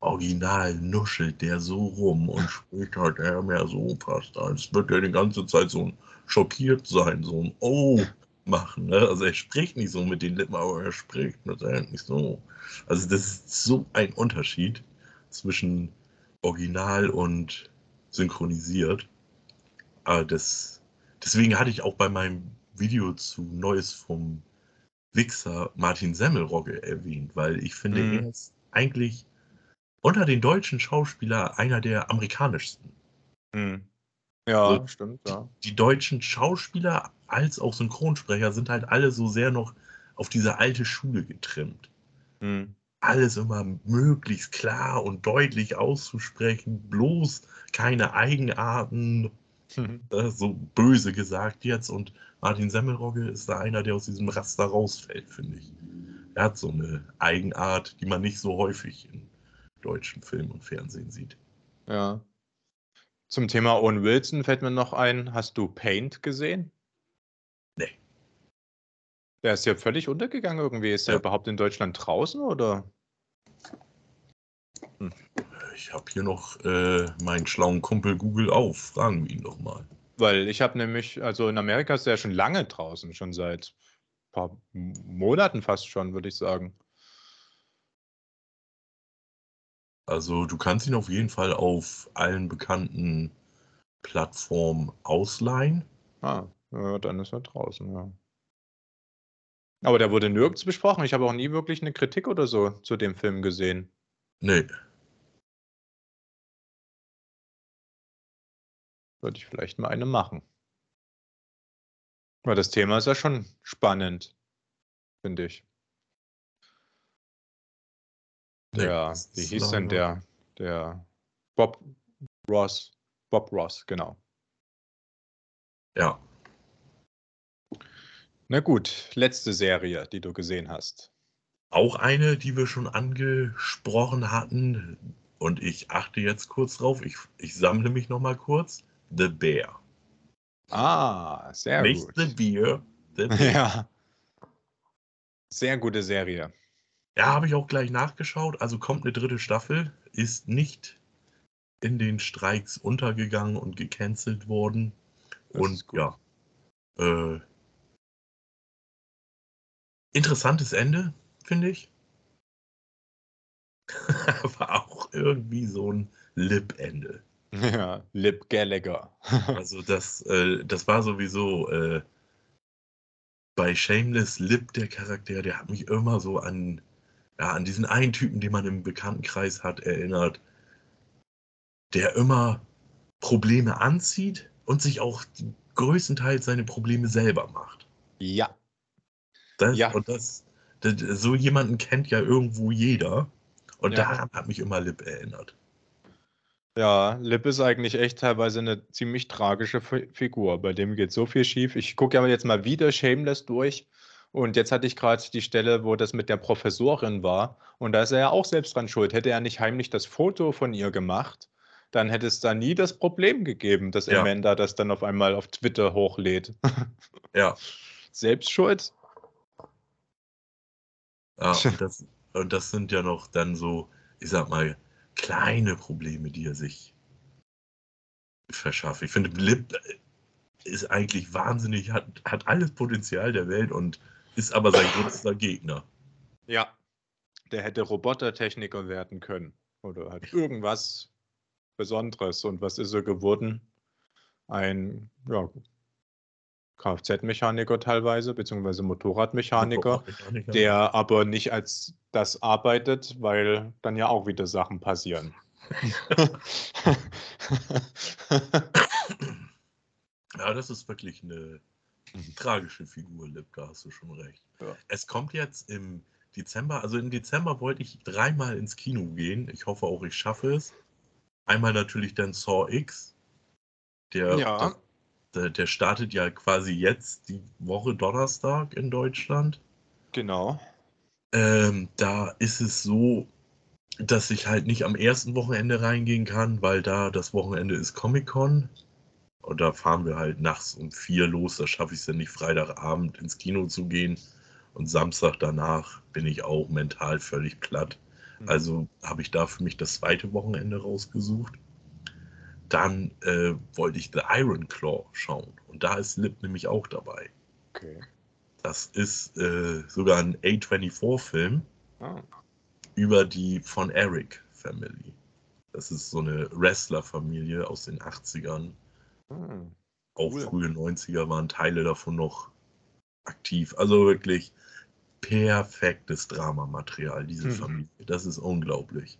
Original nuschelt der so rum und spricht halt er mehr so fast, als würde er die ganze Zeit so ein schockiert sein, so ein Oh machen. Ne? Also er spricht nicht so mit den Lippen, aber er spricht nicht so. Also das ist so ein Unterschied zwischen Original und synchronisiert. Aber das, deswegen hatte ich auch bei meinem Video zu Neues vom Wichser Martin Semmelrogge erwähnt, weil ich finde, Mhm. er ist eigentlich unter den deutschen Schauspielern einer der amerikanischsten. Hm. Ja, So. stimmt, ja. Die deutschen Schauspieler als auch Synchronsprecher sind halt alle so sehr noch auf diese alte Schule getrimmt. Hm. Alles immer möglichst klar und deutlich auszusprechen, bloß keine Eigenarten, (laughs) äh, so böse gesagt jetzt. Und Martin Semmelrogge ist da einer, der aus diesem Raster rausfällt, finde ich. Er hat so eine Eigenart, die man nicht so häufig in deutschen Film und Fernsehen sieht. Ja. Zum Thema Owen Wilson fällt mir noch ein, hast du Paint gesehen? Nee. Der ist ja völlig untergegangen irgendwie. Ist der Ja. überhaupt in Deutschland draußen oder? Ich habe hier noch äh, meinen schlauen Kumpel Google auf. Fragen wir ihn doch mal. Weil ich habe nämlich, also in Amerika ist der ja schon lange draußen, schon seit ein paar Monaten fast schon, würde ich sagen. Also du kannst ihn auf jeden Fall auf allen bekannten Plattformen ausleihen. Ah, ja, dann ist er draußen, ja. Aber der wurde nirgends besprochen. Ich habe auch nie wirklich eine Kritik oder so zu dem Film gesehen. Nee, Würde ich vielleicht mal eine machen. Weil das Thema ist ja schon spannend, finde ich. Der, das wie hieß denn der? Der Bob Ross. Bob Ross, genau. ja. Na gut, letzte Serie, die du gesehen hast. Auch eine, die wir schon angesprochen hatten. Und ich achte jetzt kurz drauf. Ich, ich sammle mich noch mal kurz. The Bear. Ah, sehr Nicht gut. The Beer. The (laughs) Bear. Ja. Sehr gute Serie. Ja, habe ich auch gleich nachgeschaut. Also kommt eine dritte Staffel, ist nicht in den Streiks untergegangen und gecancelt worden. Das und ja. Äh, interessantes Ende, finde ich. (laughs) Aber auch irgendwie so ein Lip-Ende. Ja, Lip Gallagher. (laughs) Also das, äh, das war sowieso äh, bei Shameless Lip der Charakter, der hat mich immer so an, ja, an diesen einen Typen, den man im Bekanntenkreis hat, erinnert, der immer Probleme anzieht und sich auch größtenteils seine Probleme selber macht. Ja. Das, Ja. Und das, das, so jemanden kennt ja irgendwo jeder. Und Ja. daran hat mich immer Lip erinnert. Ja, Lip ist eigentlich echt teilweise eine ziemlich tragische Fi- Figur. Bei dem geht so viel schief. Ich gucke ja jetzt mal wieder Shameless durch. Und jetzt hatte ich gerade die Stelle, wo das mit der Professorin war. Und da ist er ja auch selbst dran schuld. Hätte er nicht heimlich das Foto von ihr gemacht, dann hätte es da nie das Problem gegeben, dass Ja. Amanda das dann auf einmal auf Twitter hochlädt. (laughs) Ja. Selbst schuld? Ja, (laughs) und das, und das sind ja noch dann so, ich sag mal, kleine Probleme, die er sich verschaffe. Ich finde, Blip ist eigentlich wahnsinnig, hat, hat alles Potenzial der Welt und ist aber sein größter Gegner. Ja, der hätte Robotertechniker werden können oder hat irgendwas Besonderes. Und was ist er geworden? Ein ja, Kfz-Mechaniker teilweise, beziehungsweise Motorradmechaniker, Motorradmechaniker, der aber nicht als das arbeitet, weil dann ja auch wieder Sachen passieren. (laughs) ja, das ist wirklich eine (laughs) tragische Figur, Lip, da hast du schon recht. Ja. Es kommt jetzt im Dezember, also im Dezember wollte ich dreimal ins Kino gehen. Ich hoffe auch, ich schaffe es. Einmal natürlich dann Saw X. Der, ja. der, der startet ja quasi jetzt die Woche Donnerstag in Deutschland. Genau. Ähm, da ist es so, dass ich halt nicht am ersten Wochenende reingehen kann, weil da das Wochenende ist Comic-Con. Und da fahren wir halt nachts um vier los. Da schaffe ich es dann nicht, Freitagabend ins Kino zu gehen. Und Samstag danach bin ich auch mental völlig platt. Mhm. Also habe ich da für mich das zweite Wochenende rausgesucht. Dann äh, wollte ich The Iron Claw schauen. Und da ist Lip nämlich auch dabei. Okay. Das ist äh, sogar ein A24-Film. Ah über die von Eric Family. Das ist so eine Wrestler-Familie aus den 80ern. Hm, Auch cool. frühe 90er waren Teile davon noch aktiv. Also wirklich perfektes Dramamaterial, diese hm. Familie. Das ist unglaublich.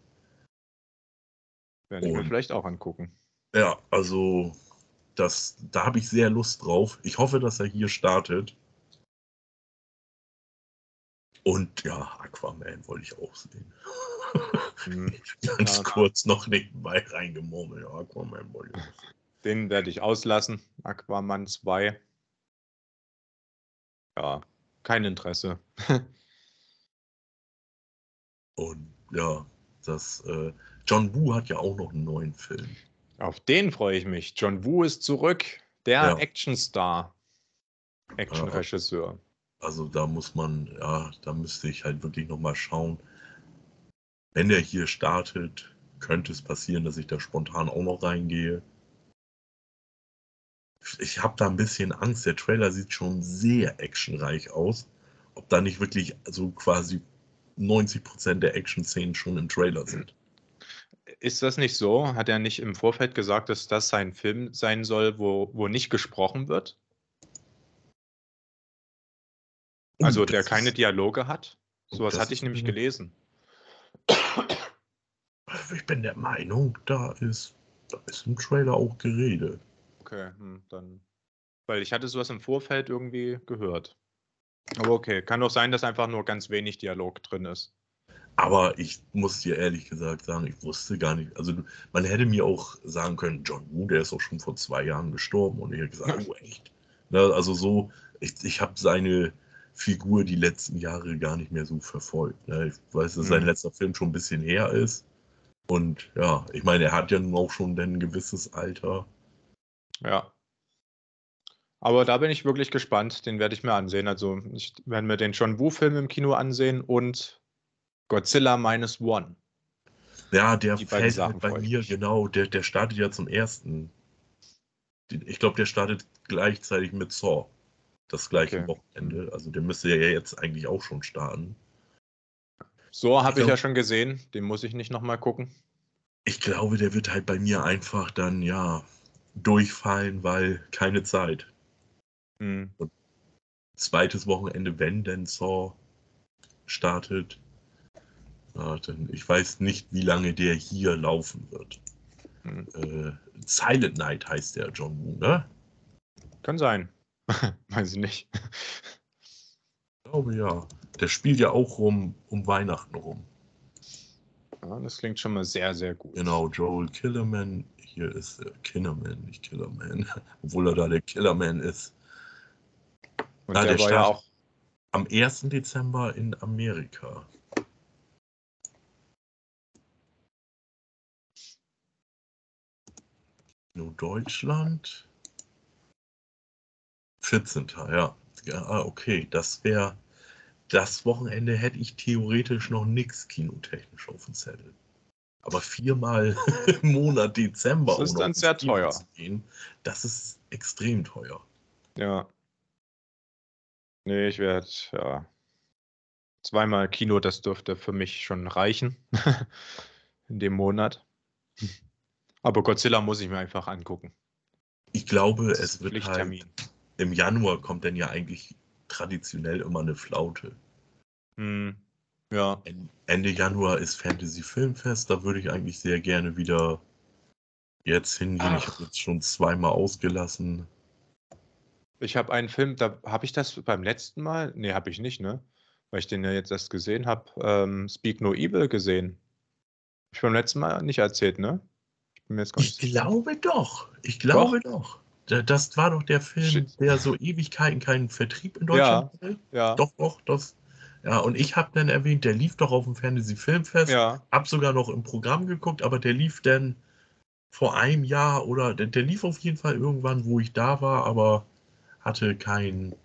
Werde ich mir vielleicht auch angucken. Ja, also das, da habe ich sehr Lust drauf. Ich hoffe, dass er hier startet. Und ja, Aquaman wollte ich auch sehen. Hm. (laughs) Ganz ja, kurz noch nebenbei reingemurmelt. Ja, Aquaman wollte ich auch sehen. Den werde ich auslassen. Aquaman 2. Ja, kein Interesse. (laughs) Und ja, das äh, John Woo hat ja auch noch einen neuen Film. Auf den freue ich mich. John Woo ist zurück. Der ja. Actionstar. Actionregisseur. Also da muss man, ja, da müsste ich halt wirklich nochmal schauen. Wenn der hier startet, könnte es passieren, dass ich da spontan auch noch reingehe. Ich habe da ein bisschen Angst. Der Trailer sieht schon sehr actionreich aus. Ob da nicht wirklich so quasi 90% der Action-Szenen schon im Trailer sind. Ist das nicht so? Hat er nicht im Vorfeld gesagt, dass das sein Film sein soll, wo, wo nicht gesprochen wird? Also der keine Dialoge hat? Sowas hatte ich nämlich gelesen. Ich bin der Meinung, da ist, da ist im Trailer auch Gerede. Okay, hm, dann. Weil ich hatte sowas im Vorfeld irgendwie gehört. Aber okay, kann doch sein, dass einfach nur ganz wenig Dialog drin ist. Aber ich muss dir ehrlich gesagt sagen, ich wusste gar nicht. Also man hätte mir auch sagen können, John Woo, der ist auch schon vor zwei Jahren gestorben. Und ich hätte gesagt, oh echt. (laughs) Na, also so, ich, ich habe seine Figur die letzten Jahre gar nicht mehr so verfolgt. Ne? Ich weiß, dass mhm. sein letzter Film schon ein bisschen her ist. Und ja, ich meine, er hat ja nun auch schon ein gewisses Alter. Ja. Aber da bin ich wirklich gespannt. Den werde ich mir ansehen. Also, ich werde mir den John Woo-Film im Kino ansehen und Godzilla Minus One. Ja, der fällt halt bei mir, genau. Der, der startet ja zum ersten. Ich glaube, der startet gleichzeitig mit Saw das gleiche okay. Wochenende. Also der müsste ja jetzt eigentlich auch schon starten. So habe ich, ich ja schon gesehen. Den muss ich nicht nochmal gucken. Ich glaube, der wird halt bei mir einfach dann ja durchfallen, weil keine Zeit. Hm. zweites Wochenende, wenn denn Saw startet. Ja, dann, ich weiß nicht, wie lange der hier laufen wird. Hm. Äh, Silent Night heißt der John Woo, ne? Kann sein. (laughs) Weiß ich nicht. Ich glaube ja. Der spielt ja auch rum um Weihnachten rum. Ja, das klingt schon mal sehr, sehr gut. Genau, Joel Killerman. Hier ist der Killerman, nicht Killerman. (laughs) Obwohl er da der Killerman ist. Und Na, der, der war ja auch am 1. Dezember in Amerika. Nur Deutschland. 14. Ja. ja ah, okay, das wäre. Das Wochenende hätte ich theoretisch noch nichts kinotechnisch auf dem Zettel. Aber viermal (laughs) im Monat Dezember Das ist dann sehr teuer. gehen, das ist extrem teuer. Ja. Nee, ich werde, ja. Zweimal Kino, das dürfte für mich schon reichen. (laughs) In dem Monat. Aber Godzilla muss ich mir einfach angucken. Ich glaube, es wird halt im Januar kommt dann ja eigentlich traditionell immer eine Flaute. Hm. Ja. En- Ende Januar ist Fantasy Filmfest, da würde ich eigentlich sehr gerne wieder jetzt hingehen. Ich Ach. habe jetzt schon zweimal ausgelassen. Ich habe einen Film, da habe ich das beim letzten Mal, nee, habe ich nicht, ne? Weil ich den ja jetzt erst gesehen habe, ähm, Speak No Evil gesehen. Hab ich beim letzten Mal nicht erzählt, ne? Ich bin mir jetzt gar Ich nicht sicher. glaube doch. Ich glaube doch. Da- Das war doch der Film, Shit. der so Ewigkeiten keinen Vertrieb in Deutschland hatte. Ja. Doch, doch, das. Ja, und ich habe dann erwähnt, der lief doch auf dem Fantasy Filmfest. Ja. Hab sogar noch im Programm geguckt, aber der lief dann vor einem Jahr oder der, der lief auf jeden Fall irgendwann, wo ich da war, aber hatte kein,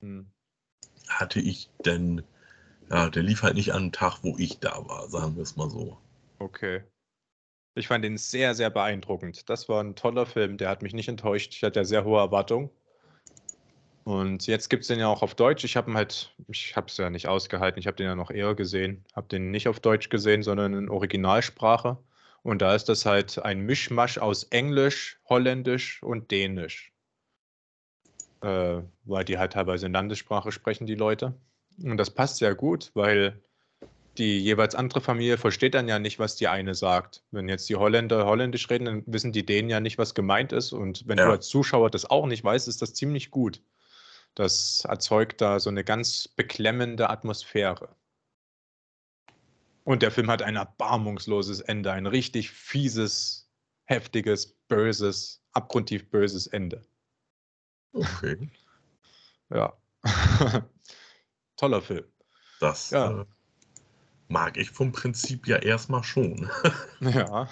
Hm. hatte ich denn, ja, der lief halt nicht an einem Tag, wo ich da war, sagen wir es mal so. Okay. Ich fand ihn sehr, sehr beeindruckend. Das war ein toller Film, der hat mich nicht enttäuscht. Ich hatte ja sehr hohe Erwartungen. Und jetzt gibt es den ja auch auf Deutsch. Ich habe ihn halt, ich habe es ja nicht ausgehalten. Ich habe den ja noch eher gesehen. Habe den nicht auf Deutsch gesehen, sondern in Originalsprache. Und da ist das halt ein Mischmasch aus Englisch, Holländisch und Dänisch. Äh, weil die halt teilweise in Landessprache sprechen, die Leute. Und das passt sehr gut, weil die jeweils andere Familie versteht dann ja nicht, was die eine sagt. Wenn jetzt die Holländer Holländisch reden, dann wissen die Dänen ja nicht, was gemeint ist. Und wenn Ja. du als Zuschauer das auch nicht weißt, ist das ziemlich gut. Das erzeugt da so eine ganz beklemmende Atmosphäre. Und der Film hat ein erbarmungsloses Ende, ein richtig fieses, heftiges, böses, abgrundtief böses Ende. Okay. Ja. (laughs) Toller Film. Das Ja. äh, mag ich vom Prinzip ja erstmal schon. (laughs) Ja.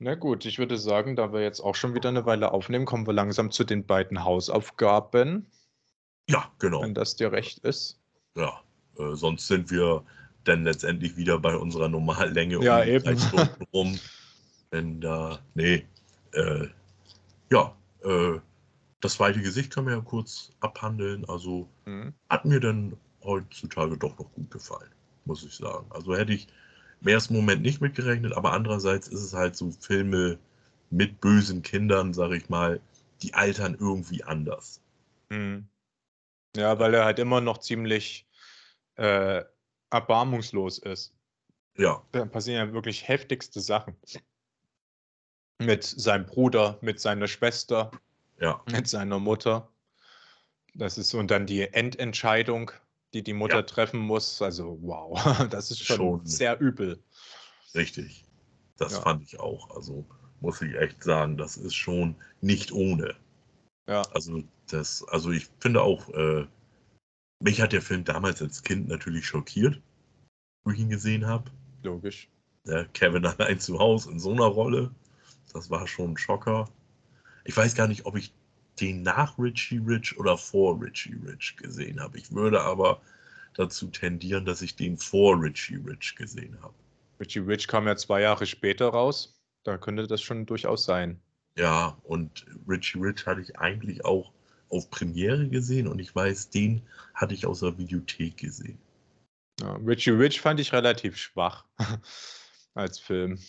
Na gut, ich würde sagen, da wir jetzt auch schon wieder eine Weile aufnehmen, kommen wir langsam zu den beiden Hausaufgaben, Ja, genau. wenn das dir recht ist. Ja, äh, sonst sind wir dann letztendlich wieder bei unserer Normallänge Ja, die eben. Stunden (laughs) rum. Wenn da, nee, äh, ja, äh, das zweite Gesicht können wir ja kurz abhandeln. Also Hm. hat mir dann heutzutage doch noch gut gefallen, muss ich sagen. Also hätte ich im ersten Moment nicht mitgerechnet, aber andererseits ist es halt so Filme mit bösen Kindern, sag ich mal, die altern irgendwie anders. Hm. Ja, weil er halt immer noch ziemlich äh, erbarmungslos ist. Ja, Da passieren ja wirklich heftigste Sachen. Mit seinem Bruder, mit seiner Schwester, ja, mit seiner Mutter. Das ist und dann die Endentscheidung, die die Mutter Ja. treffen muss. Also wow, (laughs) das ist schon, Schon. sehr übel. richtig. Das Ja. fand ich auch. Also muss ich echt sagen, das ist schon nicht ohne. Ja, Also das, also ich finde auch, äh, mich hat der Film damals als Kind natürlich schockiert, wo ich ihn gesehen habe. logisch. Ja, Kevin (laughs) allein zu Hause in so einer Rolle. Das war schon ein Schocker. Ich weiß gar nicht, ob ich den nach Richie Rich oder vor Richie Rich gesehen habe. Ich würde aber dazu tendieren, dass ich den vor Richie Rich gesehen habe. Richie Rich kam ja zwei Jahre später raus. Da könnte das schon durchaus sein. Ja, und Richie Rich hatte ich eigentlich auch auf Premiere gesehen und ich weiß, den hatte ich aus der Videothek gesehen. Ja, Richie Rich fand ich relativ schwach (laughs) als Film.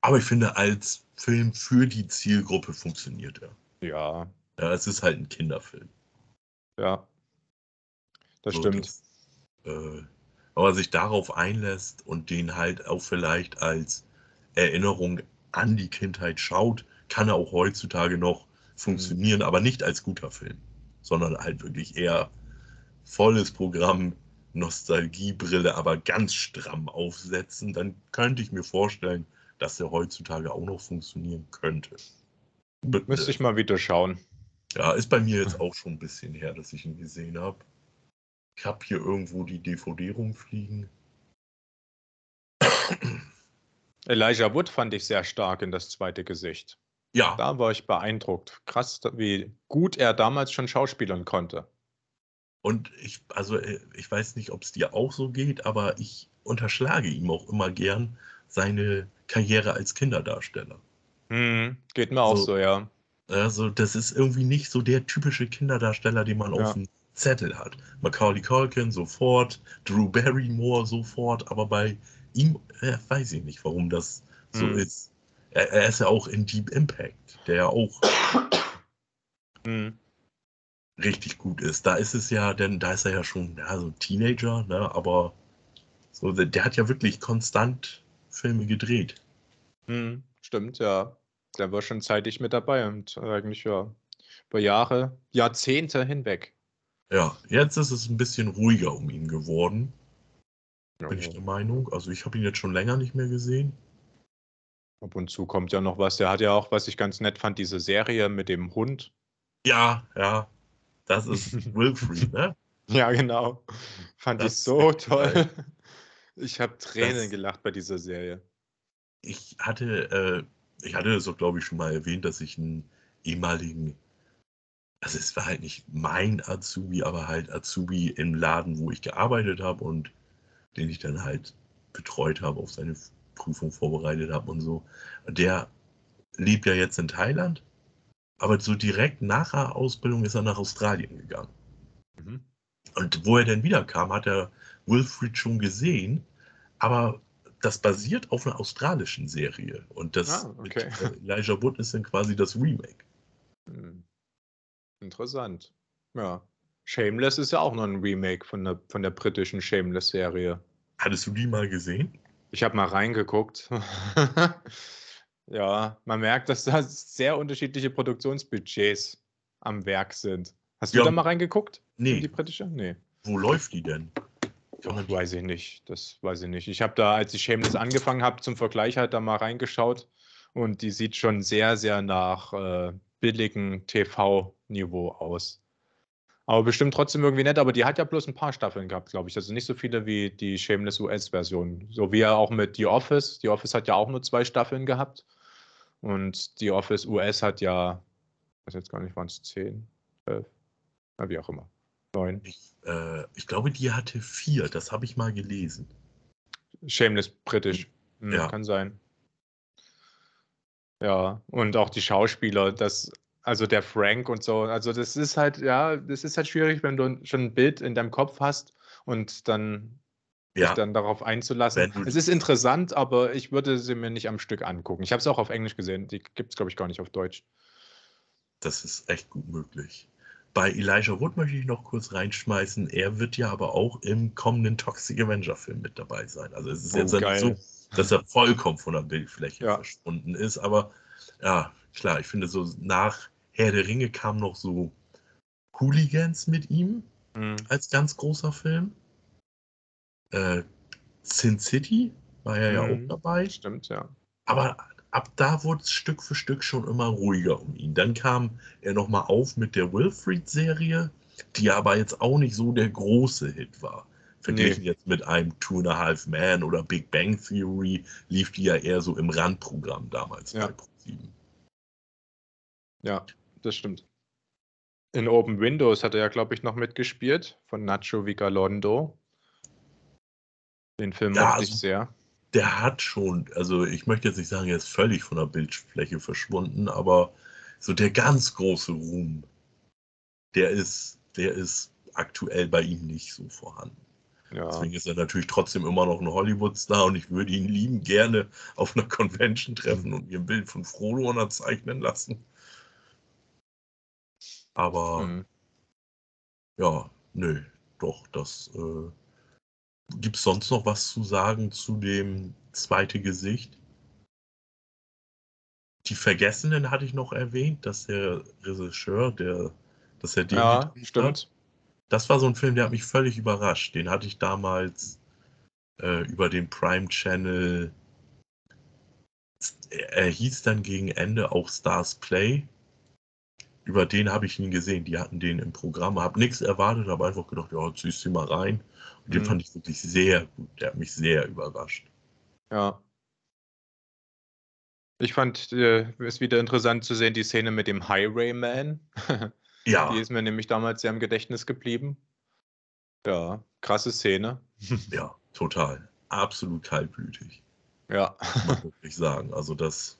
Aber ich finde, als Film für die Zielgruppe funktioniert er. Ja, Ja, es ist halt ein Kinderfilm. ja. Das So, stimmt. das, äh, wenn man sich darauf einlässt und den halt auch vielleicht als Erinnerung an die Kindheit schaut, kann er auch heutzutage noch funktionieren, aber nicht als guter Film, sondern halt wirklich eher volles Programm, Nostalgiebrille, aber ganz stramm aufsetzen. Dann könnte ich mir vorstellen, dass der heutzutage auch noch funktionieren könnte. Müsste ich mal wieder schauen. ja, ist bei mir jetzt auch schon ein bisschen her, dass ich ihn gesehen habe. Ich habe hier irgendwo die DVD rumfliegen. Elijah Wood fand ich sehr stark in das zweite Gesicht. Ja, Da war ich beeindruckt. Krass, wie gut er damals schon schauspielern konnte. und ich, also äh, ich weiß nicht, ob es dir auch so geht, aber ich unterschlage ihm auch immer gern seine Karriere als Kinderdarsteller. Mhm. Geht mir auch So. so, ja. Also, das ist irgendwie nicht so der typische Kinderdarsteller, den man Ja. auf dem Zettel hat. Macaulay Culkin sofort, Drew Barrymore sofort, aber bei ihm äh, weiß ich nicht, warum das so Mhm. ist. Er, er ist ja auch in Deep Impact, der ja auch Mhm. richtig gut ist. Da ist es ja, denn da ist er ja schon ja, so ein Teenager, ne? aber so, der, der hat ja wirklich konstant Filme gedreht. Mhm. Stimmt, ja. Der war schon zeitig mit dabei und eigentlich ja über Jahre, Jahrzehnte hinweg. Ja, jetzt ist es ein bisschen ruhiger um ihn geworden, Ja, bin ich der Meinung. Also ich habe ihn jetzt schon länger nicht mehr gesehen. Ab und zu kommt ja noch was. Der hat ja auch, was ich ganz nett fand, diese Serie mit dem Hund. Ja, ja, das ist (laughs) Wilfried, ne? Ja, genau. Fand Das ich so toll. geil. Ich habe Tränen Das- gelacht bei dieser Serie. Ich hatte, äh, ich hatte das auch, glaube ich, schon mal erwähnt, dass ich einen ehemaligen, also es war halt nicht mein Azubi, aber halt Azubi im Laden, wo ich gearbeitet habe und den ich dann halt betreut habe, auf seine Prüfung vorbereitet habe und so. Der lebt ja jetzt in Thailand, aber so direkt nach der Ausbildung ist er nach Australien gegangen. Mhm. Und wo er denn wiederkam, hat er Wilfried schon gesehen, aber das basiert auf einer australischen Serie. Und das Ah, okay. mit äh, Elijah Wood ist dann quasi das Remake. Hm. Interessant. Ja. Shameless ist ja auch noch ein Remake von der, von der britischen Shameless-Serie. Hattest du die mal gesehen? Ich habe mal reingeguckt. (laughs) ja, man merkt, dass da sehr unterschiedliche Produktionsbudgets am Werk sind. Hast du Ja. da mal reingeguckt? In die Nee. britische? Nee. Wo läuft die denn? Die- weiß ich nicht. Das weiß ich nicht. Ich habe da, als ich Shameless angefangen habe, zum Vergleich halt da mal reingeschaut und die sieht schon sehr, sehr nach äh, billigem TV-Niveau aus. Aber bestimmt trotzdem irgendwie nett, aber die hat ja bloß ein paar Staffeln gehabt, glaube ich. Also nicht so viele wie die Shameless US-Version. So wie ja auch mit The Office. The Office hat ja auch nur zwei Staffeln gehabt. Und The Office US hat ja, ich weiß jetzt gar nicht, waren es zehn, elf, na, wie auch immer. Neun. Ich, äh, ich glaube, die hatte vier. Das habe ich mal gelesen. Shameless britisch. Hm, Ja. Kann sein. Ja, und auch die Schauspieler, das, also der Frank und so, also das ist halt, ja, das ist halt schwierig, wenn du schon ein Bild in deinem Kopf hast und dann dich Ja, dann darauf einzulassen. Es ist interessant, aber ich würde sie mir nicht am Stück angucken. Ich habe es auch auf Englisch gesehen, die gibt es, glaube ich, gar nicht auf Deutsch. das ist echt gut möglich. Bei Elijah Wood möchte ich noch kurz reinschmeißen. Er wird ja aber auch im kommenden Toxic Avenger-Film mit dabei sein. Also es ist Oh, jetzt ja geil. nicht so, dass er vollkommen von der Bildfläche Ja. verschwunden ist. Aber ja, klar, ich finde so nach Herr der Ringe kam noch so Hooligans mit ihm Hm. als ganz großer Film. Äh, Sin City war ja Mhm. auch dabei. Stimmt, ja. Aber ab da wurde es Stück für Stück schon immer ruhiger um ihn. Dann kam er nochmal auf mit der Wilfried-Serie, die aber jetzt auch nicht so der große Hit war. Verglichen jetzt mit einem Two and a Half Man oder Big Bang Theory lief die ja eher so im Randprogramm damals Ja. bei ProSieben. Ja, das stimmt. In Open Windows hat er ja, glaube ich, noch mitgespielt von Nacho Vigalondo. Den Film Ja, mochte ich also- sehr. Der hat schon, also ich möchte jetzt nicht sagen, er ist völlig von der Bildfläche verschwunden, aber so der ganz große Ruhm, der ist, der ist aktuell bei ihm nicht so vorhanden. Ja. Deswegen ist er natürlich trotzdem immer noch ein Hollywood-Star und ich würde ihn lieben gerne auf einer Convention treffen und mir ein Bild von Frodo unterzeichnen lassen. Aber Mhm. ja, nö, doch, das. Äh, Gibt es sonst noch was zu sagen zu dem zweite Gesicht? Die Vergessenen hatte ich noch erwähnt, dass der Regisseur, der, dass er den Ja, hat. stimmt. Das war so ein Film, der hat mich völlig überrascht. Den hatte ich damals äh, über den Prime Channel. Er hieß dann gegen Ende auch Stars Play. Über den habe ich ihn gesehen. Die hatten den im Programm. Habe nichts erwartet, habe einfach gedacht, ja, ziehst du mal rein. Und den Mhm. fand ich wirklich sehr gut. Der hat mich sehr überrascht. Ja. Ich fand äh, es wieder interessant zu sehen, die Szene mit dem Highwayman. (laughs) Ja, Die ist mir nämlich damals sehr im Gedächtnis geblieben. Ja, krasse Szene. (laughs) ja, total. absolut kaltblütig. Ja. Muss man wirklich sagen. Also das.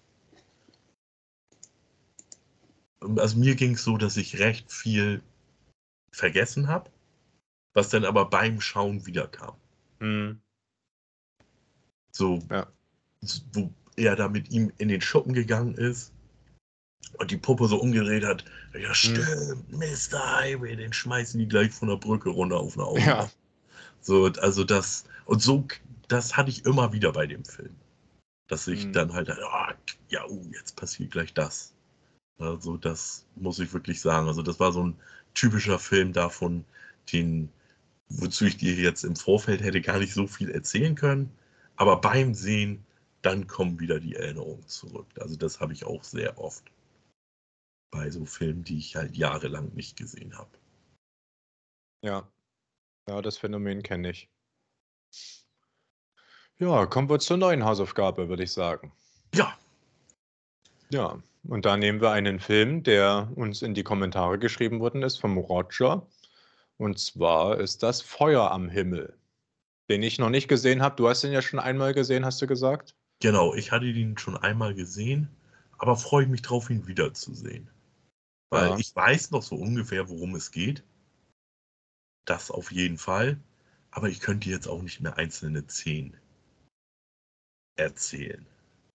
Also mir ging es so, dass ich recht viel vergessen habe, was dann aber beim Schauen wiederkam. Hm. So, Ja. wo er da mit ihm in den Schuppen gegangen ist und die Puppe so umgedreht hat. Hm. Ja, stimmt, Mr. Highway, den schmeißen die gleich von der Brücke runter auf eine Auto. Ja. So, also das, und so, das hatte ich immer wieder bei dem Film. Dass ich Mhm. dann halt, ah, ja, uh, jetzt passiert gleich das. Also, das muss ich wirklich sagen. Also, das war so ein typischer Film davon, den, wozu ich dir jetzt im Vorfeld hätte gar nicht so viel erzählen können. Aber beim Sehen, dann kommen wieder die Erinnerungen zurück. Also, das habe ich auch sehr oft bei so Filmen, die ich halt jahrelang nicht gesehen habe. Ja. Ja, das Phänomen kenne ich. Ja, kommen wir zur neuen Hausaufgabe, würde ich sagen. Ja, Ja, und da nehmen wir einen Film, der uns in die Kommentare geschrieben worden ist, vom Roger. Und zwar ist das Feuer am Himmel, den ich noch nicht gesehen habe. Du hast ihn ja schon einmal gesehen, hast du gesagt? Genau, ich hatte ihn schon einmal gesehen, aber freue mich drauf, ihn wiederzusehen. Weil Ja. ich weiß noch so ungefähr, worum es geht. Das auf jeden Fall. Aber ich könnte jetzt auch nicht mehr einzelne Szenen erzählen.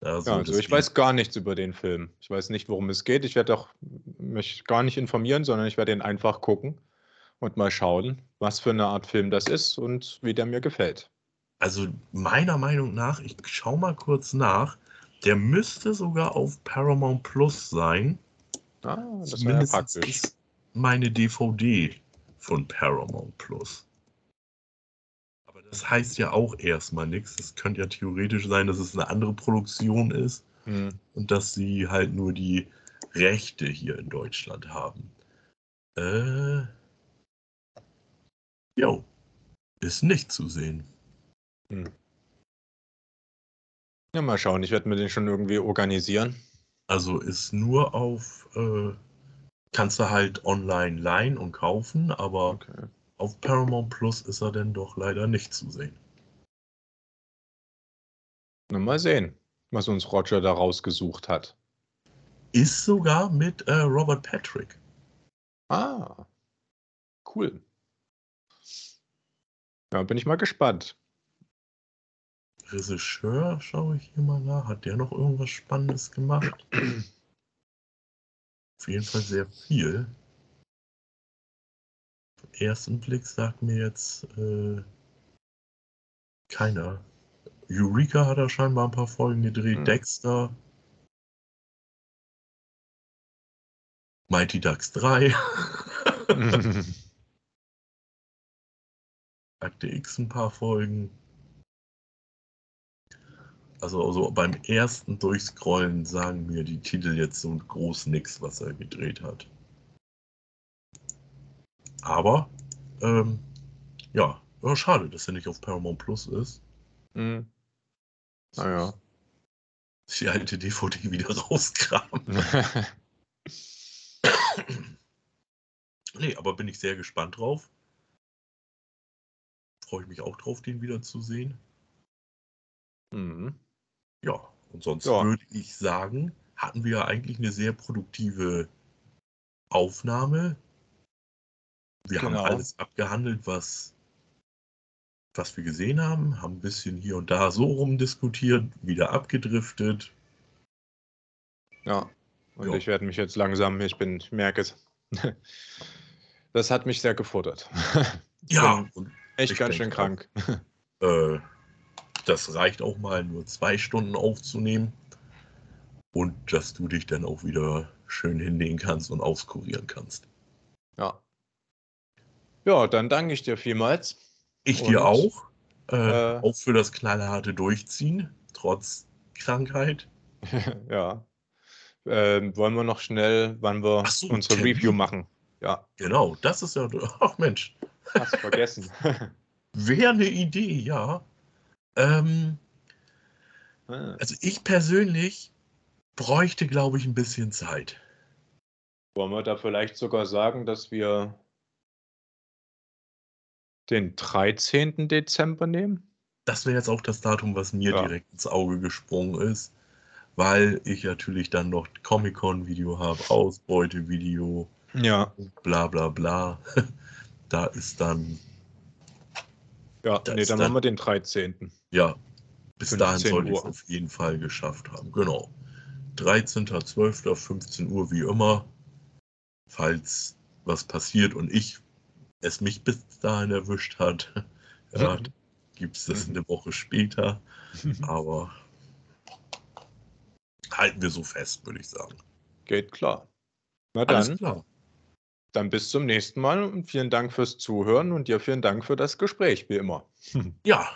Also, Ja, also ich weiß gar nichts über den Film. Ich weiß nicht, worum es geht. Ich werde auch mich gar nicht informieren, sondern ich werde ihn einfach gucken und mal schauen, was für eine Art Film das ist und wie der mir gefällt. Also meiner Meinung nach, ich schau mal kurz nach, der müsste sogar auf Paramount Plus sein. Ah, das wäre ja praktisch. ist meine DVD von Paramount Plus. Das heißt ja auch erstmal nichts. Es könnte ja theoretisch sein, dass es eine andere Produktion ist Hm. und dass sie halt nur die Rechte hier in Deutschland haben. Äh. Jo. Ist nicht zu sehen. Ja, mal schauen. Ich werde mir den schon irgendwie organisieren. Also ist nur auf. Äh, kannst du halt online leihen und kaufen, aber Okay. Auf Paramount Plus ist er denn doch leider nicht zu sehen. Na, mal sehen, was uns Roger da rausgesucht hat. Ist sogar mit äh, Robert Patrick. Ah, cool. Ja, bin ich mal gespannt. Regisseur, schaue ich hier mal nach. Hat der noch irgendwas Spannendes gemacht? (clears throat) Auf jeden Fall sehr viel. Ersten Blick sagt mir jetzt äh, keiner. Eureka hat er scheinbar ein paar Folgen gedreht. Hm. Dexter. Mighty Ducks 3. Akte (laughs) X ein paar Folgen. Also, also beim ersten Durchscrollen sagen mir die Titel jetzt so groß nix, was er gedreht hat. Aber, ähm, ja, ja, schade, dass er nicht auf Paramount Plus ist. Hm. Naja. Die alte DVD wieder (laughs) rauskramen. (laughs) (coughs) Nee, aber bin ich sehr gespannt drauf. Freue ich mich auch drauf, den wieder zu sehen. hm. Ja, und sonst Ja. würde ich sagen, hatten wir eigentlich eine sehr produktive Aufnahme. Wir Genau. haben alles abgehandelt, was, was wir gesehen haben, haben ein bisschen hier und da so rumdiskutiert, wieder abgedriftet. Ja. Und Ja. ich werde mich jetzt langsam, ich bin, ich merke es. (laughs) Das hat mich sehr gefordert. (laughs) Ja, Echt Ich ganz schön krank. äh, das reicht auch mal, nur zwei Stunden aufzunehmen. Und dass du dich dann auch wieder schön hinlegen kannst und auskurieren kannst. Ja. Ja, dann danke ich dir vielmals. Ich dir Und, auch. Äh, äh, auch für das knallharte Durchziehen, trotz Krankheit. (laughs) ja. Ähm, wollen wir noch schnell, wann wir so, unsere Termin. Review machen? Ja, Genau, das ist ja. Ach Mensch, hast vergessen. (laughs) wäre eine Idee, ja. Ähm, Ah, also ich persönlich bräuchte, glaube ich, ein bisschen Zeit. Wollen wir da vielleicht sogar sagen, dass wir den 13. Dezember nehmen? das wäre jetzt auch das Datum, was mir Ja. direkt ins Auge gesprungen ist, weil ich natürlich dann noch Comic-Con-Video habe, Ausbeute-Video, Ja, bla bla bla. (laughs) Da ist dann, ja, Da nee, dann dann- machen wir den 13. ja, bis dahin 15 sollte ich es auf jeden Fall geschafft haben. Genau. 13.12. 15 Uhr wie immer. Falls was passiert und ich es mich bis dahin erwischt hat, ja, Mhm. gibt es das Mhm. eine Woche später. (laughs) Aber halten wir so fest, würde ich sagen. Geht klar. Na Alles dann, klar. dann bis zum nächsten Mal und vielen Dank fürs Zuhören und dir vielen Dank für das Gespräch, wie immer. (laughs) Ja,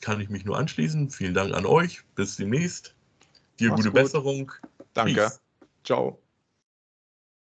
kann ich mich nur anschließen. Vielen Dank an euch. Bis demnächst. Dir Mach's gute gut. Besserung. Danke. Peace. Ciao.